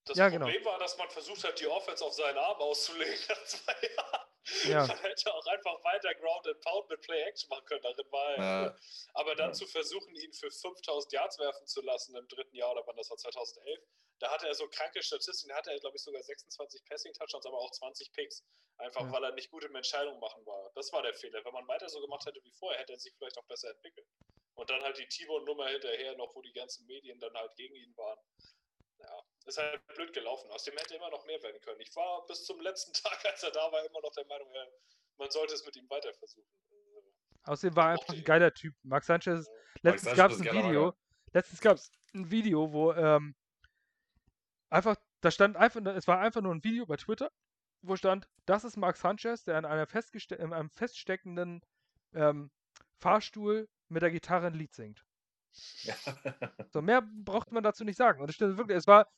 Das Ja, genau. Problem war, dass man versucht hat, die Offense auf seinen Arm auszulegen nach zwei Jahren. Ja. Man hätte auch einfach weiter Ground and Pound mit Play Action machen können. Darin war er Ja. Aber dann Ja. zu versuchen, ihn für 5000 Yards werfen zu lassen im dritten Jahr oder wann das war, 2011, da hatte er so kranke Statistiken. Da hatte er, glaube ich, sogar 26 Passing-Touchdowns, aber auch 20 Picks. Einfach Ja. weil er nicht gut im Entscheidungen machen war. Das war der Fehler. Wenn man weiter so gemacht hätte wie vorher, hätte er sich vielleicht auch besser entwickelt. Und dann halt die Timo-Nummer hinterher noch, wo die ganzen Medien dann halt gegen ihn waren. Ja, ist halt blöd gelaufen. Aus dem hätte immer noch mehr werden können. Ich war bis zum letzten Tag, als er da war, immer noch der Meinung, ja, man sollte es mit ihm weiter versuchen. Außerdem war er einfach ein geiler Typ. Mark Sanchez, Max letztens gab es ein Video, Macker. letztens gab es ein Video, wo ähm, einfach, da stand einfach, es war einfach nur ein Video bei Twitter, wo stand, das ist Mark Sanchez, der in, einer festgeste in einem feststeckenden ähm, Fahrstuhl mit der Gitarre ein Lied singt. Ja. So, mehr braucht man dazu nicht sagen. Und es stimmt wirklich, es war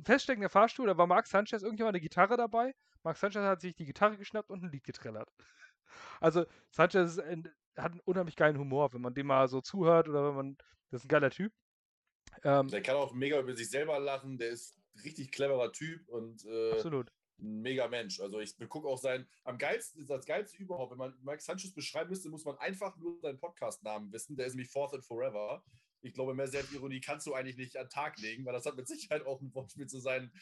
ein feststeckender Fahrstuhl, da war Mark Sanchez irgendjemand eine Gitarre dabei. Mark Sanchez hat sich die Gitarre geschnappt und ein Lied getrellert. Also, Sanchez ein, hat einen unheimlich geilen Humor, wenn man dem mal so zuhört oder wenn man. Das ist ein geiler Typ. Ähm, Der kann auch mega über sich selber lachen, der ist ein richtig cleverer Typ und äh, absolut. ein mega Mensch. Also ich gucke auch sein, am geilsten ist das geilste überhaupt, wenn man Mike Sanchez beschreiben müsste, muss man einfach nur seinen Podcast-Namen wissen. Der ist nämlich Fourth and Forever. Ich glaube, mehr Selbstironie kannst du eigentlich nicht an den Tag legen, weil das hat mit Sicherheit auch ein Wortspiel zu, sein,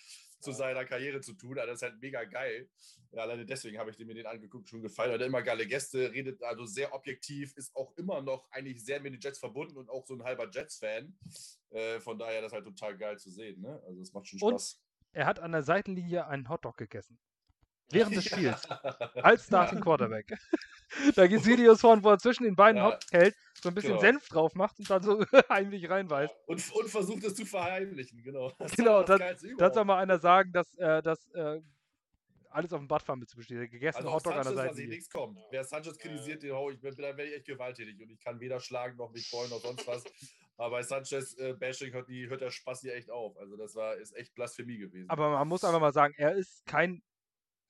zu seiner Karriere zu tun. Also das ist halt mega geil. Ja, alleine deswegen habe ich mir den angeguckt, schon gefallen. Hat immer geile Gäste, redet also sehr objektiv, ist auch immer noch eigentlich sehr mit den Jets verbunden und auch so ein halber Jets-Fan. Äh, von daher das ist halt total geil zu sehen. Ne? Also es macht schon Und- Spaß. Er hat an der Seitenlinie einen Hotdog gegessen. Während des Spiels. Ja. Als Starting Quarterback. da gibt es Videos von, wo er zwischen den beiden Ja. Hält, so ein bisschen Genau. Senf drauf macht und dann so heimlich reinweist. Und, und versucht es zu verheimlichen, genau. Das Genau, das das- soll mal einer sagen, dass, äh, dass äh, alles auf dem Badfahren mit zu bestehen. Der gegessene Also Hotdog an der Seite. nichts kommen. Wer Sanchez kritisiert, den hau ich, dann werde ich echt gewalttätig und ich kann weder schlagen noch mich freuen noch sonst was. Aber bei Sanchez äh, Bashing hört, die, hört der Spaß hier echt auf. Also das war ist echt Blasphemie gewesen. Aber man muss einfach mal sagen, er ist kein,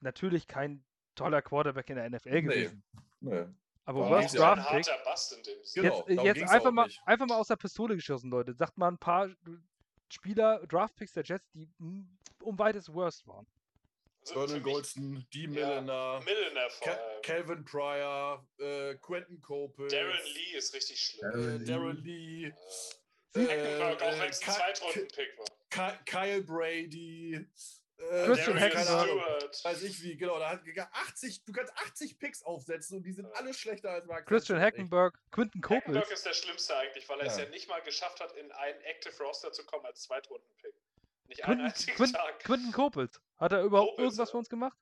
natürlich kein toller Quarterback in der NFL gewesen. Nee. Aber Ja, Worst ist ja ein Draft Pick. harter Bast in dem Sinne. Genau, Jetzt, äh, darum jetzt einfach auch mal, nicht. einfach mal aus der Pistole geschossen, Leute. Sagt mal ein paar Spieler, Draftpicks der Jets, die um weites worst waren. Also Vernon Goldston, Dee Milliner, Milliner Ca allem. Calvin Pryor, äh, Quentin Cope, Darren Lee ist richtig schlimm. Darren äh, Darren Lee, Hackenberg, auch äh, wenn es ein Zweitrunden-Pick war. Kyle Brady, äh, Christian. Stewart. Weiß ich wie, genau. Da hat gegangen, 80, du kannst 80 Picks aufsetzen und die sind alle schlechter als Mark Christian. Hackenberg, Quinton Copels. Hackenberg ist der Schlimmste eigentlich, weil er es Ja. ja nicht mal geschafft hat, in einen Active Roster zu kommen als Zweitrunden-Pick. Nicht einen Quinton, einzigen Quinton, Tag. Quinton Copels. Hat er überhaupt Copels, irgendwas ja. für uns gemacht?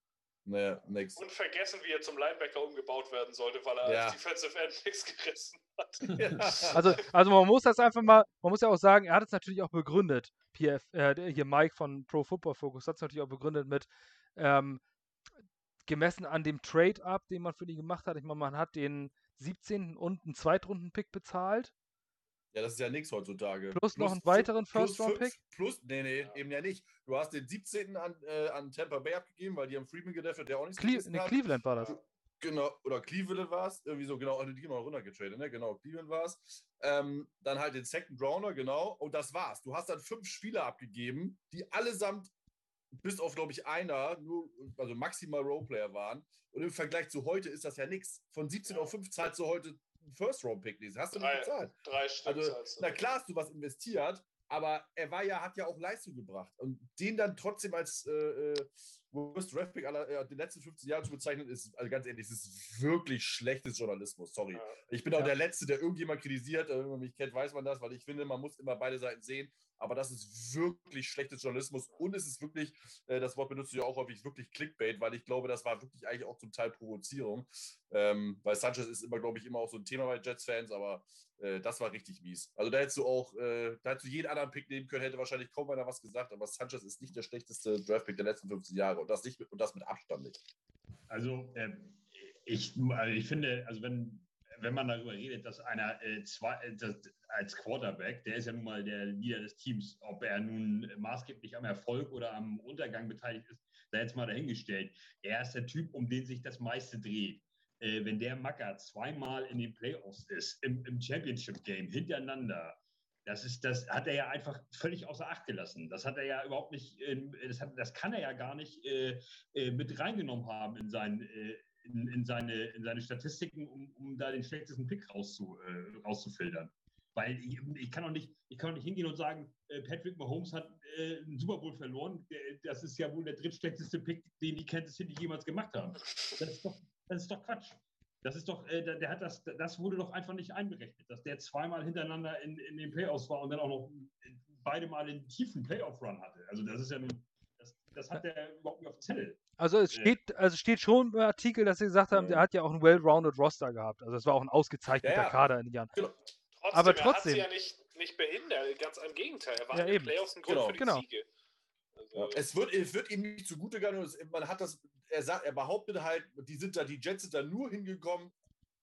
Naja, nix. Und vergessen, wie er zum Linebacker umgebaut werden sollte, weil er Ja. als Defensive End nichts gerissen hat. Also, also man muss das einfach mal, man muss ja auch sagen, er hat es natürlich auch begründet. PF, äh, hier Mike von Pro Football Focus hat es natürlich auch begründet mit ähm, gemessen an dem Trade-Up, den man für die gemacht hat. Ich meine, man hat den 17. und einen Zweitrunden-Pick bezahlt. Ja, das ist ja nichts heutzutage. Plus noch einen weiteren plus First-Round-Pick? Plus, nee, nee, Ja. eben ja nicht. Du hast den 17. an, äh, an Tampa Bay abgegeben, weil die haben Freeman gedeffert, der auch nichts Cle nee, hat. Cleveland war das. Genau, oder Cleveland war es, irgendwie so, genau, die gehen mal runtergetradet, ne? Genau, Cleveland war es. Ähm, dann halt den Second Rounder, genau, und das war's. Du hast dann fünf Spieler abgegeben, die allesamt, bis auf, glaube ich, einer, nur, also maximal Roleplayer waren. Und im Vergleich zu heute ist das ja nichts. Von 17 Ja. auf 5 zahlst du heute First-Round-Pick. nicht. Hast du Drei. nicht bezahlt. Drei Stück. Also, na klar hast du was investiert, aber er war ja, hat ja auch Leistung gebracht. Und den dann trotzdem als äh, äh, Worst Draft Pick aller äh, den letzten 15 Jahren zu bezeichnen, ist, also ganz ehrlich, das ist wirklich schlechtes Journalismus. Sorry. Ja. Ich bin auch Ja. der Letzte, der irgendjemand kritisiert. äh, Wenn man mich kennt, weiß man das, weil ich finde, man muss immer beide Seiten sehen. Aber das ist wirklich schlechtes Journalismus und es ist wirklich, äh, das Wort benutzt du ja auch häufig, wirklich Clickbait, weil ich glaube, das war wirklich eigentlich auch zum Teil Provozierung. Ähm, weil Sanchez ist immer, glaube ich, immer auch so ein Thema bei Jets-Fans, aber äh, das war richtig mies. Also da hättest du auch, äh, da hättest du jeden anderen Pick nehmen können, hätte wahrscheinlich kaum einer was gesagt, aber Sanchez ist nicht der schlechteste Draft-Pick der letzten 15 Jahre und das, nicht, mit- und das mit Abstand nicht. Also, ähm, ich, also ich finde, also wenn, wenn man darüber redet, dass einer äh, zwei, äh, als Quarterback, der ist ja nun mal der Leader des Teams, ob er nun maßgeblich am Erfolg oder am Untergang beteiligt ist, sei jetzt mal dahingestellt. Er ist der Typ, um den sich das meiste dreht. Äh, wenn der Macker zweimal in den Playoffs ist, im, im Championship-Game hintereinander, das ist, das hat er ja einfach völlig außer Acht gelassen. Das hat er ja überhaupt nicht, ähm, das, hat, das kann er ja gar nicht äh, äh, mit reingenommen haben in, sein, äh, in, in, seine, in seine Statistiken, um, um da den schlechtesten Pick rauszu, äh, rauszufiltern. Weil ich, ich, kann auch nicht, ich kann auch nicht hingehen und sagen, äh, Patrick Mahomes hat äh, einen Super Bowl verloren. Das ist ja wohl der drittschlechteste Pick, den die Kansas City jemals gemacht haben. Das ist doch, das ist doch Quatsch. Das ist doch, äh, der, hat das, das wurde doch einfach nicht einberechnet, dass der zweimal hintereinander in, in den Playoffs war und dann auch noch beide Mal einen tiefen Playoff-Run hatte. Also das ist ja nun, das, hat er überhaupt nicht auf Zettel. Also es Äh. steht, also steht schon im Artikel, dass sie gesagt haben, Ja. der hat ja auch einen well-rounded Roster gehabt. Also es war auch ein ausgezeichneter Ja, ja. Kader in den Jahren. Trotzdem, Aber er hat trotzdem. sie ja nicht, nicht behindert, ganz im Gegenteil. Er war Ja, in den eben. Playoffs ein Grund Genau. für die Genau. Siege. Also. Es wird, es wird ihm nicht zugute es- Man hat das, er sagt, er behauptet halt, die sind da, die Jets sind da nur hingekommen,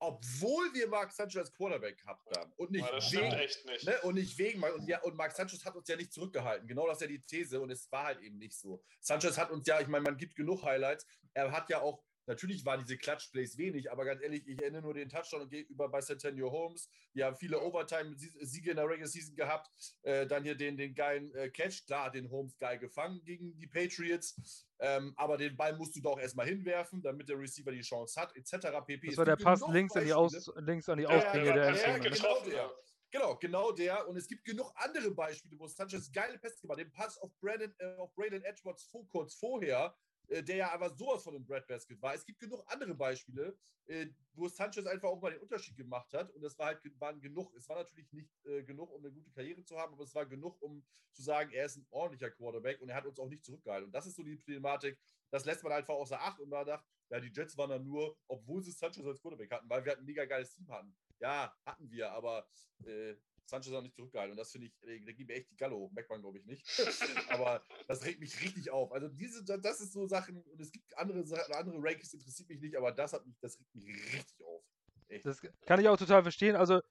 obwohl wir Mark Sanchez als Quarterback gehabt haben. Und nicht stimmt wegen, echt nicht. Ne? Und nicht wegen, und, ja, und Mark Sanchez hat uns ja nicht zurückgehalten. Genau das ist ja die These und es war halt eben nicht so. Sanchez hat uns ja, ich meine, man gibt genug Highlights. Er hat ja auch, natürlich waren diese Clutch-Plays wenig, aber ganz ehrlich, ich erinnere nur den Touchdown gegenüber bei Centennial Holmes. Die haben viele Overtime-Siege in der Regular Season gehabt. Äh, dann hier den, den geilen äh, Catch, klar, den Holmes geil gefangen gegen die Patriots. Ähm, aber den Ball musst du doch erstmal hinwerfen, damit der Receiver die Chance hat, etc. pp. Das war der Pass links, an die. Aus, links an die Ja, ja, Ausgänge ja, der ja, genau. der. Genau, genau der. Und es gibt genug andere Beispiele, wo Sanchez geile Pässe gemacht hat. Den Pass auf, Brandon, äh, auf Braden Edwards vor, kurz vorher, der ja aber sowas von einem Breadbasket war. Es gibt genug andere Beispiele, äh, wo Sanchez einfach auch mal den Unterschied gemacht hat. Und das war halt, waren genug. Es war natürlich nicht äh, genug, um eine gute Karriere zu haben, aber es war genug, um zu sagen, er ist ein ordentlicher Quarterback und er hat uns auch nicht zurückgehalten. Und das ist so die Problematik. Das lässt man einfach außer Acht und man dachte, ja, die Jets waren dann nur, obwohl sie Sanchez als Quarterback hatten, weil wir halt ein mega geiles Team hatten. Ja, hatten wir, aber äh, Sanchez hat nicht zurückgehalten. Und das finde ich, da gibt mir echt die Galle hoch. Merkt man, glaube ich, nicht. aber das regt mich richtig auf. Also diese, das ist so Sachen, und es gibt andere Sachen, andere Rankings interessiert mich nicht, aber das hat mich, das regt mich richtig auf. Echt. Das kann ich auch total verstehen. Also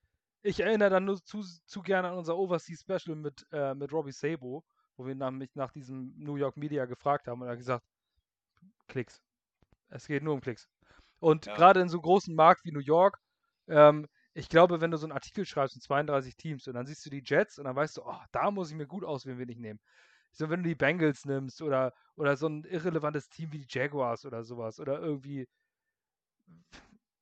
ich erinnere dann nur zu, zu gerne an unser Overseas Special mit, äh, mit Robbie Sabo, wo wir nach, mich nach diesem New York Media gefragt haben und er hat gesagt, Klicks. Es geht nur um Klicks. Und Ja. gerade in so großen Markt wie New York, ähm, ich glaube, wenn du so einen Artikel schreibst mit 32 Teams und dann siehst du die Jets und dann weißt du, oh, da muss ich mir gut auswählen, wen ich nehme. So, wenn du die Bengals nimmst oder, oder so ein irrelevantes Team wie die Jaguars oder sowas oder irgendwie,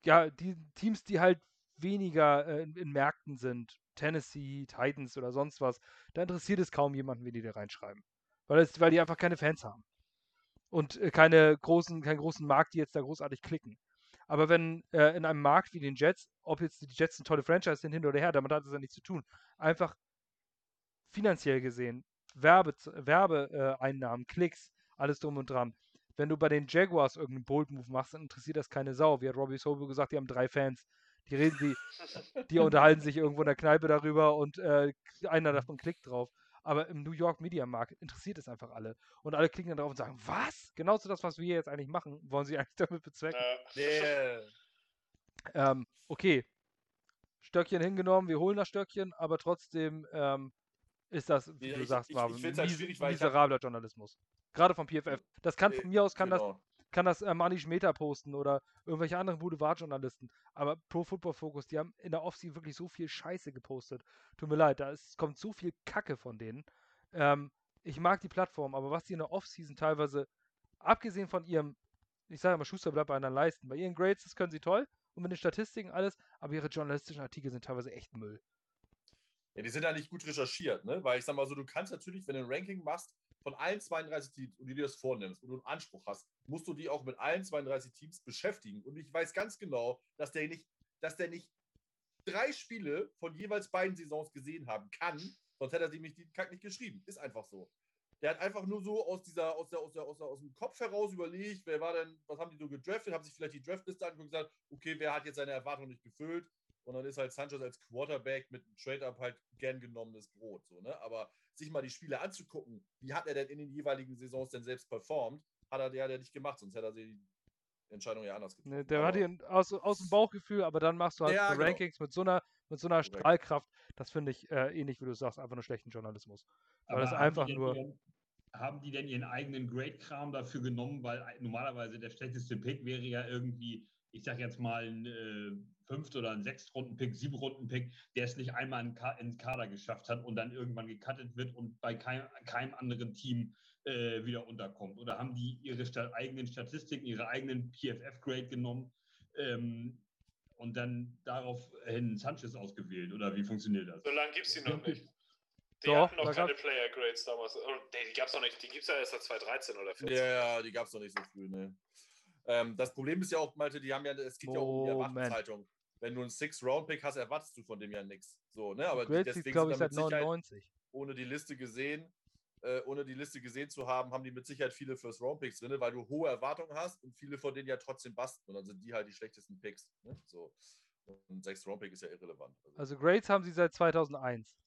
ja, die Teams, die halt weniger äh, in, in Märkten sind, Tennessee, Titans oder sonst was, da interessiert es kaum jemanden, wie die da reinschreiben. Weil, es, weil die einfach keine Fans haben. Und äh, keine großen, keinen großen Markt, die jetzt da großartig klicken. Aber wenn äh, in einem Markt wie den Jets, ob jetzt die Jets eine tolle Franchise sind, hin oder her, damit hat es ja nichts zu tun. Einfach finanziell gesehen, Werbeeinnahmen, Werbe, äh, Klicks, alles drum und dran. Wenn du bei den Jaguars irgendeinen Bold-Move machst, dann interessiert das keine Sau. Wie hat Robbie Sobo gesagt, die haben drei Fans. Die reden, die, die unterhalten sich irgendwo in der Kneipe darüber und äh, einer davon klickt drauf. Aber im New York Media Market interessiert es einfach alle. Und alle klicken dann drauf und sagen, was? Genauso das, was wir jetzt eigentlich machen, wollen sie eigentlich damit bezwecken. Äh, Nee. Ähm, okay. Stöckchen hingenommen, wir holen das Stöckchen, aber trotzdem ähm, ist das, wie Ja, du ich- sagst, ich- Marvin, ich halt mies- schwierig, weil ich hab- miserabler Journalismus. Gerade vom PFF. Das kann Äh, von mir aus, kann das, genau. Kann das äh, Mani Schmeter posten oder irgendwelche anderen Boulevardjournalisten. Aber Pro Football Focus, die haben in der Offseason wirklich so viel Scheiße gepostet. Tut mir leid, da ist, kommt so viel Kacke von denen. Ähm, ich mag die Plattform, aber was die in der Offseason teilweise, abgesehen von ihrem, ich sage mal, Schuster bleibt bei anderen leisten. Bei ihren Grades, das können sie toll und mit den Statistiken alles, aber ihre journalistischen Artikel sind teilweise echt Müll. Ja, die sind ja nicht gut recherchiert, ne? Weil ich sag mal so, du kannst natürlich, wenn du ein Ranking machst, von allen 32 Teams und du dir das vornimmst und du einen Anspruch hast, musst du die auch mit allen 32 Teams beschäftigen. Und ich weiß ganz genau, dass der nicht, dass der nicht drei Spiele von jeweils beiden Saisons gesehen haben kann, sonst hätte er sich die Kack nicht geschrieben. Ist einfach so. Der hat einfach nur so aus dieser, aus der, aus der, aus der, aus dem Kopf heraus überlegt, wer war denn, was haben die so gedraftet, haben sich vielleicht die Draftliste angeguckt und gesagt, okay, wer hat jetzt seine Erwartungen nicht gefüllt? Und dann ist halt Sanchez als Quarterback mit einem Trade-Up halt gern genommenes Brot. So, ne? Aber sich mal die Spiele anzugucken, wie hat er denn in den jeweiligen Saisons denn selbst performt, hat er der, der nicht gemacht, sonst hätte er die Entscheidung ja anders getroffen. Ne, der Aber- hat ihn aus, aus dem Bauchgefühl, aber dann machst du halt Ja, so genau. Rankings mit so einer, mit so einer. Strahlkraft. Das finde ich äh, ähnlich, wie du sagst, einfach nur schlechten Journalismus. Weil das haben einfach die denn nur. Ihren, haben die denn ihren eigenen Grade-Kram dafür genommen? Weil normalerweise der schlechteste Pick wäre ja irgendwie, ich sag jetzt mal, ein äh, Fünft- oder ein Sechstrunden-Pick, Sieben-Runden-Pick, der es nicht einmal in Ka ins Kader geschafft hat und dann irgendwann gecuttet wird und bei kein, keinem anderen Team äh, wieder unterkommt. Oder haben die ihre sta eigenen Statistiken, ihre eigenen PFF-Grade genommen ähm, und dann daraufhin Sanchez ausgewählt? Oder wie funktioniert das? so lange gibt es die noch nicht. Die Doch, hatten noch keine gab's- Player Grades damals. Oh, nee, die gab es noch nicht. Die gibt es ja erst seit 2013 oder 2014. Ja, ja, die gab es noch nicht so früh, ne. Ähm, das Problem ist ja auch, Malte, die haben ja, es geht ja auch um die Moment. Erwartungshaltung. Wenn du einen Six-Round-Pick hast, erwartest du von dem ja nichts. So, ne? Aber Grades deswegen glaube ich, sind da seit mit Sicherheit- 99. ohne die Liste gesehen, äh, ohne die Liste gesehen zu haben, haben die mit Sicherheit viele First Round Picks drin, weil du hohe Erwartungen hast und viele von denen ja trotzdem basten. Und dann sind die halt die schlechtesten Picks. Ne? So. Und 6 Round Pick ist ja irrelevant. Also Grades haben sie seit 2001.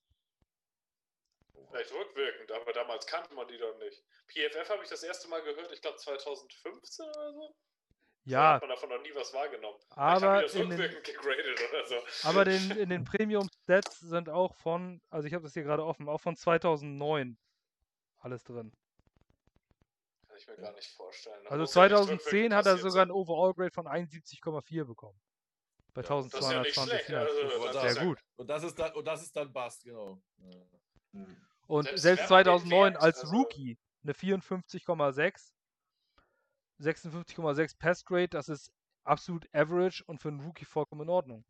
Vielleicht rückwirkend, aber damals kannte man die doch nicht. PFF habe ich das erste Mal gehört, ich glaube 2015 oder so. Da Ja, hat man davon noch nie was wahrgenommen. Aber haben die das in den, rückwirkend gegradet oder so. aber den, in den Premium Stats sind auch von, also ich habe das hier gerade offen, auch von 2009 alles drin. Kann ich mir gar nicht vorstellen. Da Also muss ja nichts 2010 rückwirkend hat er sogar ein Overall Grade von 71,4 bekommen. Bei Ja, das ist ja nicht 1220 schlecht, Yards. also sehr ja- gut. Und das ist dann, und das ist dann Bast, genau. Ja. Und Selbst selbst, wenn man den 2009 Wert, als also- Rookie eine 54,6, 56,6 Pass Grade, das ist absolut average und für einen Rookie vollkommen in Ordnung.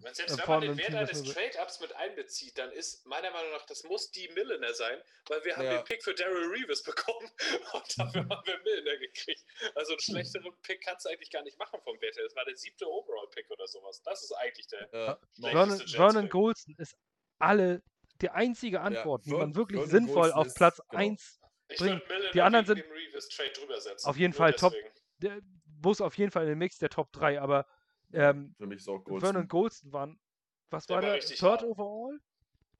Wenn, selbst äh, wenn man den Wert eines Trade-Ups mit einbezieht, dann ist meiner Meinung nach, das muss die Milliner sein, weil wir haben Ja. den Pick für Daryl Reeves bekommen und dafür haben wir Milliner gekriegt. Also einen schlechteren Pick kannst du eigentlich gar nicht machen vom Wert her. Das war der siebte Overall-Pick oder sowas. Das ist eigentlich der. Ja, Vernon, Vernon ist alle die einzige Antwort, wie Vern- man wirklich Vernon sinnvoll Golston auf Platz genau. 1 Ich bringen. würde Milliner Die anderen sind auf jeden Nur Fall top. der muss auf jeden Fall in den Mix der Top 3, aber ähm, Für mich ist auch Vernon Goldston. Golston waren, was Der war der? Third hart. overall?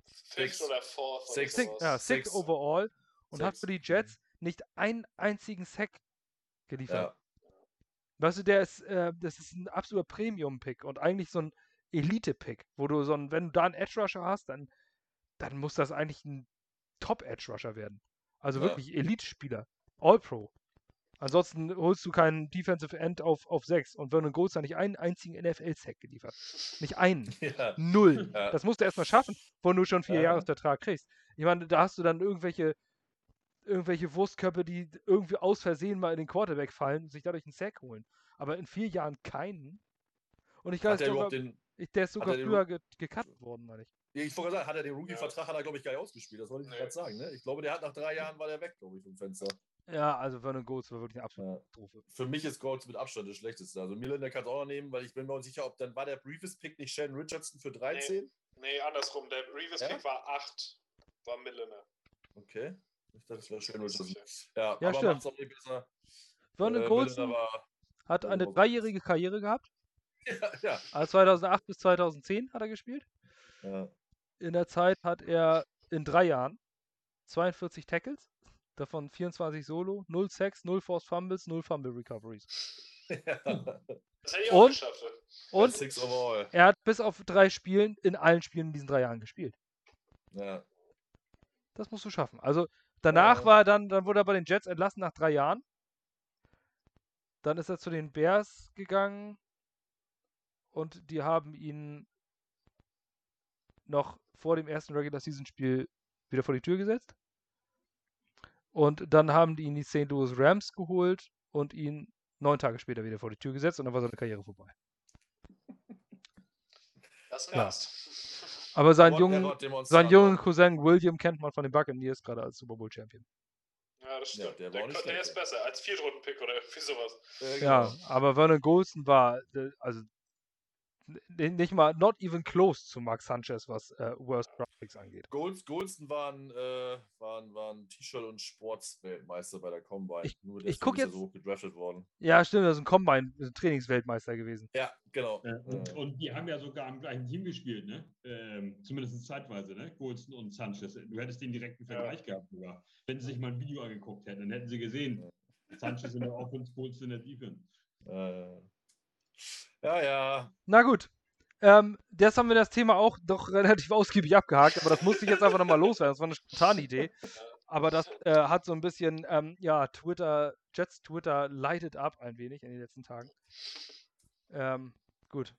Fifth Six. oder Fourth oder Six. Six, ja, Sixth Six. overall und hat Six. für die Jets nicht einen einzigen Sack geliefert. Ja, Weißt du, der ist, äh, das ist ein absoluter Premium-Pick und eigentlich so ein Elite-Pick, wo du so ein, wenn du da einen Edge-Rusher hast, dann, dann muss das eigentlich ein Top-Edge-Rusher werden. Also Ja. wirklich Elite-Spieler. All-Pro. Ansonsten holst du keinen Defensive End auf, auf 6 und Vernon Golds hat nicht einen einzigen NFL-Sack geliefert. Nicht einen. ja. Null. Ja. Das musst du erstmal schaffen, wo du schon vier Ja. Jahresvertrag kriegst. Ich meine, da hast du dann irgendwelche, irgendwelche Wurstköpfe, die irgendwie aus Versehen mal in den Quarterback fallen und sich dadurch einen Sack holen. Aber in vier Jahren keinen. Und ich glaube, er sogar, den, ich, der ist sogar er früher ge gecuttet worden, meine ich. ich wollte sagen, hat er den Rookie-Vertrag, hat er, glaube ich, gar nicht ausgespielt. Das wollte ich Nee. gerade sagen. Ne? Ich glaube, der hat nach drei Jahren war der weg, glaube ich, vom Fenster. Ja, also Vernon Golds war wirklich eine absolute Ja. Katastrophe. Für mich ist Golds mit Abstand das schlechteste. Also Milner kann es auch noch nehmen, weil ich bin mir auch nicht sicher, ob dann war der Briefes-Pick nicht Sheldon Richardson für 13? Nee, andersrum. Der Reeves-Pick Ja? war 8. War Milliner. Okay. Ich dachte, es wäre Bin Richardson. Ja, Ja, aber stimmt. macht's auch nicht besser. Vernon Äh, Milner war, hat eine Oh. dreijährige Karriere gehabt. ja, ja. Also 2008 bis 2010 hat er gespielt. ja. In der Zeit hat er in drei Jahren 42 Tackles, davon 24 Solo, 0 Sacks, 0 Forced Fumbles, 0 Fumble Recoveries. Das hätte ich auch Und? geschafft. Und Six overall. er hat bis auf drei Spielen in allen Spielen in diesen drei Jahren gespielt. Ja. Das musst du schaffen. Also danach Ja. war er dann, dann wurde er bei den Jets entlassen nach drei Jahren. Dann ist er zu den Bears gegangen und die haben ihn noch vor dem ersten Regular Season Spiel wieder vor die Tür gesetzt. Und dann haben die ihn die St. Louis Rams geholt und ihn neun Tage später wieder vor die Tür gesetzt und dann war seine Karriere vorbei. Das Ja. nervt. Aber seinen jungen, seinen jungen Cousin William kennt man von den Buccaneers gerade als Super Bowl Champion. Ja, das Ja, stimmt. der der, nicht der ist besser als Viertrunden-Pick oder irgendwie sowas. Ja, genau. aber Vernon Golston war, äh, also nicht mal, not even close zu Mark Sanchez, was äh, Worst Draft Picks angeht. Golds, Goldston waren, äh, waren, waren T-Shirt- und Sportsweltmeister bei der Combine. Ich- Nur ich deswegen guck ist er jetzt- so gedraftet worden. Ja, stimmt, das ist ein Combine, ein Trainingsweltmeister gewesen. Ja, genau. Ja, und, Äh, und die haben ja sogar im gleichen Team gespielt, ne? Ähm, zumindest zeitweise, ne? Goldston und Sanchez. Du hättest den direkten Vergleich gehabt sogar. Wenn sie sich mal ein Video angeguckt hätten, dann hätten sie gesehen. Sanchez in der Offense, Goldston in der Defense. äh, ja, ja. Na gut. Ähm, das haben wir das Thema auch doch relativ ausgiebig abgehakt, aber das musste ich jetzt einfach nochmal loswerden. Das war eine spontane Idee. Aber das äh, hat so ein bisschen, ähm, ja, Twitter, Jets Twitter lightet ab ein wenig in den letzten Tagen. Ähm, gut.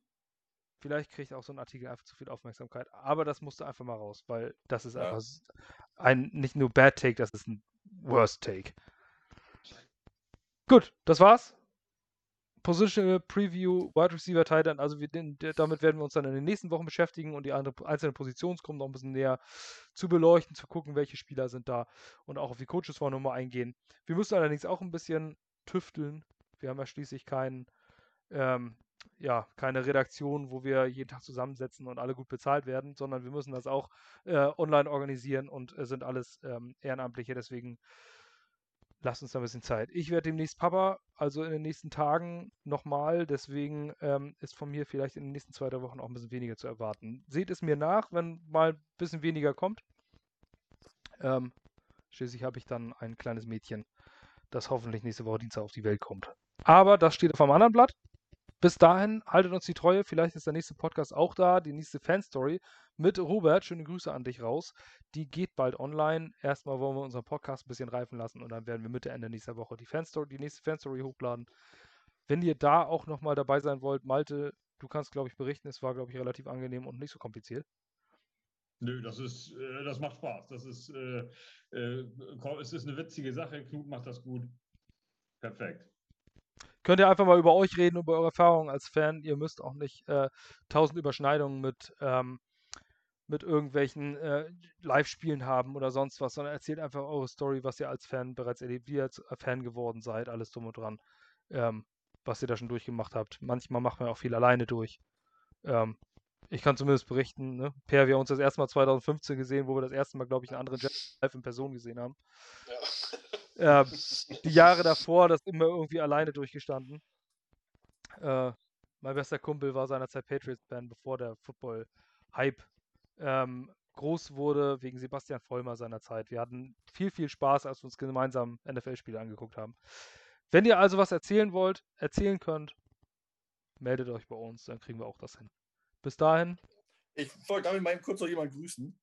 Vielleicht kriegt auch so ein Artikel einfach zu viel Aufmerksamkeit. Aber das musste einfach mal raus, weil das ist Ja. einfach ein nicht nur Bad Take, das ist ein Worst Take. Gut, das war's. Positional Preview, Wide Receiver, Tight End. Also wir, damit werden wir uns dann in den nächsten Wochen beschäftigen und die andere, einzelnen Positionsgruppen noch ein bisschen näher zu beleuchten, zu gucken, welche Spieler sind da und auch auf die Coaches vorne nochmal eingehen. Wir müssen allerdings auch ein bisschen tüfteln. Wir haben ja schließlich keinen, ähm, ja, keine Redaktion, wo wir jeden Tag zusammensetzen und alle gut bezahlt werden, sondern wir müssen das auch äh, online organisieren und äh, sind alles ähm, Ehrenamtliche. Deswegen lasst uns da ein bisschen Zeit. Ich werde demnächst Papa, also in den nächsten Tagen nochmal. Deswegen ähm, ist von mir vielleicht in den nächsten zwei, drei Wochen auch ein bisschen weniger zu erwarten. Seht es mir nach, wenn mal ein bisschen weniger kommt. Ähm, schließlich habe ich dann ein kleines Mädchen, das hoffentlich nächste Woche Dienstag auf die Welt kommt. Aber das steht auf einem anderen Blatt. Bis dahin, haltet uns die Treue. Vielleicht ist der nächste Podcast auch da, die nächste Fanstory mit Robert. Schöne Grüße an dich raus. Die geht bald online. Erstmal wollen wir unseren Podcast ein bisschen reifen lassen und dann werden wir Mitte, Ende nächster Woche die, Fanstory, die nächste Fanstory hochladen. Wenn ihr da auch nochmal dabei sein wollt, Malte, du kannst, glaube ich, berichten, es war, glaube ich, relativ angenehm und nicht so kompliziert. Nö, das ist, äh, das macht Spaß. Das ist, äh, äh, es ist eine witzige Sache. Knut macht das gut. Perfekt könnt ihr einfach mal über euch reden, über eure Erfahrungen als Fan. Ihr müsst auch nicht äh, tausend Überschneidungen mit, ähm, mit irgendwelchen äh, Live-Spielen haben oder sonst was, sondern erzählt einfach eure Story, was ihr als Fan bereits erlebt, wie ihr als äh, Fan geworden seid, alles drum und dran, ähm, was ihr da schon durchgemacht habt. Manchmal macht man auch viel alleine durch. Ähm, ich kann zumindest berichten, ne? Per, wir haben uns das erste Mal 2015 gesehen, wo wir das erste Mal, glaube ich, einen anderen Jet live in Person gesehen haben. Ja. Äh, die Jahre davor das immer irgendwie alleine durchgestanden. Äh, mein bester Kumpel war seinerzeit Patriots-Fan, bevor der Football-Hype ähm, groß wurde, wegen Sebastian Vollmer seinerzeit. Wir hatten viel, viel Spaß, als wir uns gemeinsam NFL-Spiele angeguckt haben. Wenn ihr also was erzählen wollt, erzählen könnt, meldet euch bei uns, dann kriegen wir auch das hin. Bis dahin. Ich wollte damit mal kurz noch jemanden grüßen.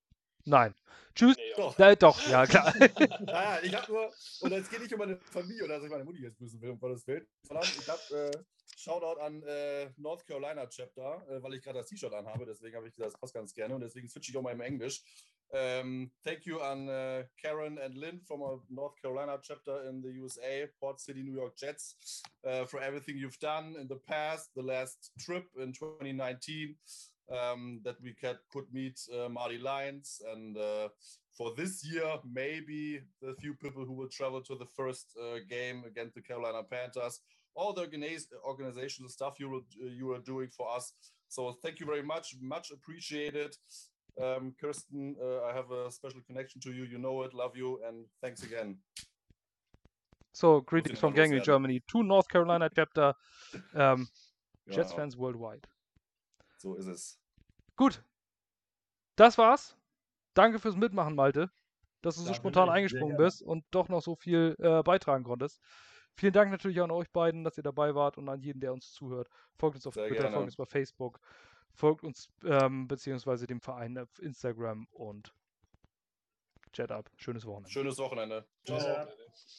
Nein. Tschüss. Nee, doch. Ja, doch, ja, klar. naja, ich habe nur, und es geht nicht um meine Familie oder dass ich meine Mutti jetzt grüßen will, um Gottes Willen, sondern ich habe äh, Shoutout an äh, North Carolina Chapter, äh, weil ich gerade das T-Shirt anhabe, deswegen habe ich das passt ganz gerne und deswegen switche ich auch mal im Englisch. Um, thank you an uh, Karen and Lynn from our North Carolina chapter in the USA, Port City, New York Jets, uh, for everything you've done in the past, the last trip in 2019. um, that we could, could meet uh, Marty Lyons. And uh, for this year, maybe the few people who will travel to the first uh, game against the Carolina Panthers, all the organizational stuff you were, you were doing for us. So thank you very much, much appreciated. Um, Kirsten, uh, I have a special connection to you. You know it. Love you, and thanks again. So greetings from Gangry, Germany to North Carolina chapter. Um, Jets fans worldwide. So ist es. Gut. Das war's. Danke fürs Mitmachen, Malte, dass du so spontan eingesprungen bist und doch noch so viel äh, beitragen konntest. Vielen Dank natürlich an euch beiden, dass ihr dabei wart und an jeden, der uns zuhört. Folgt uns auf Sehr Twitter, gerne. folgt uns bei Facebook, folgt uns ähm, beziehungsweise dem Verein auf Instagram und Chat up. Schönes Wochenende. Schönes Wochenende. Ciao.